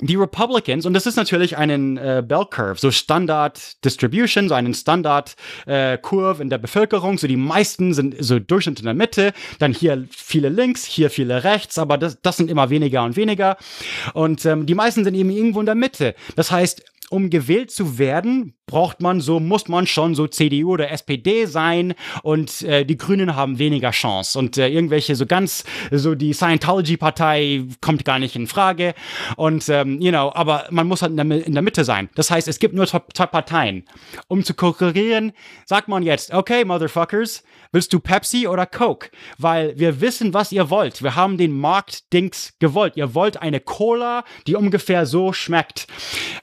die Republicans, und das ist natürlich einen äh, Bell Curve, so Standard Distribution, so einen Standard äh, Curve in der Bevölkerung, so die meisten sind so Durchschnitt in der Mitte, dann hier viele links, hier viele rechts, aber das, das sind immer weniger und weniger. Und ähm, die meisten sind eben irgendwo in der Mitte. Das heißt, um gewählt zu werden, braucht man so, muss man schon so CDU oder SPD sein und äh, die Grünen haben weniger Chance. Und äh, irgendwelche so ganz, so die Scientology-Partei kommt gar nicht in Frage. Und, ähm, you know, aber man muss halt in der, in der Mitte sein. Das heißt, es gibt nur zwei, Parteien. Um zu konkurrieren, sagt man jetzt, okay, Motherfuckers, willst du Pepsi oder Coke? Weil wir wissen, was ihr wollt. Wir haben den Marktdings gewollt. Ihr wollt eine Cola, die ungefähr so schmeckt.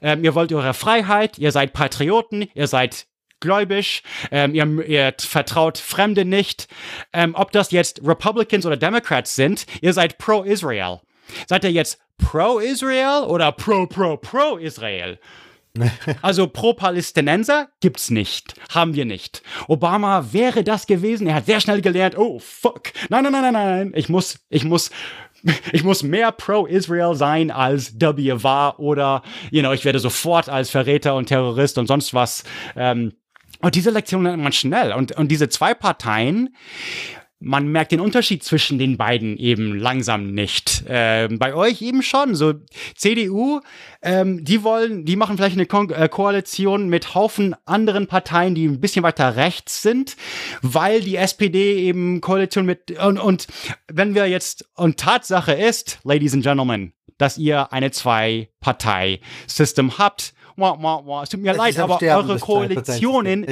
Ähm, ihr wollt eure Freiheit, ihr seid Patrioten, ihr seid gläubig, ähm, ihr, ihr, vertraut Fremde nicht. Ähm, ob das jetzt Republicans oder Democrats sind, ihr seid pro-Israel. Seid ihr jetzt pro-Israel oder pro-pro-pro-Israel? Also Pro-Palästinenser gibt's nicht. Haben wir nicht. Obama wäre das gewesen. Er hat sehr schnell gelernt, oh fuck. Nein, nein, nein, nein, nein. Ich muss, ich muss ich muss mehr pro-Israel sein als W war oder, you know, ich werde sofort als Verräter und Terrorist und sonst was. Ähm, und diese Lektion lernt man schnell. Und, und diese zwei Parteien, man merkt den Unterschied zwischen den beiden eben langsam nicht. Ähm, bei euch eben schon. So CDU, ähm, die wollen, die machen vielleicht eine Ko äh, Koalition mit Haufen anderen Parteien, die ein bisschen weiter rechts sind, weil die SPD eben Koalition mit und, und wenn wir jetzt und Tatsache ist, Ladies and Gentlemen, dass ihr eine Zwei-Partei-System habt wah, wah, wah. Es tut mir es leid, aber eure Koalitionen,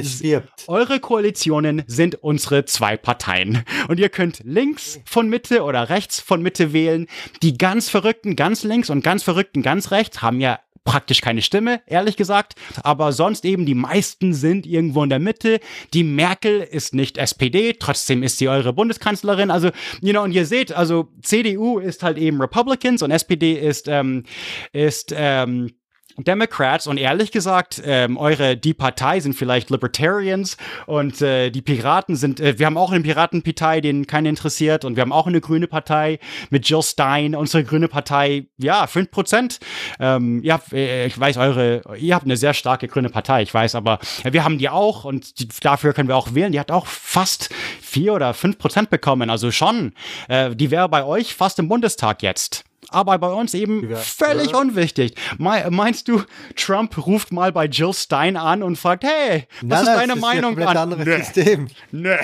eure Koalitionen sind unsere zwei Parteien. Und ihr könnt links von Mitte oder rechts von Mitte wählen. Die ganz Verrückten ganz links und ganz Verrückten ganz rechts haben ja praktisch keine Stimme, ehrlich gesagt. Aber sonst eben die meisten sind irgendwo in der Mitte. Die Merkel ist nicht SPD, trotzdem ist sie eure Bundeskanzlerin. Also, you know, und ihr seht, also CDU ist halt eben Republicans und SPD ist, ähm, ist, ähm, Democrats und ehrlich gesagt, ähm, eure die Partei sind vielleicht Libertarians und äh, die Piraten sind, äh, wir haben auch eine Piratenpartei, den keinen interessiert und wir haben auch eine grüne Partei mit Jill Stein, unsere grüne Partei, ja, 5%. Prozent. Ähm, ja, äh, ich weiß, eure, ihr habt eine sehr starke grüne Partei, ich weiß, aber wir haben die auch und die, dafür können wir auch wählen. Die hat auch fast vier oder fünf Prozent bekommen, also schon. Äh, die wäre bei euch fast im Bundestag jetzt aber bei uns eben völlig unwichtig. Meinst du, Trump ruft mal bei Jill Stein an und fragt, hey, was ist deine das Meinung ist ein anderes nee. System. Nee.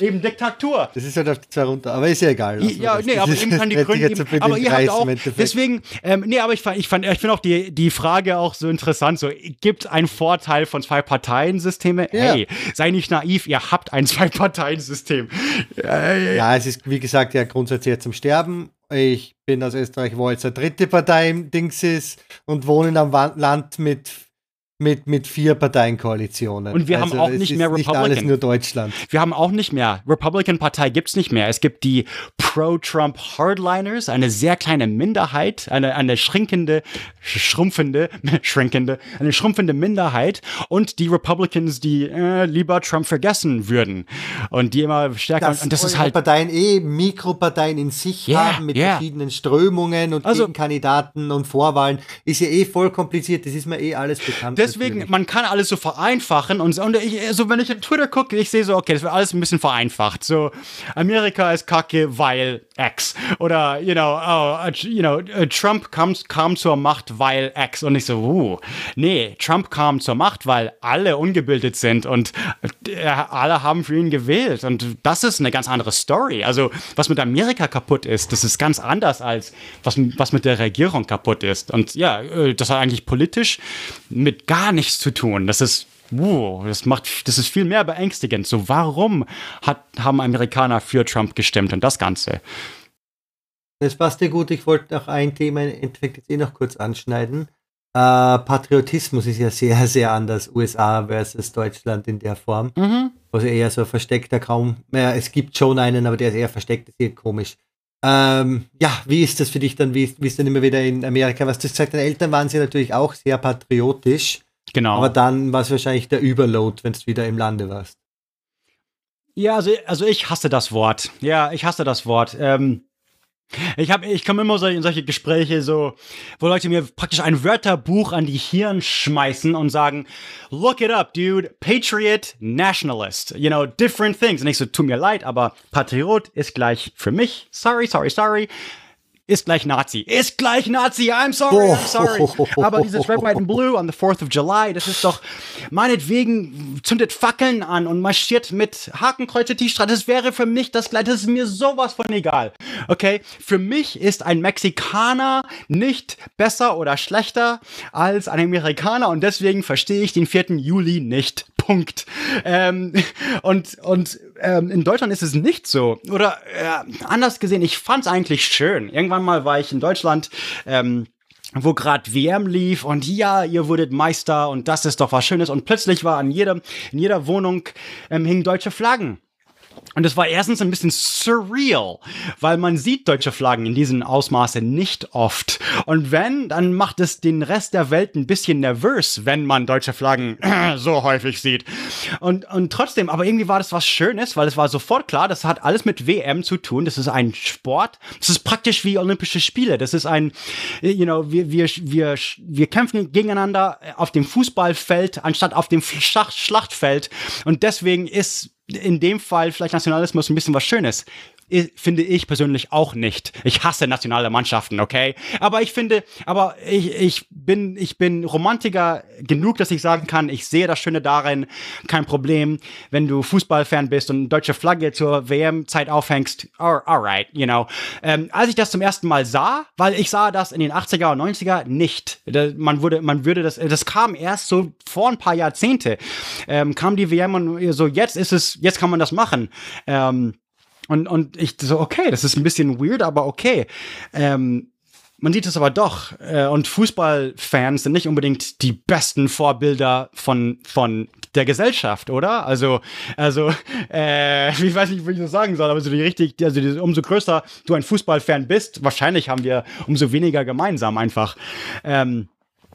Eben Diktatur. Das ist halt auf die zwei runter, aber ist ja egal. Ja, nee, aber eben kann die Gründe. Aber ihr habt auch, deswegen, ähm, nee, aber ich fand, ich fand, ich finde auch die, die Frage auch so interessant, so, gibt ein Vorteil von zwei Parteien-Systeme? Ja. Hey, sei nicht naiv, ihr habt ein Zwei-Parteien-System. Äh, ja, es ist, wie gesagt, ja grundsätzlich zum Sterben ich bin aus Österreich, wo jetzt eine dritte Partei im Dings ist und wohne in einem Land mit mit, mit vier Parteienkoalitionen. Und wir also haben auch nicht mehr Republican. Nicht alles nur Deutschland. Wir haben auch nicht mehr. Republican-Partei gibt es nicht mehr. Es gibt die Pro-Trump Hardliners, eine sehr kleine Minderheit, eine, eine schrinkende, schrumpfende, schrinkende, eine schrumpfende Minderheit und die Republicans, die äh, lieber Trump vergessen würden und die immer stärker. Das und das ist halt. Parteien eh Mikroparteien in sich yeah, haben mit yeah. verschiedenen Strömungen und also, Gegenkandidaten und Vorwahlen, ist ja eh voll kompliziert. Das ist mir eh alles bekannt. Das deswegen, man kann alles so vereinfachen und, und ich, also wenn ich in Twitter gucke, ich sehe so, okay, das wird alles ein bisschen vereinfacht. So, Amerika ist kacke, weil X. Oder, you know, oh, you know, Trump kam, kam zur Macht, weil X. Und ich so, uh, nee, Trump kam zur Macht, weil alle ungebildet sind und äh, alle haben für ihn gewählt. Und das ist eine ganz andere Story. Also, was mit Amerika kaputt ist, das ist ganz anders als was, was mit der Regierung kaputt ist. Und ja, äh, das hat eigentlich politisch mit gar nichts zu tun. Das ist wow, das macht, das ist viel mehr beängstigend. So, warum hat, haben Amerikaner für Trump gestimmt und das Ganze? Das passt dir gut. Ich wollte auch ein Thema im Endeffekt jetzt eh noch kurz anschneiden. Äh, Patriotismus ist ja sehr, sehr anders. USA versus Deutschland in der Form. Mhm. Also eher so versteckter kaum. Naja, es gibt schon einen, aber der ist eher versteckt, das ist komisch. Ähm, ja, wie ist das für dich dann? Wie, wie ist denn immer wieder in Amerika? Was du gesagt, deine Eltern waren sie natürlich auch sehr patriotisch. Genau. Aber dann war es wahrscheinlich der Überload, wenn du wieder im Lande warst. Ja, also, also ich hasse das Wort. Ja, ich hasse das Wort. Ähm, Ich habe, ich komme immer so in solche Gespräche, so, wo Leute mir praktisch ein Wörterbuch an die Hirn schmeißen und sagen, look it up, dude, Patriot, Nationalist, you know, different things. Und ich so, tut mir leid, aber Patriot ist gleich für mich, sorry, sorry, sorry, ist gleich Nazi. Ist gleich Nazi. I'm sorry, I'm sorry. Aber dieses Red, White and Blue on the 4th of July, das ist doch meinetwegen zündet Fackeln an und marschiert mit Hakenkreuze T-Shirt. Das wäre für mich das gleiche. Das ist mir sowas von egal. Okay? Für mich ist ein Mexikaner nicht besser oder schlechter als ein Amerikaner und deswegen verstehe ich den 4. Juli nicht. Punkt. Ähm, und und ähm, in Deutschland ist es nicht so. Oder äh, anders gesehen, ich fand es eigentlich schön. Irgendwann mal war ich in Deutschland. Ähm, wo gerade WM lief und ja, ihr wurdet Meister und das ist doch was Schönes und plötzlich war an jedem, in jeder Wohnung ähm, hingen deutsche Flaggen. Und es war erstens ein bisschen surreal, weil man sieht deutsche Flaggen in diesem Ausmaße nicht oft. Und wenn, dann macht es den Rest der Welt ein bisschen nervös, wenn man deutsche Flaggen so häufig sieht. Und, und trotzdem, aber irgendwie war das was Schönes, weil es war sofort klar, das hat alles mit WM zu tun. Das ist ein Sport. Das ist praktisch wie Olympische Spiele. Das ist ein, you know, wir, wir, wir, wir kämpfen gegeneinander auf dem Fußballfeld anstatt auf dem Schlachtfeld. Und deswegen ist in dem Fall vielleicht Nationalismus ein bisschen was Schönes finde ich persönlich auch nicht. Ich hasse nationale Mannschaften, okay? Aber ich finde, aber ich, ich bin, ich bin Romantiker genug, dass ich sagen kann, ich sehe das Schöne darin, kein Problem, wenn du Fußballfan bist und deutsche Flagge zur WM-Zeit aufhängst, alright, you know. Ähm, als ich das zum ersten Mal sah, weil ich sah das in den 80er und 90er nicht. Man würde, man würde das, das kam erst so vor ein paar Jahrzehnte, ähm, kam die WM und so, jetzt ist es, jetzt kann man das machen. Ähm, und, und ich so, okay, das ist ein bisschen weird, aber okay. Ähm, man sieht es aber doch. Äh, und Fußballfans sind nicht unbedingt die besten Vorbilder von, von der Gesellschaft, oder? Also, also, äh, ich weiß nicht, wie ich das sagen soll, aber so die richtig, also die, umso größer du ein Fußballfan bist, wahrscheinlich haben wir umso weniger gemeinsam einfach. Ähm,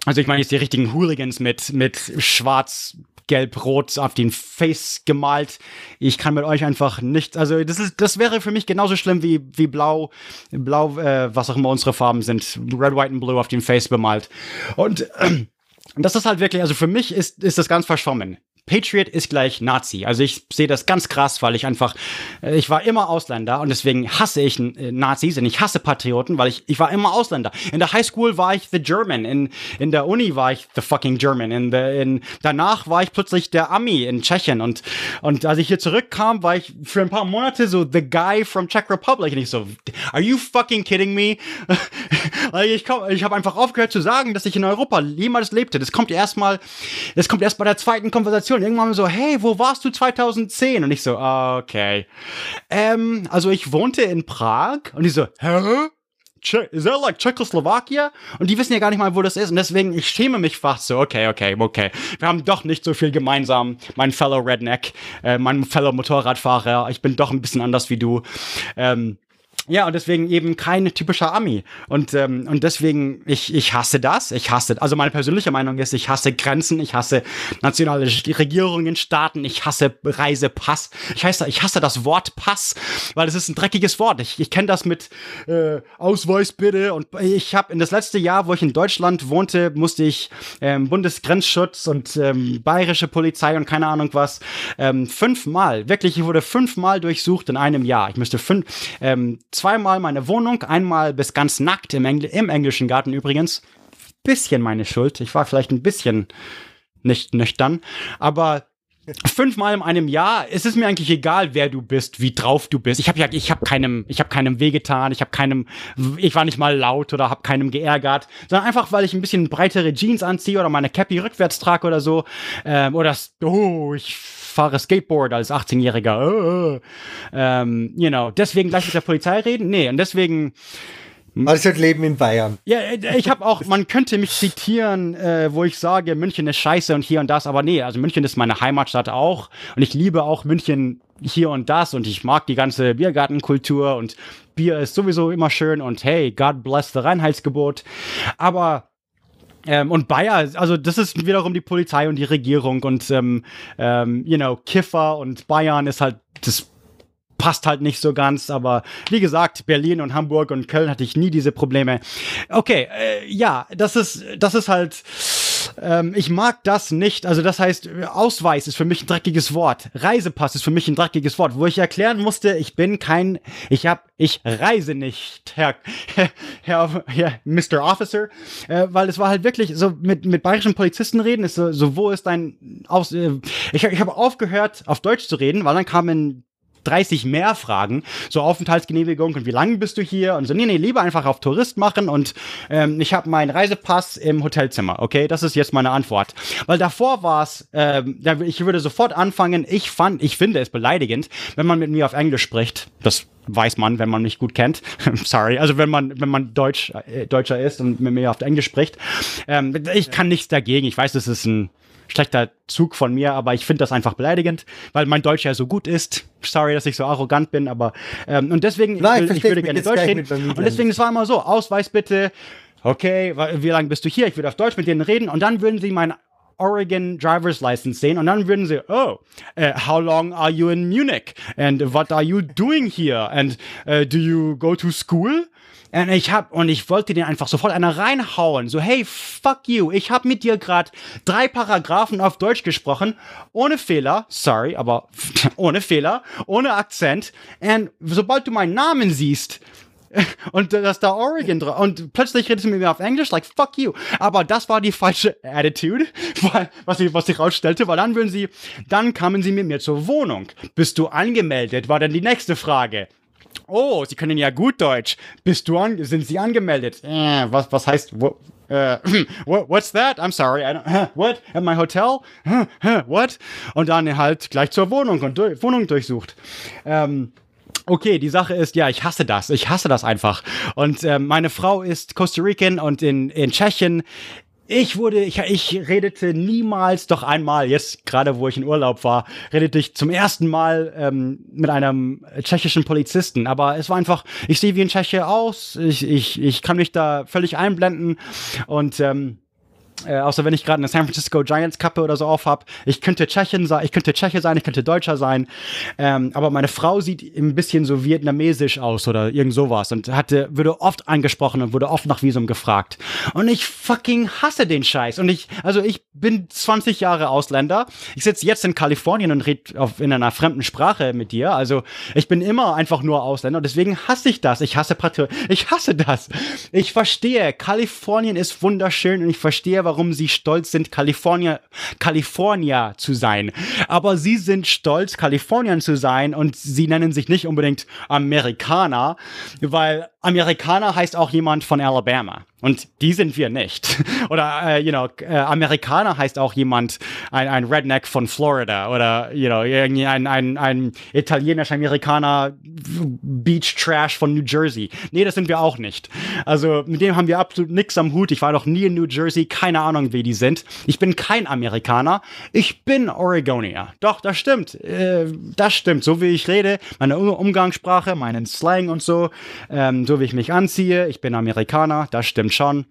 also ich meine jetzt die richtigen Hooligans mit, mit schwarz gelb-rot auf den Face gemalt. Ich kann mit euch einfach nicht, also das ist, das wäre für mich genauso schlimm wie, wie blau, blau, äh, was auch immer unsere Farben sind. Red, white and blue auf den Face bemalt. Und, äh, das ist halt wirklich, also für mich ist, ist das ganz verschwommen. Patriot ist gleich Nazi. Also ich sehe das ganz krass, weil ich einfach, äh, ich war immer Ausländer und deswegen hasse ich äh, Nazis und ich hasse Patrioten, weil ich, ich war immer Ausländer. In der Highschool war ich the German, in, in der Uni war ich the fucking German, in, the, in, danach war ich plötzlich der Ami in Tschechien und, und als ich hier zurückkam, war ich für ein paar Monate so the guy from Czech Republic und ich so, are you fucking kidding me? ich ich habe einfach aufgehört zu sagen, dass ich in Europa jemals lebte. Das kommt erstmal, das kommt erst bei der zweiten Konversation und irgendwann so, hey, wo warst du 2010? Und ich so, okay. Ähm, also ich wohnte in Prag und die so, hä? Is that like Czechoslovakia? Und die wissen ja gar nicht mal, wo das ist. Und deswegen, ich schäme mich fast so. Okay, okay, okay. Wir haben doch nicht so viel gemeinsam. Mein Fellow Redneck, äh, mein Fellow Motorradfahrer. Ich bin doch ein bisschen anders wie du. Ähm, ja, und deswegen eben kein typischer Ami. Und, ähm, und deswegen, ich, ich hasse das. Ich hasse, also meine persönliche Meinung ist, ich hasse Grenzen, ich hasse nationale Regierungen, Staaten, ich hasse Reisepass. Ich hasse, ich hasse das Wort Pass, weil es ist ein dreckiges Wort. Ich, ich kenne das mit äh, Ausweis bitte. Und ich habe in das letzte Jahr, wo ich in Deutschland wohnte, musste ich ähm, Bundesgrenzschutz und ähm, bayerische Polizei und keine Ahnung was ähm, fünfmal, wirklich, ich wurde fünfmal durchsucht in einem Jahr. Ich müsste fünf, ähm, zweimal meine Wohnung, einmal bis ganz nackt im, Engl im englischen Garten übrigens. Bisschen meine Schuld. Ich war vielleicht ein bisschen nicht nüchtern, aber fünfmal in einem Jahr, es ist mir eigentlich egal, wer du bist, wie drauf du bist. Ich habe ja, ich habe keinem, ich habe keinem wehgetan, ich habe keinem, ich war nicht mal laut oder habe keinem geärgert, sondern einfach, weil ich ein bisschen breitere Jeans anziehe oder meine Cappy rückwärts trage oder so, ähm, oder oh, ich fahre Skateboard als 18-Jähriger. Äh, ähm, you know, deswegen gleich mit der Polizei reden? Nee, und deswegen. Also Leben in Bayern. Ja, äh, ich habe auch, man könnte mich zitieren, äh, wo ich sage, München ist scheiße und hier und das, aber nee, also München ist meine Heimatstadt auch und ich liebe auch München hier und das und ich mag die ganze Biergartenkultur und Bier ist sowieso immer schön und hey, God bless the Reinheitsgebot. Aber ähm, und Bayer, also das ist wiederum die Polizei und die Regierung und, ähm, ähm, you know, Kiffer und Bayern ist halt das passt halt nicht so ganz. Aber wie gesagt, Berlin und Hamburg und Köln hatte ich nie diese Probleme. Okay, äh, ja, das ist, das ist halt. Ähm, ich mag das nicht. Also das heißt, Ausweis ist für mich ein dreckiges Wort. Reisepass ist für mich ein dreckiges Wort, wo ich erklären musste, ich bin kein, ich hab, ich reise nicht, Herr, Herr, Herr Mr. Officer, äh, weil es war halt wirklich so mit mit bayerischen Polizisten reden ist so, so wo ist dein Aus, äh, ich ich habe aufgehört auf Deutsch zu reden, weil dann kamen 30 mehr Fragen, so Aufenthaltsgenehmigung und wie lange bist du hier und so, nee, nee, lieber einfach auf Tourist machen und ähm, ich habe meinen Reisepass im Hotelzimmer, okay, das ist jetzt meine Antwort. Weil davor war es, ähm, ich würde sofort anfangen, ich fand, ich finde es beleidigend, wenn man mit mir auf Englisch spricht, das weiß man, wenn man mich gut kennt. Sorry, also wenn man, wenn man Deutsch, äh, Deutscher ist und mit mir auf Englisch spricht. Ähm, ich kann nichts dagegen. Ich weiß, das ist ein schlechter Zug von mir, aber ich finde das einfach beleidigend, weil mein Deutsch ja so gut ist. Sorry, dass ich so arrogant bin, aber ähm, und deswegen Nein, ich, will, ich würde gerne Deutsch reden. Und deswegen es war immer so, Ausweis bitte. Okay, wie lange bist du hier? Ich würde auf Deutsch mit denen reden und dann würden sie mein Oregon driver's license sehen und dann würden sie, oh, uh, how long are you in Munich? And what are you doing here? And uh, do you go to school? Und ich hab, und ich wollte den einfach sofort einer reinhauen. So, hey, fuck you. Ich hab mit dir gerade drei Paragraphen auf Deutsch gesprochen. Ohne Fehler. Sorry, aber ohne Fehler. Ohne Akzent. Und sobald du meinen Namen siehst, und das da Oregon drauf. Und plötzlich redest du mit mir auf Englisch, like, fuck you. Aber das war die falsche Attitude, was ich, was ich rausstellte, weil dann würden sie, dann kamen sie mit mir zur Wohnung. Bist du angemeldet? War dann die nächste Frage. Oh, Sie können ja gut Deutsch. Bist du an, sind Sie angemeldet? Äh, was, was heißt, wo, Uh, what's that? I'm sorry. I don't, what? At my hotel? What? Und dann halt gleich zur Wohnung und durch, Wohnung durchsucht. Ähm, Okay, die Sache ist, ja, ich hasse das. Ich hasse das einfach. Und äh, meine Frau ist Costa Rican und in, in Tschechien ich wurde, ich, ich redete niemals, doch einmal, jetzt gerade wo ich in Urlaub war, redete ich zum ersten Mal ähm, mit einem tschechischen Polizisten. Aber es war einfach, ich sehe wie ein Tscheche aus, ich, ich, ich kann mich da völlig einblenden und ähm, äh, außer wenn ich gerade eine San Francisco Giants Kappe oder so auf habe. Ich könnte Tschechien sein, ich könnte Tscheche sein, ich könnte Deutscher sein. Ähm, aber meine Frau sieht ein bisschen so vietnamesisch aus oder irgend sowas und hatte, wurde oft angesprochen und wurde oft nach Visum gefragt. Und ich fucking hasse den Scheiß. Und ich, also ich bin 20 Jahre Ausländer. Ich sitze jetzt in Kalifornien und rede in einer fremden Sprache mit dir. Also ich bin immer einfach nur Ausländer und deswegen hasse ich das. Ich hasse Patriot. Ich hasse das. Ich verstehe, Kalifornien ist wunderschön und ich verstehe, warum sie stolz sind, California, California zu sein. Aber sie sind stolz, Kalifornien zu sein und sie nennen sich nicht unbedingt Amerikaner, weil Amerikaner heißt auch jemand von Alabama. Und die sind wir nicht. Oder, äh, you know, äh, Amerikaner heißt auch jemand, ein, ein Redneck von Florida. Oder, you know, irgendwie ein, ein, ein italienischer Amerikaner Beach Trash von New Jersey. Nee, das sind wir auch nicht. Also, mit dem haben wir absolut nichts am Hut. Ich war noch nie in New Jersey. Keine Ahnung, wie die sind. Ich bin kein Amerikaner. Ich bin Oregonier. Doch, das stimmt. Äh, das stimmt. So wie ich rede, meine Umgangssprache, meinen Slang und so, ähm, so wie ich mich anziehe. Ich bin Amerikaner. Das stimmt schon.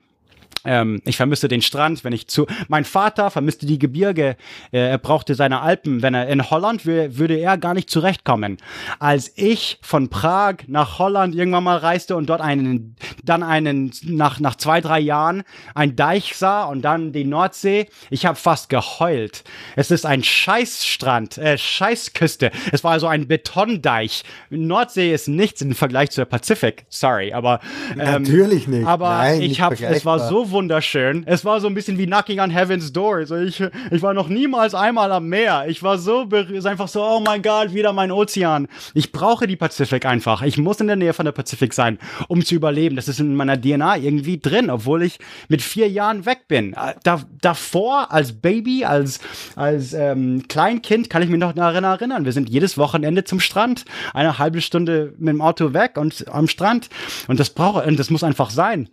Ähm, ich vermisse den Strand, wenn ich zu. Mein Vater vermisste die Gebirge. Äh, er brauchte seine Alpen. Wenn er in Holland wäre, würde er gar nicht zurechtkommen. Als ich von Prag nach Holland irgendwann mal reiste und dort einen, dann einen, nach, nach zwei, drei Jahren, ein Deich sah und dann die Nordsee, ich habe fast geheult. Es ist ein Scheißstrand, äh, Scheißküste. Es war also ein Betondeich. Nordsee ist nichts im Vergleich zur Pazifik. Sorry, aber. Ähm, Natürlich nicht. Aber Nein, ich habe, es war so wunderschön. Es war so ein bisschen wie Knocking on Heaven's Door. Also ich, ich war noch niemals einmal am Meer. Ich war so, einfach so, oh mein Gott, wieder mein Ozean. Ich brauche die Pazifik einfach. Ich muss in der Nähe von der Pazifik sein, um zu überleben. Das ist in meiner DNA irgendwie drin, obwohl ich mit vier Jahren weg bin. Äh, da, davor, als Baby, als, als ähm, Kleinkind, kann ich mich noch daran erinnern. Wir sind jedes Wochenende zum Strand. Eine halbe Stunde mit dem Auto weg und am Strand. Und das brauche, und das muss einfach sein.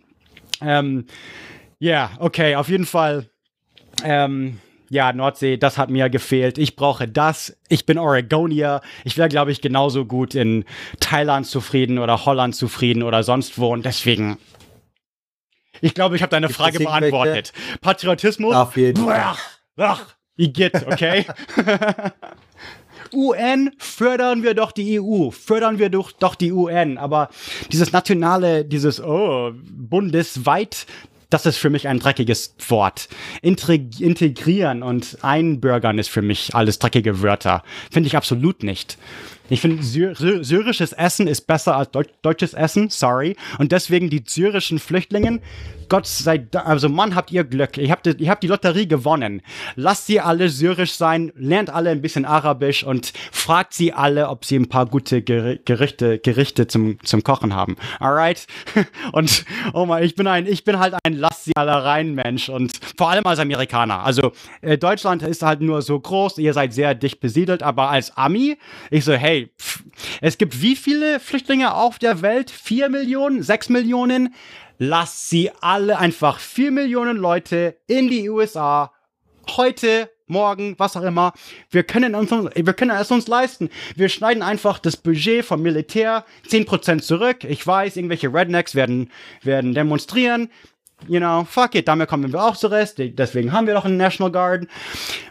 Ähm, ja, okay, auf jeden Fall. Ähm, ja, Nordsee, das hat mir gefehlt. Ich brauche das. Ich bin Oregonier. Ich wäre, glaube ich, genauso gut in Thailand zufrieden oder Holland zufrieden oder sonst wo. Und deswegen, ich glaube, ich habe deine Frage beantwortet. Patriotismus? Auf jeden Fall. Ach, ach, Igitt, okay? UN, fördern wir doch die EU, fördern wir doch, doch die UN. Aber dieses nationale, dieses, oh, bundesweit, das ist für mich ein dreckiges Wort. Integrieren und einbürgern ist für mich alles dreckige Wörter. Finde ich absolut nicht. Ich finde, Syr syrisches Essen ist besser als Deut deutsches Essen, sorry. Und deswegen die syrischen Flüchtlinge, Gott sei Dank, also Mann, habt ihr Glück. Ihr habt, ihr habt die Lotterie gewonnen. Lasst sie alle syrisch sein, lernt alle ein bisschen Arabisch und fragt sie alle, ob sie ein paar gute Gerichte, Gerichte zum, zum Kochen haben. Alright? Und, oh mein, ich bin ein, ich bin halt ein Lasst sie alle rein Mensch und vor allem als Amerikaner. Also, äh, Deutschland ist halt nur so groß, ihr seid sehr dicht besiedelt, aber als Ami, ich so, hey, hey, pff, es gibt wie viele Flüchtlinge auf der Welt? Vier Millionen? Sechs Millionen? Lass sie alle einfach vier Millionen Leute in die USA heute morgen, was auch immer. Wir können, uns, wir können es uns leisten. Wir schneiden einfach das Budget vom Militär 10% zurück. Ich weiß, irgendwelche Rednecks werden, werden demonstrieren you know, fuck it, damit kommen wir auch zurecht, deswegen haben wir doch einen National Guard.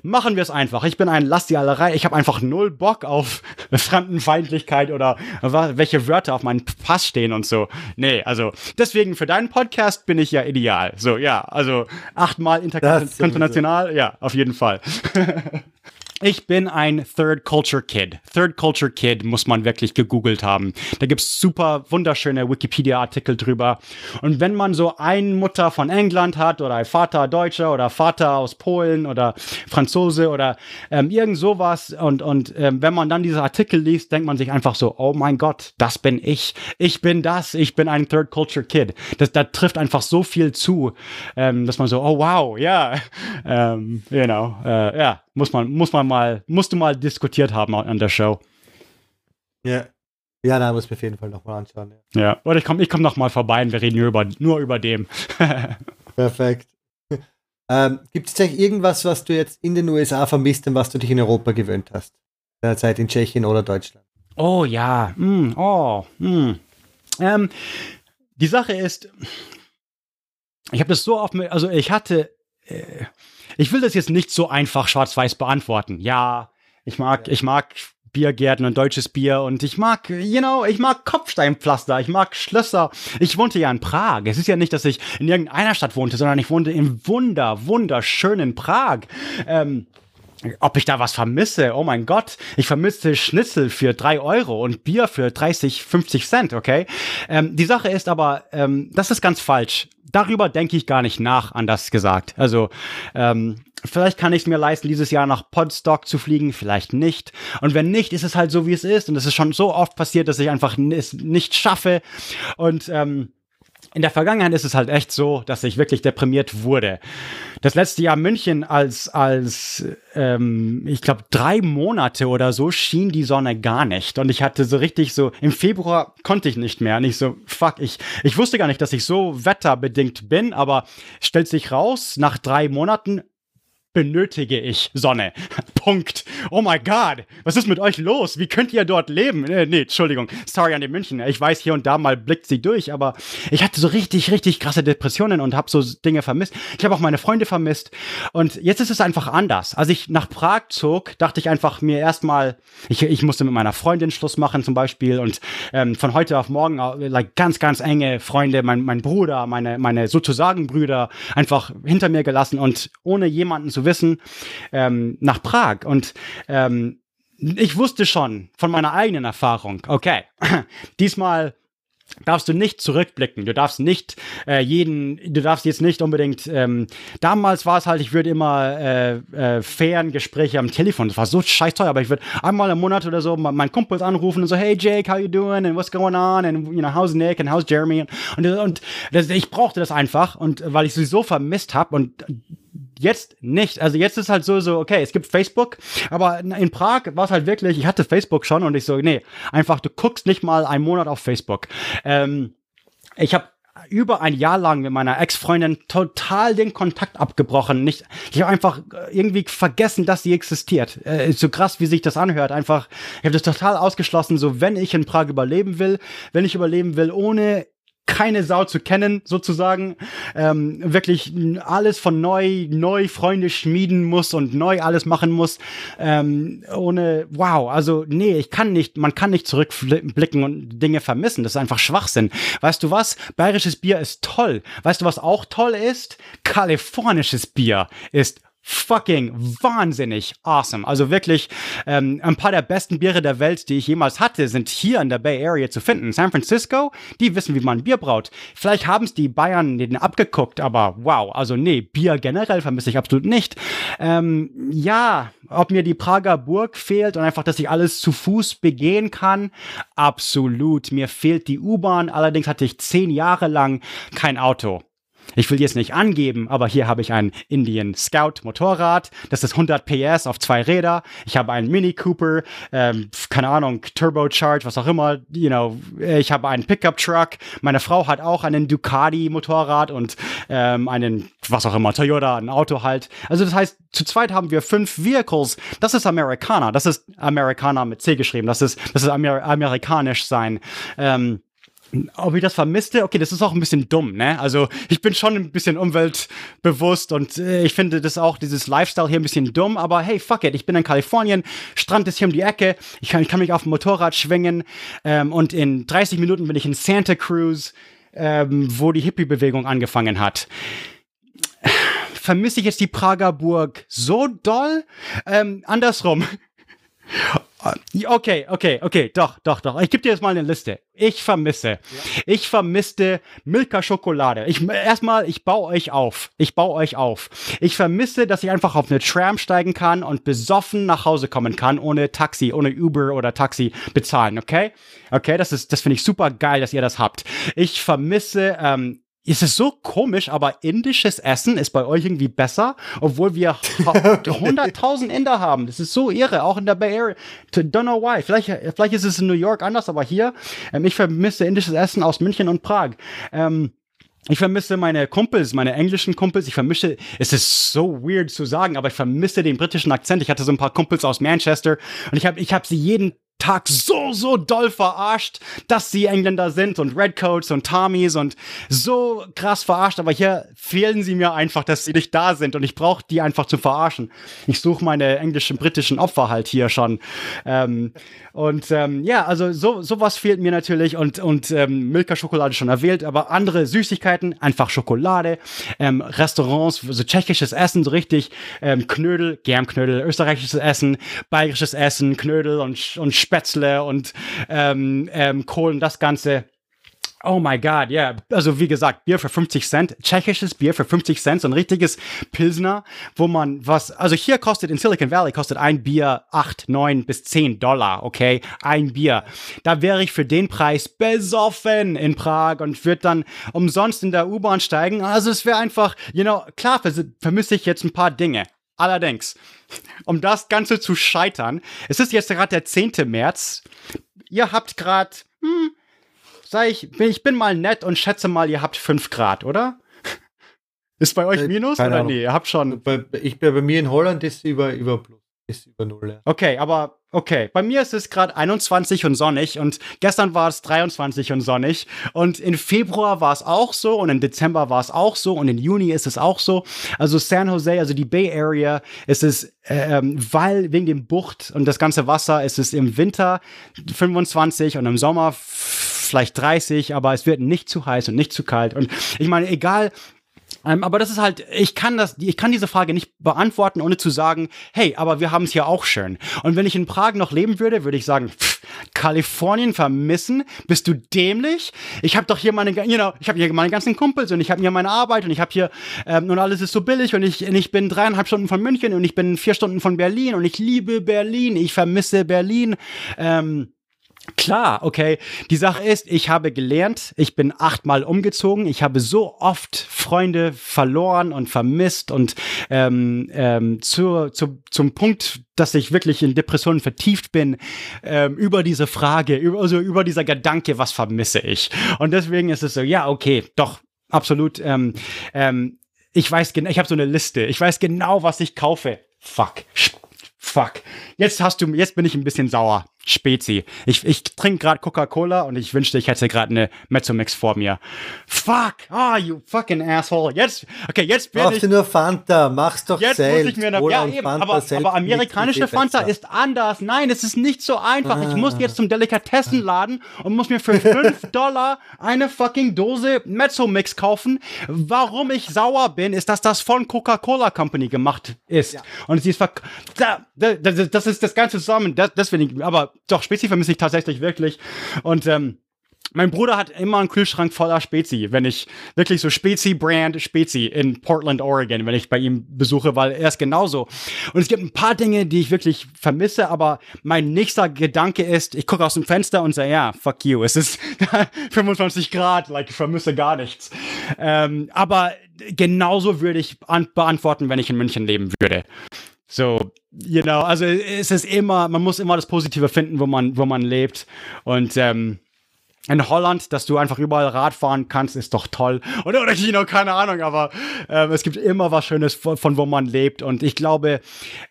Machen wir es einfach. Ich bin ein Lass die alle rein. Ich habe einfach null Bock auf Fremdenfeindlichkeit oder welche Wörter auf meinem Pass stehen und so. Nee, also deswegen für deinen Podcast bin ich ja ideal. So, ja, also achtmal international, ja, auf jeden Fall. Ich bin ein Third Culture Kid. Third Culture Kid muss man wirklich gegoogelt haben. Da gibt's super wunderschöne Wikipedia-Artikel drüber. Und wenn man so eine Mutter von England hat oder ein Vater Deutscher oder Vater aus Polen oder Franzose oder ähm, irgend sowas und, und ähm, wenn man dann diese Artikel liest, denkt man sich einfach so, oh mein Gott, das bin ich. Ich bin das. Ich bin ein Third Culture Kid. Das, da trifft einfach so viel zu, ähm, dass man so, oh wow, ja, yeah. ähm, you know, äh, ja, muss man, muss man mal, musst du mal diskutiert haben an der Show. Ja. Ja, da muss ich mir auf jeden Fall nochmal anschauen. Ja. ja, oder ich komme ich komm nochmal vorbei und wir reden nur über, nur über dem. Perfekt. Ähm, Gibt es eigentlich irgendwas, was du jetzt in den USA vermisst und was du dich in Europa gewöhnt hast? Derzeit in Tschechien oder Deutschland? Oh ja, mm, oh, mm. Ähm, die Sache ist, ich habe das so oft, mit, also ich hatte, äh, ich will das jetzt nicht so einfach schwarz-weiß beantworten. Ja, ich mag, ich mag Biergärten und deutsches Bier und ich mag, you know, ich mag Kopfsteinpflaster, ich mag Schlösser. Ich wohnte ja in Prag. Es ist ja nicht, dass ich in irgendeiner Stadt wohnte, sondern ich wohnte im wunder, wunderschönen Prag. Ähm, ob ich da was vermisse, oh mein Gott, ich vermisse Schnitzel für drei Euro und Bier für 30, 50 Cent, okay? Ähm, die Sache ist aber, ähm, das ist ganz falsch darüber denke ich gar nicht nach, anders gesagt. Also, ähm, vielleicht kann ich es mir leisten, dieses Jahr nach Podstock zu fliegen, vielleicht nicht. Und wenn nicht, ist es halt so, wie es ist. Und es ist schon so oft passiert, dass ich einfach es nicht schaffe. Und ähm, in der Vergangenheit ist es halt echt so, dass ich wirklich deprimiert wurde. Das letzte Jahr München als, als ähm, ich glaube, drei Monate oder so schien die Sonne gar nicht. Und ich hatte so richtig so, im Februar konnte ich nicht mehr. Und ich so, fuck, ich, ich wusste gar nicht, dass ich so wetterbedingt bin, aber stellt sich raus, nach drei Monaten benötige ich Sonne. Punkt. Oh my God. Was ist mit euch los? Wie könnt ihr dort leben? Äh, nee, Entschuldigung. Sorry an die München. Ich weiß, hier und da mal blickt sie durch, aber ich hatte so richtig, richtig krasse Depressionen und habe so Dinge vermisst. Ich habe auch meine Freunde vermisst. Und jetzt ist es einfach anders. Als ich nach Prag zog, dachte ich einfach mir erstmal, ich, ich musste mit meiner Freundin Schluss machen zum Beispiel und ähm, von heute auf morgen like, ganz, ganz enge Freunde, mein, mein Bruder, meine, meine sozusagen Brüder einfach hinter mir gelassen und ohne jemanden zu wissen, ähm, nach Prag. Und ähm, ich wusste schon von meiner eigenen Erfahrung, okay, diesmal darfst du nicht zurückblicken. Du darfst nicht äh, jeden, du darfst jetzt nicht unbedingt. Ähm, damals war es halt, ich würde immer äh, äh, fairen Gespräche am Telefon. Das war so scheiß teuer, aber ich würde einmal im Monat oder so meinen Kumpels anrufen und so, hey Jake, how you doing and what's going on and you know how's Nick and how's Jeremy und, und das, ich brauchte das einfach und weil ich sie so vermisst habe und Jetzt nicht. Also jetzt ist halt so, so, okay, es gibt Facebook, aber in Prag war es halt wirklich, ich hatte Facebook schon und ich so, nee, einfach, du guckst nicht mal einen Monat auf Facebook. Ähm, ich habe über ein Jahr lang mit meiner Ex-Freundin total den Kontakt abgebrochen. Nicht, ich habe einfach irgendwie vergessen, dass sie existiert. Äh, so krass, wie sich das anhört. Einfach, ich habe das total ausgeschlossen. So, wenn ich in Prag überleben will, wenn ich überleben will, ohne keine Sau zu kennen, sozusagen. Ähm, wirklich alles von neu, neu Freunde schmieden muss und neu alles machen muss. Ähm, ohne, wow, also nee, ich kann nicht, man kann nicht zurückblicken und Dinge vermissen. Das ist einfach Schwachsinn. Weißt du was? Bayerisches Bier ist toll. Weißt du, was auch toll ist? Kalifornisches Bier ist fucking wahnsinnig awesome. Also wirklich ähm, ein paar der besten Biere der Welt, die ich jemals hatte, sind hier in der Bay Area zu finden. San Francisco, die wissen, wie man Bier braut. Vielleicht haben es die Bayern denen abgeguckt, aber wow, also nee, Bier generell vermisse ich absolut nicht. Ähm, ja, ob mir die Prager Burg fehlt und einfach, dass ich alles zu Fuß begehen kann, absolut. Mir fehlt die U-Bahn, allerdings hatte ich zehn Jahre lang kein Auto. Ich will jetzt nicht angeben, aber hier habe ich ein Indian Scout Motorrad. Das ist 100 PS auf zwei Räder. Ich habe einen Mini Cooper, ähm, keine Ahnung, Turbocharge, was auch immer. You know, ich habe einen Pickup Truck. Meine Frau hat auch einen Ducati Motorrad und ähm, einen, was auch immer, Toyota, ein Auto halt. Also das heißt, zu zweit haben wir fünf Vehicles. Das ist Amerikaner. Das ist Amerikaner mit C geschrieben. Das ist, das ist Amer amerikanisch sein. Ähm, ob ich das vermisste, okay, das ist auch ein bisschen dumm, ne? Also ich bin schon ein bisschen umweltbewusst und äh, ich finde das auch, dieses Lifestyle hier ein bisschen dumm, aber hey, fuck it, ich bin in Kalifornien, Strand ist hier um die Ecke, ich kann, ich kann mich auf dem Motorrad schwingen ähm, und in 30 Minuten bin ich in Santa Cruz, ähm, wo die Hippie-Bewegung angefangen hat vermisse ich jetzt die Prager Burg so doll? Ähm, andersrum. Okay, okay, okay, doch, doch, doch. Ich gebe dir jetzt mal eine Liste. Ich vermisse. Ja. Ich vermisste Milka Schokolade. Ich erstmal, ich baue euch auf. Ich baue euch auf. Ich vermisse, dass ich einfach auf eine Tram steigen kann und besoffen nach Hause kommen kann, ohne Taxi, ohne Uber oder Taxi bezahlen, okay? Okay, das ist, das finde ich super geil, dass ihr das habt. Ich vermisse ähm, ist es so komisch, aber indisches Essen ist bei euch irgendwie besser, obwohl wir 100.000 Inder haben. Das ist so irre, auch in der Bay Area. Don't know why. Vielleicht, vielleicht ist es in New York anders, aber hier, ähm, ich vermisse indisches Essen aus München und Prag. Ähm, ich vermisse meine Kumpels, meine englischen Kumpels. Ich vermisse, es ist so weird zu sagen, aber ich vermisse den britischen Akzent. Ich hatte so ein paar Kumpels aus Manchester und ich habe ich hab sie jeden Tag so, so doll verarscht, dass sie Engländer sind und Redcoats und Tommies und so krass verarscht. Aber hier fehlen sie mir einfach, dass sie nicht da sind und ich brauche die einfach zu verarschen. Ich suche meine englischen, britischen Opfer halt hier schon. Ähm, und ähm, ja, also so sowas fehlt mir natürlich und, und ähm, Milka-Schokolade schon erwähnt, aber andere Süßigkeiten, einfach Schokolade, ähm, Restaurants, so tschechisches Essen, so richtig ähm, Knödel, Germknödel, österreichisches Essen, bayerisches Essen, Knödel und, und Spätzle und ähm, ähm, Kohlen, das Ganze. Oh my God, ja. Yeah. Also wie gesagt, Bier für 50 Cent, tschechisches Bier für 50 Cent, so ein richtiges Pilsner, wo man was, also hier kostet in Silicon Valley kostet ein Bier 8, 9 bis 10 Dollar, okay? Ein Bier. Da wäre ich für den Preis besoffen in Prag und würde dann umsonst in der U-Bahn steigen. Also es wäre einfach, you know, klar vermisse ich jetzt ein paar Dinge. Allerdings, um das Ganze zu scheitern, es ist jetzt gerade der 10. März. Ihr habt gerade, hm, sag ich, ich bin mal nett und schätze mal, ihr habt 5 Grad, oder? Ist bei euch äh, Minus oder Ahnung. nee? Ihr habt schon. Bei, ich, bei mir in Holland ist über, über Plus ist über Null. Okay, aber okay. Bei mir ist es gerade 21 und sonnig und gestern war es 23 und sonnig und in Februar war es auch so und im Dezember war es auch so und im Juni ist es auch so. Also San Jose, also die Bay Area, ist es, ähm, weil wegen dem Bucht und das ganze Wasser ist es im Winter 25 und im Sommer vielleicht 30, aber es wird nicht zu heiß und nicht zu kalt. Und ich meine, egal ähm, aber das ist halt, ich kann das, ich kann diese Frage nicht beantworten, ohne zu sagen, hey, aber wir haben es hier auch schön. Und wenn ich in Prag noch leben würde, würde ich sagen, pff, Kalifornien vermissen? Bist du dämlich? Ich habe doch hier meine, you know, ich habe hier meine ganzen Kumpels und ich habe hier meine Arbeit und ich habe hier ähm, und alles ist so billig und ich, und ich bin dreieinhalb Stunden von München und ich bin vier Stunden von Berlin und ich liebe Berlin, ich vermisse Berlin. Ähm, Klar, okay. Die Sache ist, ich habe gelernt, ich bin achtmal umgezogen, ich habe so oft Freunde verloren und vermisst und ähm, ähm, zu, zu, zum Punkt, dass ich wirklich in Depressionen vertieft bin, ähm, über diese Frage, über, also über dieser Gedanke, was vermisse ich. Und deswegen ist es so, ja, okay, doch, absolut. Ähm, ähm, ich weiß genau, ich habe so eine Liste, ich weiß genau, was ich kaufe. Fuck. Fuck. Jetzt hast du, jetzt bin ich ein bisschen sauer. Spezi. Ich, ich trinke gerade Coca-Cola und ich wünschte, ich hätte gerade eine Mezzomix vor mir. Fuck! Ah, oh, you fucking asshole. Jetzt, okay, jetzt bin Brauchst ich... du nur Fanta, mach's doch jetzt selbst. Muss ich mir eine, ja, eben, aber, aber amerikanische Fanta ist anders. Nein, es ist nicht so einfach. Ah. Ich muss jetzt zum Delikatessenladen und muss mir für 5 Dollar eine fucking Dose Mezzomix kaufen. Warum ich sauer bin, ist, dass das von Coca-Cola Company gemacht ist. Ja. Und sie ist verk da, da, das, das ist das ganze zusammen. Das, deswegen, aber doch, Spezi vermisse ich tatsächlich wirklich. Und ähm, mein Bruder hat immer einen Kühlschrank voller Spezi, wenn ich wirklich so Spezi-Brand Spezi in Portland, Oregon, wenn ich bei ihm besuche, weil er ist genauso. Und es gibt ein paar Dinge, die ich wirklich vermisse, aber mein nächster Gedanke ist, ich gucke aus dem Fenster und sage, ja, fuck you, es ist 25 Grad, like, ich vermisse gar nichts. Ähm, aber genauso würde ich beantworten, wenn ich in München leben würde. So, know, also es ist immer, man muss immer das Positive finden, wo man, wo man lebt. Und ähm, in Holland, dass du einfach überall Rad fahren kannst, ist doch toll. Oder, oder Kino, keine Ahnung, aber ähm, es gibt immer was Schönes von, von, wo man lebt. Und ich glaube,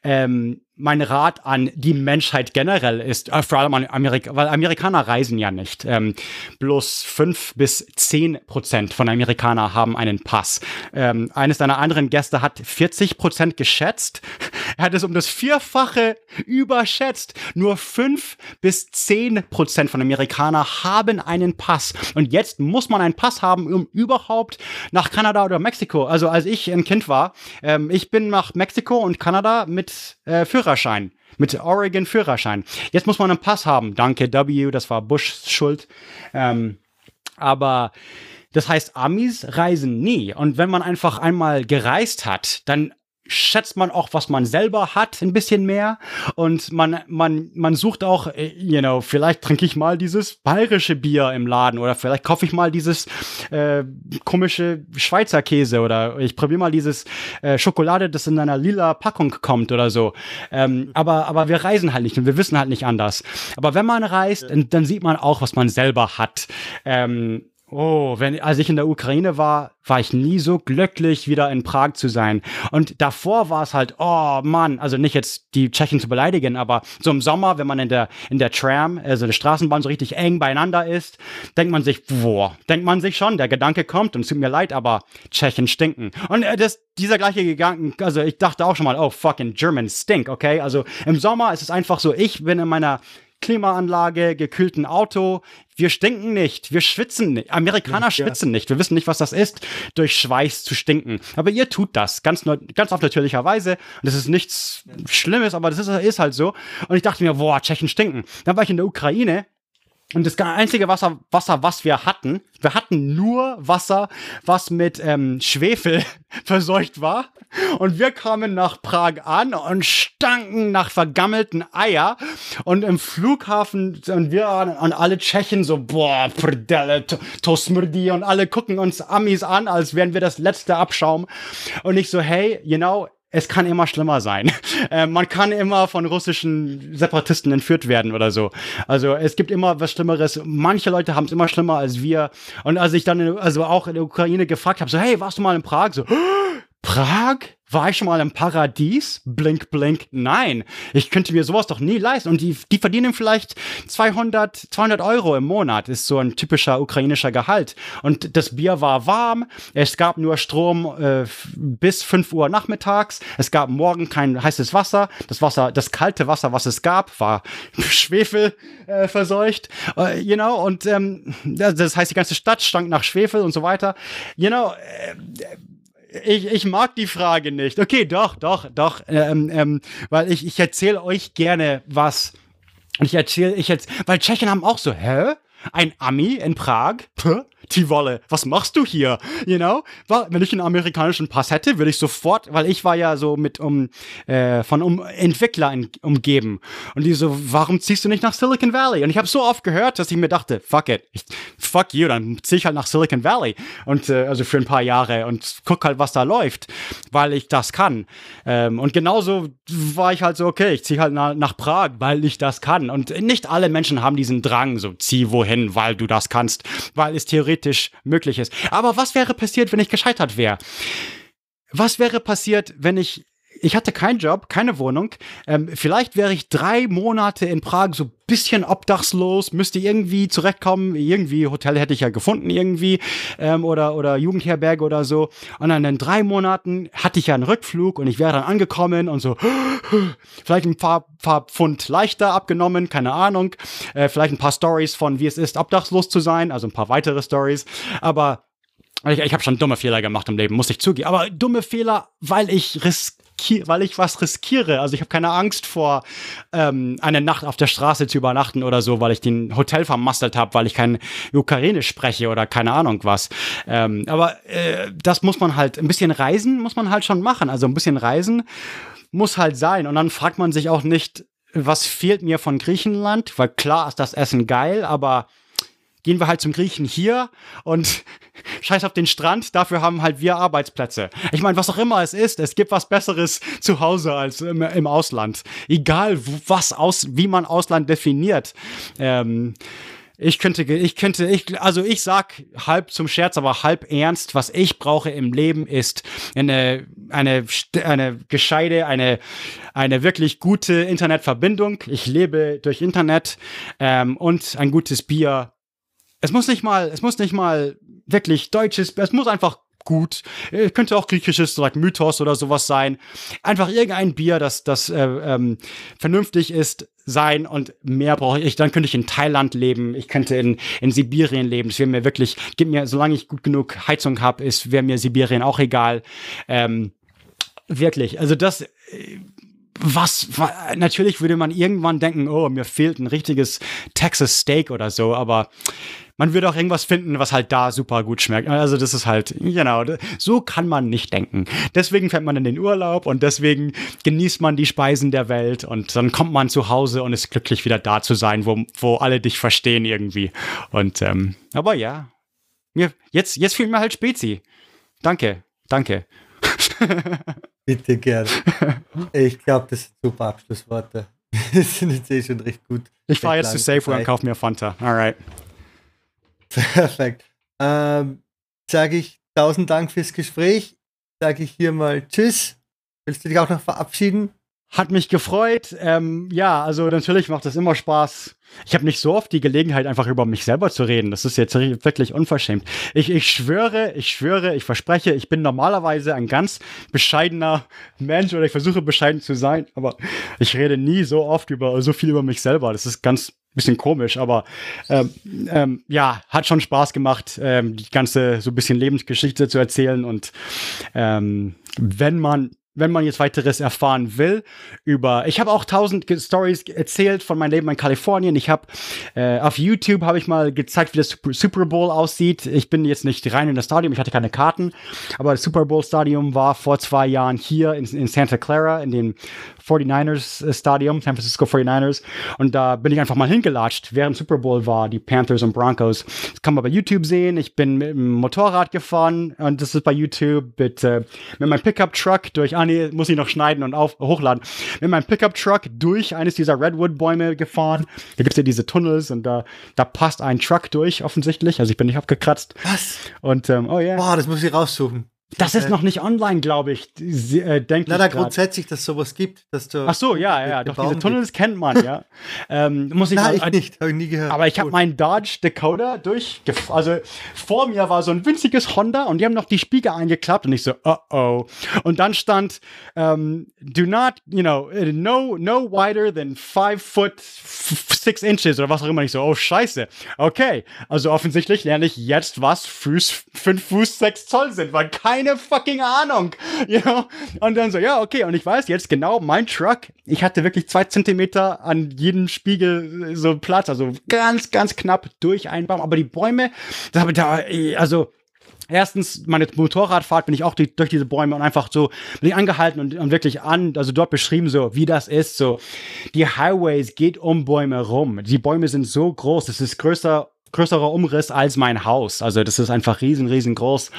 ähm, mein Rat an die Menschheit generell ist, äh, vor allem an Amerika, weil Amerikaner reisen ja nicht. Ähm, bloß fünf bis zehn Prozent von Amerikanern haben einen Pass. Ähm, eines deiner anderen Gäste hat 40 Prozent geschätzt. Er hat es um das Vierfache überschätzt. Nur fünf bis zehn Prozent von Amerikanern haben einen Pass. Und jetzt muss man einen Pass haben, um überhaupt nach Kanada oder Mexiko. Also als ich ein Kind war, ähm, ich bin nach Mexiko und Kanada mit äh, Führerschein. Mit Oregon Führerschein. Jetzt muss man einen Pass haben. Danke W, das war Bushs Schuld. Ähm, aber das heißt, Amis reisen nie. Und wenn man einfach einmal gereist hat, dann schätzt man auch, was man selber hat, ein bisschen mehr. Und man, man, man sucht auch, äh, you know, vielleicht trinke ich mal dieses bayerische Bier im Laden oder vielleicht kaufe ich mal dieses äh, komische Schweizer Käse oder ich probiere mal dieses äh, Schokolade, das in einer lila Packung kommt oder so. Ähm, aber, aber wir reisen halt nicht und wir wissen halt nicht anders. Aber wenn man reist, dann, dann sieht man auch, was man selber hat. Ähm, Oh, wenn, als ich in der Ukraine war, war ich nie so glücklich, wieder in Prag zu sein. Und davor war es halt, oh Mann, also nicht jetzt die Tschechen zu beleidigen, aber so im Sommer, wenn man in der, in der Tram, also der Straßenbahn so richtig eng beieinander ist, denkt man sich, boah, denkt man sich schon, der Gedanke kommt und es tut mir leid, aber Tschechen stinken. Und äh, das, dieser gleiche Gedanke, also ich dachte auch schon mal, oh fucking German stink, okay? Also im Sommer ist es einfach so, ich bin in meiner Klimaanlage, gekühlten Auto. Wir stinken nicht, wir schwitzen nicht. Amerikaner ja. schwitzen nicht. Wir wissen nicht, was das ist, durch Schweiß zu stinken. Aber ihr tut das, ganz, ganz auf natürlicher Weise. Und das ist nichts Schlimmes, aber das ist, ist halt so. Und ich dachte mir, boah, Tschechen stinken. Dann war ich in der Ukraine und das einzige Wasser, Wasser, was wir hatten, wir hatten nur Wasser, was mit ähm, Schwefel verseucht war. Und wir kamen nach Prag an und stanken nach vergammelten Eier. Und im Flughafen und wir und alle Tschechen so, boah, Prdele, Tosmrdi und alle gucken uns Amis an, als wären wir das letzte Abschaum. Und ich so, hey, you know, es kann immer schlimmer sein. Äh, man kann immer von russischen Separatisten entführt werden oder so. Also es gibt immer was Schlimmeres. Manche Leute haben es immer schlimmer als wir. Und als ich dann also auch in der Ukraine gefragt habe, so hey, warst du mal in Prag? So Prag? War ich schon mal im Paradies? Blink, blink. Nein, ich könnte mir sowas doch nie leisten. Und die, die verdienen vielleicht 200, 200 Euro im Monat, ist so ein typischer ukrainischer Gehalt. Und das Bier war warm. Es gab nur Strom äh, bis 5 Uhr nachmittags. Es gab morgen kein heißes Wasser. Das Wasser, das kalte Wasser, was es gab, war Schwefel äh, verseucht. Äh, you know, und ähm, das heißt, die ganze Stadt stank nach Schwefel und so weiter. You know, äh, ich, ich mag die Frage nicht. Okay, doch, doch, doch. Ähm, ähm, weil ich, ich erzähle euch gerne was. Ich erzähle, ich jetzt, weil Tschechen haben auch so, hä? Ein Ami in Prag? Puh? Tivolle, was machst du hier? You know? Wenn ich einen amerikanischen Pass hätte, würde ich sofort, weil ich war ja so mit um, äh, von um Entwicklern umgeben. Und die so, warum ziehst du nicht nach Silicon Valley? Und ich habe so oft gehört, dass ich mir dachte, fuck it, ich, fuck you, dann zieh ich halt nach Silicon Valley. Und äh, also für ein paar Jahre und guck halt, was da läuft, weil ich das kann. Ähm, und genauso war ich halt so, okay, ich zieh halt nach, nach Prag, weil ich das kann. Und nicht alle Menschen haben diesen Drang, so zieh wohin, weil du das kannst, weil es theoretisch theoretisch möglich ist. Aber was wäre passiert, wenn ich gescheitert wäre? Was wäre passiert, wenn ich ich hatte keinen Job, keine Wohnung. Ähm, vielleicht wäre ich drei Monate in Prag so bisschen obdachslos, müsste irgendwie zurechtkommen. Irgendwie Hotel hätte ich ja gefunden irgendwie ähm, oder oder Jugendherberge oder so. Und dann in drei Monaten hatte ich ja einen Rückflug und ich wäre dann angekommen und so vielleicht ein paar, paar Pfund leichter abgenommen, keine Ahnung. Äh, vielleicht ein paar Stories von wie es ist obdachlos zu sein, also ein paar weitere Stories. Aber ich, ich habe schon dumme Fehler gemacht im Leben, muss ich zugeben. Aber dumme Fehler, weil ich riskiere, weil ich was riskiere. Also ich habe keine Angst vor, ähm, eine Nacht auf der Straße zu übernachten oder so, weil ich den Hotel vermasselt habe, weil ich kein Ukrainisch spreche oder keine Ahnung was. Ähm, aber äh, das muss man halt, ein bisschen reisen muss man halt schon machen. Also ein bisschen reisen muss halt sein. Und dann fragt man sich auch nicht, was fehlt mir von Griechenland? Weil klar ist das Essen geil, aber gehen wir halt zum Griechen hier und scheiß auf den Strand, dafür haben halt wir Arbeitsplätze. Ich meine, was auch immer es ist, es gibt was Besseres zu Hause als im, im Ausland. Egal, was aus, wie man Ausland definiert. Ähm, ich könnte, ich könnte, ich, also ich sag halb zum Scherz, aber halb ernst, was ich brauche im Leben ist eine, eine, eine gescheide, eine, eine wirklich gute Internetverbindung. Ich lebe durch Internet ähm, und ein gutes Bier es muss nicht mal, es muss nicht mal wirklich deutsches, es muss einfach gut. Es könnte auch griechisches, so like Mythos oder sowas sein. Einfach irgendein Bier, das, das äh, ähm, vernünftig ist, sein und mehr brauche ich. Dann könnte ich in Thailand leben, ich könnte in, in Sibirien leben. Es wäre mir wirklich, gib mir, solange ich gut genug Heizung habe, ist wäre mir Sibirien auch egal. Ähm, wirklich, also das. Äh, was, natürlich würde man irgendwann denken, oh, mir fehlt ein richtiges Texas Steak oder so, aber man würde auch irgendwas finden, was halt da super gut schmeckt. Also das ist halt, genau, so kann man nicht denken. Deswegen fährt man in den Urlaub und deswegen genießt man die Speisen der Welt und dann kommt man zu Hause und ist glücklich wieder da zu sein, wo, wo alle dich verstehen irgendwie. Und ähm, aber ja, mir jetzt jetzt fühlt mir halt Spezi. Danke, danke. Bitte gerne. Ich glaube, das sind super Abschlussworte. Das sind jetzt eh schon recht gut. Ich fahre jetzt zu Safeway und kaufe mir Fanta. Alright. Perfekt. Ähm, sage ich tausend Dank fürs Gespräch. Sage ich hier mal Tschüss. Willst du dich auch noch verabschieden? Hat mich gefreut. Ähm, ja, also natürlich macht es immer Spaß. Ich habe nicht so oft die Gelegenheit, einfach über mich selber zu reden. Das ist jetzt wirklich unverschämt. Ich, ich schwöre, ich schwöre, ich verspreche, ich bin normalerweise ein ganz bescheidener Mensch oder ich versuche bescheiden zu sein, aber ich rede nie so oft über so viel über mich selber. Das ist ganz bisschen komisch, aber ähm, ähm, ja, hat schon Spaß gemacht, ähm, die ganze so ein bisschen Lebensgeschichte zu erzählen und ähm, wenn man wenn man jetzt weiteres erfahren will über, ich habe auch tausend Stories erzählt von meinem Leben in Kalifornien. Ich habe äh, auf YouTube habe ich mal gezeigt, wie das Super Bowl aussieht. Ich bin jetzt nicht rein in das Stadion, ich hatte keine Karten, aber das Super Bowl Stadium war vor zwei Jahren hier in, in Santa Clara in dem 49ers äh, Stadium, San Francisco 49ers. Und da bin ich einfach mal hingelatscht, während Super Bowl war, die Panthers und Broncos. Das kann man bei YouTube sehen. Ich bin mit dem Motorrad gefahren und das ist bei YouTube mit, äh, mit meinem Pickup-Truck durch, ah nee, muss ich noch schneiden und auf, hochladen, mit meinem Pickup-Truck durch eines dieser Redwood-Bäume gefahren. Da gibt es ja diese Tunnels und da, da passt ein Truck durch, offensichtlich. Also ich bin nicht abgekratzt. Was? Und, ähm, oh ja. Yeah. Boah, das muss ich raussuchen. Das ist noch nicht online, glaube ich. Sie, äh, denk Na, da grundsätzlich, dass sowas gibt, dass du. Ach so, ja, ja. Doch diese Tunnels kennt man, ja. ähm, muss ich Nein, mal, ich nicht, habe ich nie gehört. Aber ich habe meinen Dodge Dakota durch, also vor mir war so ein winziges Honda und die haben noch die Spiegel eingeklappt und ich so, uh oh. Und dann stand, um, ähm, do not, you know, no, no wider than five foot six inches oder was auch immer. Ich so, oh Scheiße. Okay, also offensichtlich lerne ich jetzt, was Fuß, fünf Fuß sechs Zoll sind, weil kein keine fucking Ahnung. You know? Und dann so, ja, okay. Und ich weiß jetzt genau, mein Truck, ich hatte wirklich zwei Zentimeter an jedem Spiegel so Platz, also ganz, ganz knapp durch einen Baum. Aber die Bäume, da, da also, Erstens, meine Motorradfahrt bin ich auch durch, durch diese Bäume und einfach so, bin ich angehalten und, und, wirklich an, also dort beschrieben so, wie das ist, so. Die Highways geht um Bäume rum. Die Bäume sind so groß, es ist größer größerer Umriss als mein Haus. Also das ist einfach riesen, riesengroß.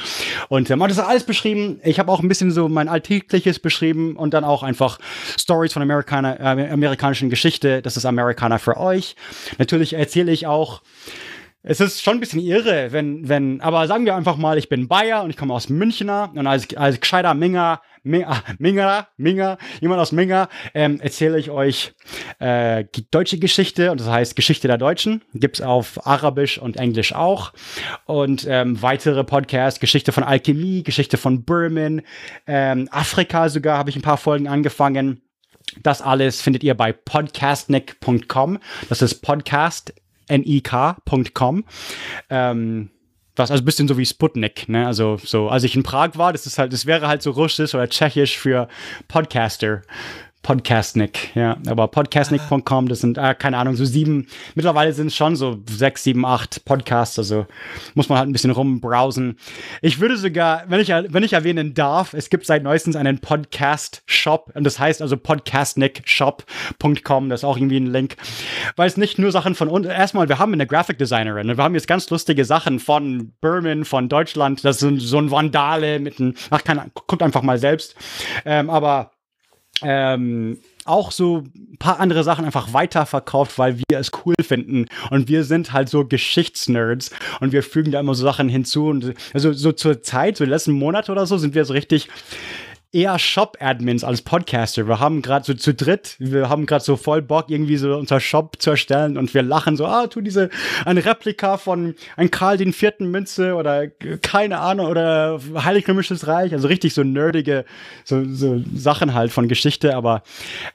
Und ähm, das ist alles beschrieben. Ich habe auch ein bisschen so mein Alltägliches beschrieben und dann auch einfach Stories von Amerikaner, äh, amerikanischen Geschichte. Das ist Amerikaner für euch. Natürlich erzähle ich auch es ist schon ein bisschen irre, wenn, wenn, aber sagen wir einfach mal, ich bin Bayer und ich komme aus Münchner und als, als gescheiter Minger, Minger, Minger, jemand aus Minger, ähm, erzähle ich euch äh, deutsche Geschichte und das heißt Geschichte der Deutschen. Gibt's auf Arabisch und Englisch auch. Und ähm, weitere Podcasts, Geschichte von Alchemie, Geschichte von Birman, ähm, Afrika sogar habe ich ein paar Folgen angefangen. Das alles findet ihr bei podcastnick.com. Das ist Podcast nik.com. Ähm, was also ein bisschen so wie Sputnik, ne? Also so, als ich in Prag war, das ist halt, das wäre halt so russisch oder tschechisch für Podcaster. Podcastnik, ja. Aber podcastnik.com, das sind, äh, keine Ahnung, so sieben, mittlerweile sind es schon so sechs, sieben, acht Podcasts, also muss man halt ein bisschen rumbrowsen. Ich würde sogar, wenn ich, wenn ich erwähnen darf, es gibt seit neuestens einen Podcast-Shop und das heißt also podcastnikshop.com, das ist auch irgendwie ein Link, weil es nicht nur Sachen von uns, erstmal, wir haben eine Graphic Designerin und wir haben jetzt ganz lustige Sachen von Berman, von Deutschland, das sind so ein Vandale mit einem, ach, keine, guckt einfach mal selbst, ähm, aber ähm, auch so ein paar andere Sachen einfach weiterverkauft, weil wir es cool finden. Und wir sind halt so Geschichtsnerds und wir fügen da immer so Sachen hinzu. Und also so zur Zeit, so die letzten Monate oder so, sind wir so richtig eher Shop-Admins als Podcaster. Wir haben gerade so zu dritt, wir haben gerade so voll Bock, irgendwie so unser Shop zu erstellen und wir lachen so, ah, tu diese, ein Replika von ein Karl den vierten Münze oder keine Ahnung oder Heilig Römisches Reich, also richtig so nerdige so, so Sachen halt von Geschichte, aber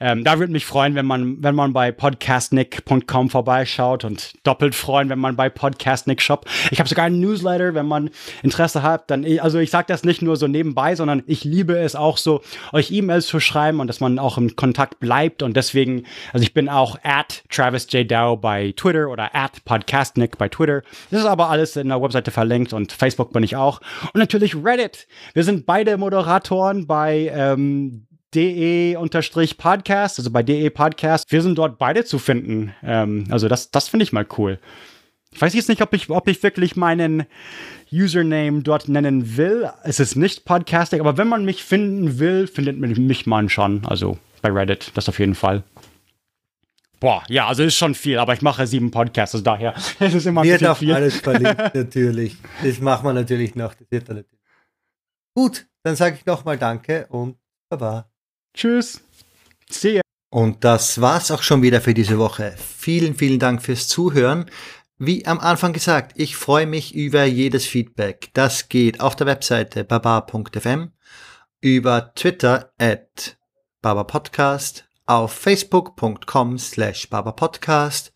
ähm, da würde mich freuen, wenn man, wenn man bei podcastnick.com vorbeischaut und doppelt freuen, wenn man bei Podcastnick Shop. Ich habe sogar einen Newsletter, wenn man Interesse hat, dann, also ich sage das nicht nur so nebenbei, sondern ich liebe es auch auch so, euch E-Mails zu schreiben und dass man auch im Kontakt bleibt. Und deswegen, also ich bin auch at Travis J. Dow bei Twitter oder at Podcastnick bei Twitter. Das ist aber alles in der Webseite verlinkt und Facebook bin ich auch. Und natürlich Reddit. Wir sind beide Moderatoren bei ähm, de-podcast, also bei de Podcast. Wir sind dort beide zu finden. Ähm, also das, das finde ich mal cool. Ich weiß jetzt nicht, ob ich, ob ich wirklich meinen Username dort nennen will. Es ist nicht Podcasting, aber wenn man mich finden will, findet man mich man schon. Also bei Reddit, das auf jeden Fall. Boah, ja, also ist schon viel, aber ich mache sieben Podcasts, also daher es ist immer Wird auf viel. alles verlinkt, natürlich. Das machen wir natürlich noch. Das wird dann natürlich. Gut, dann sage ich nochmal Danke und Baba. Tschüss. See ya. Und das war's auch schon wieder für diese Woche. Vielen, vielen Dank fürs Zuhören. Wie am Anfang gesagt, ich freue mich über jedes Feedback. Das geht auf der Webseite baba.fm, über Twitter at babapodcast, auf facebook.com slash babapodcast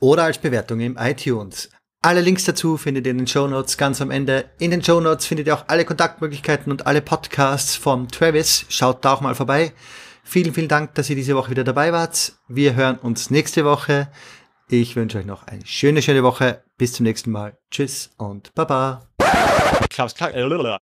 oder als Bewertung im iTunes. Alle Links dazu findet ihr in den Show Notes ganz am Ende. In den Show Notes findet ihr auch alle Kontaktmöglichkeiten und alle Podcasts von Travis. Schaut da auch mal vorbei. Vielen, vielen Dank, dass ihr diese Woche wieder dabei wart. Wir hören uns nächste Woche. Ich wünsche euch noch eine schöne, schöne Woche. Bis zum nächsten Mal. Tschüss und Baba. Klaus, Klaus.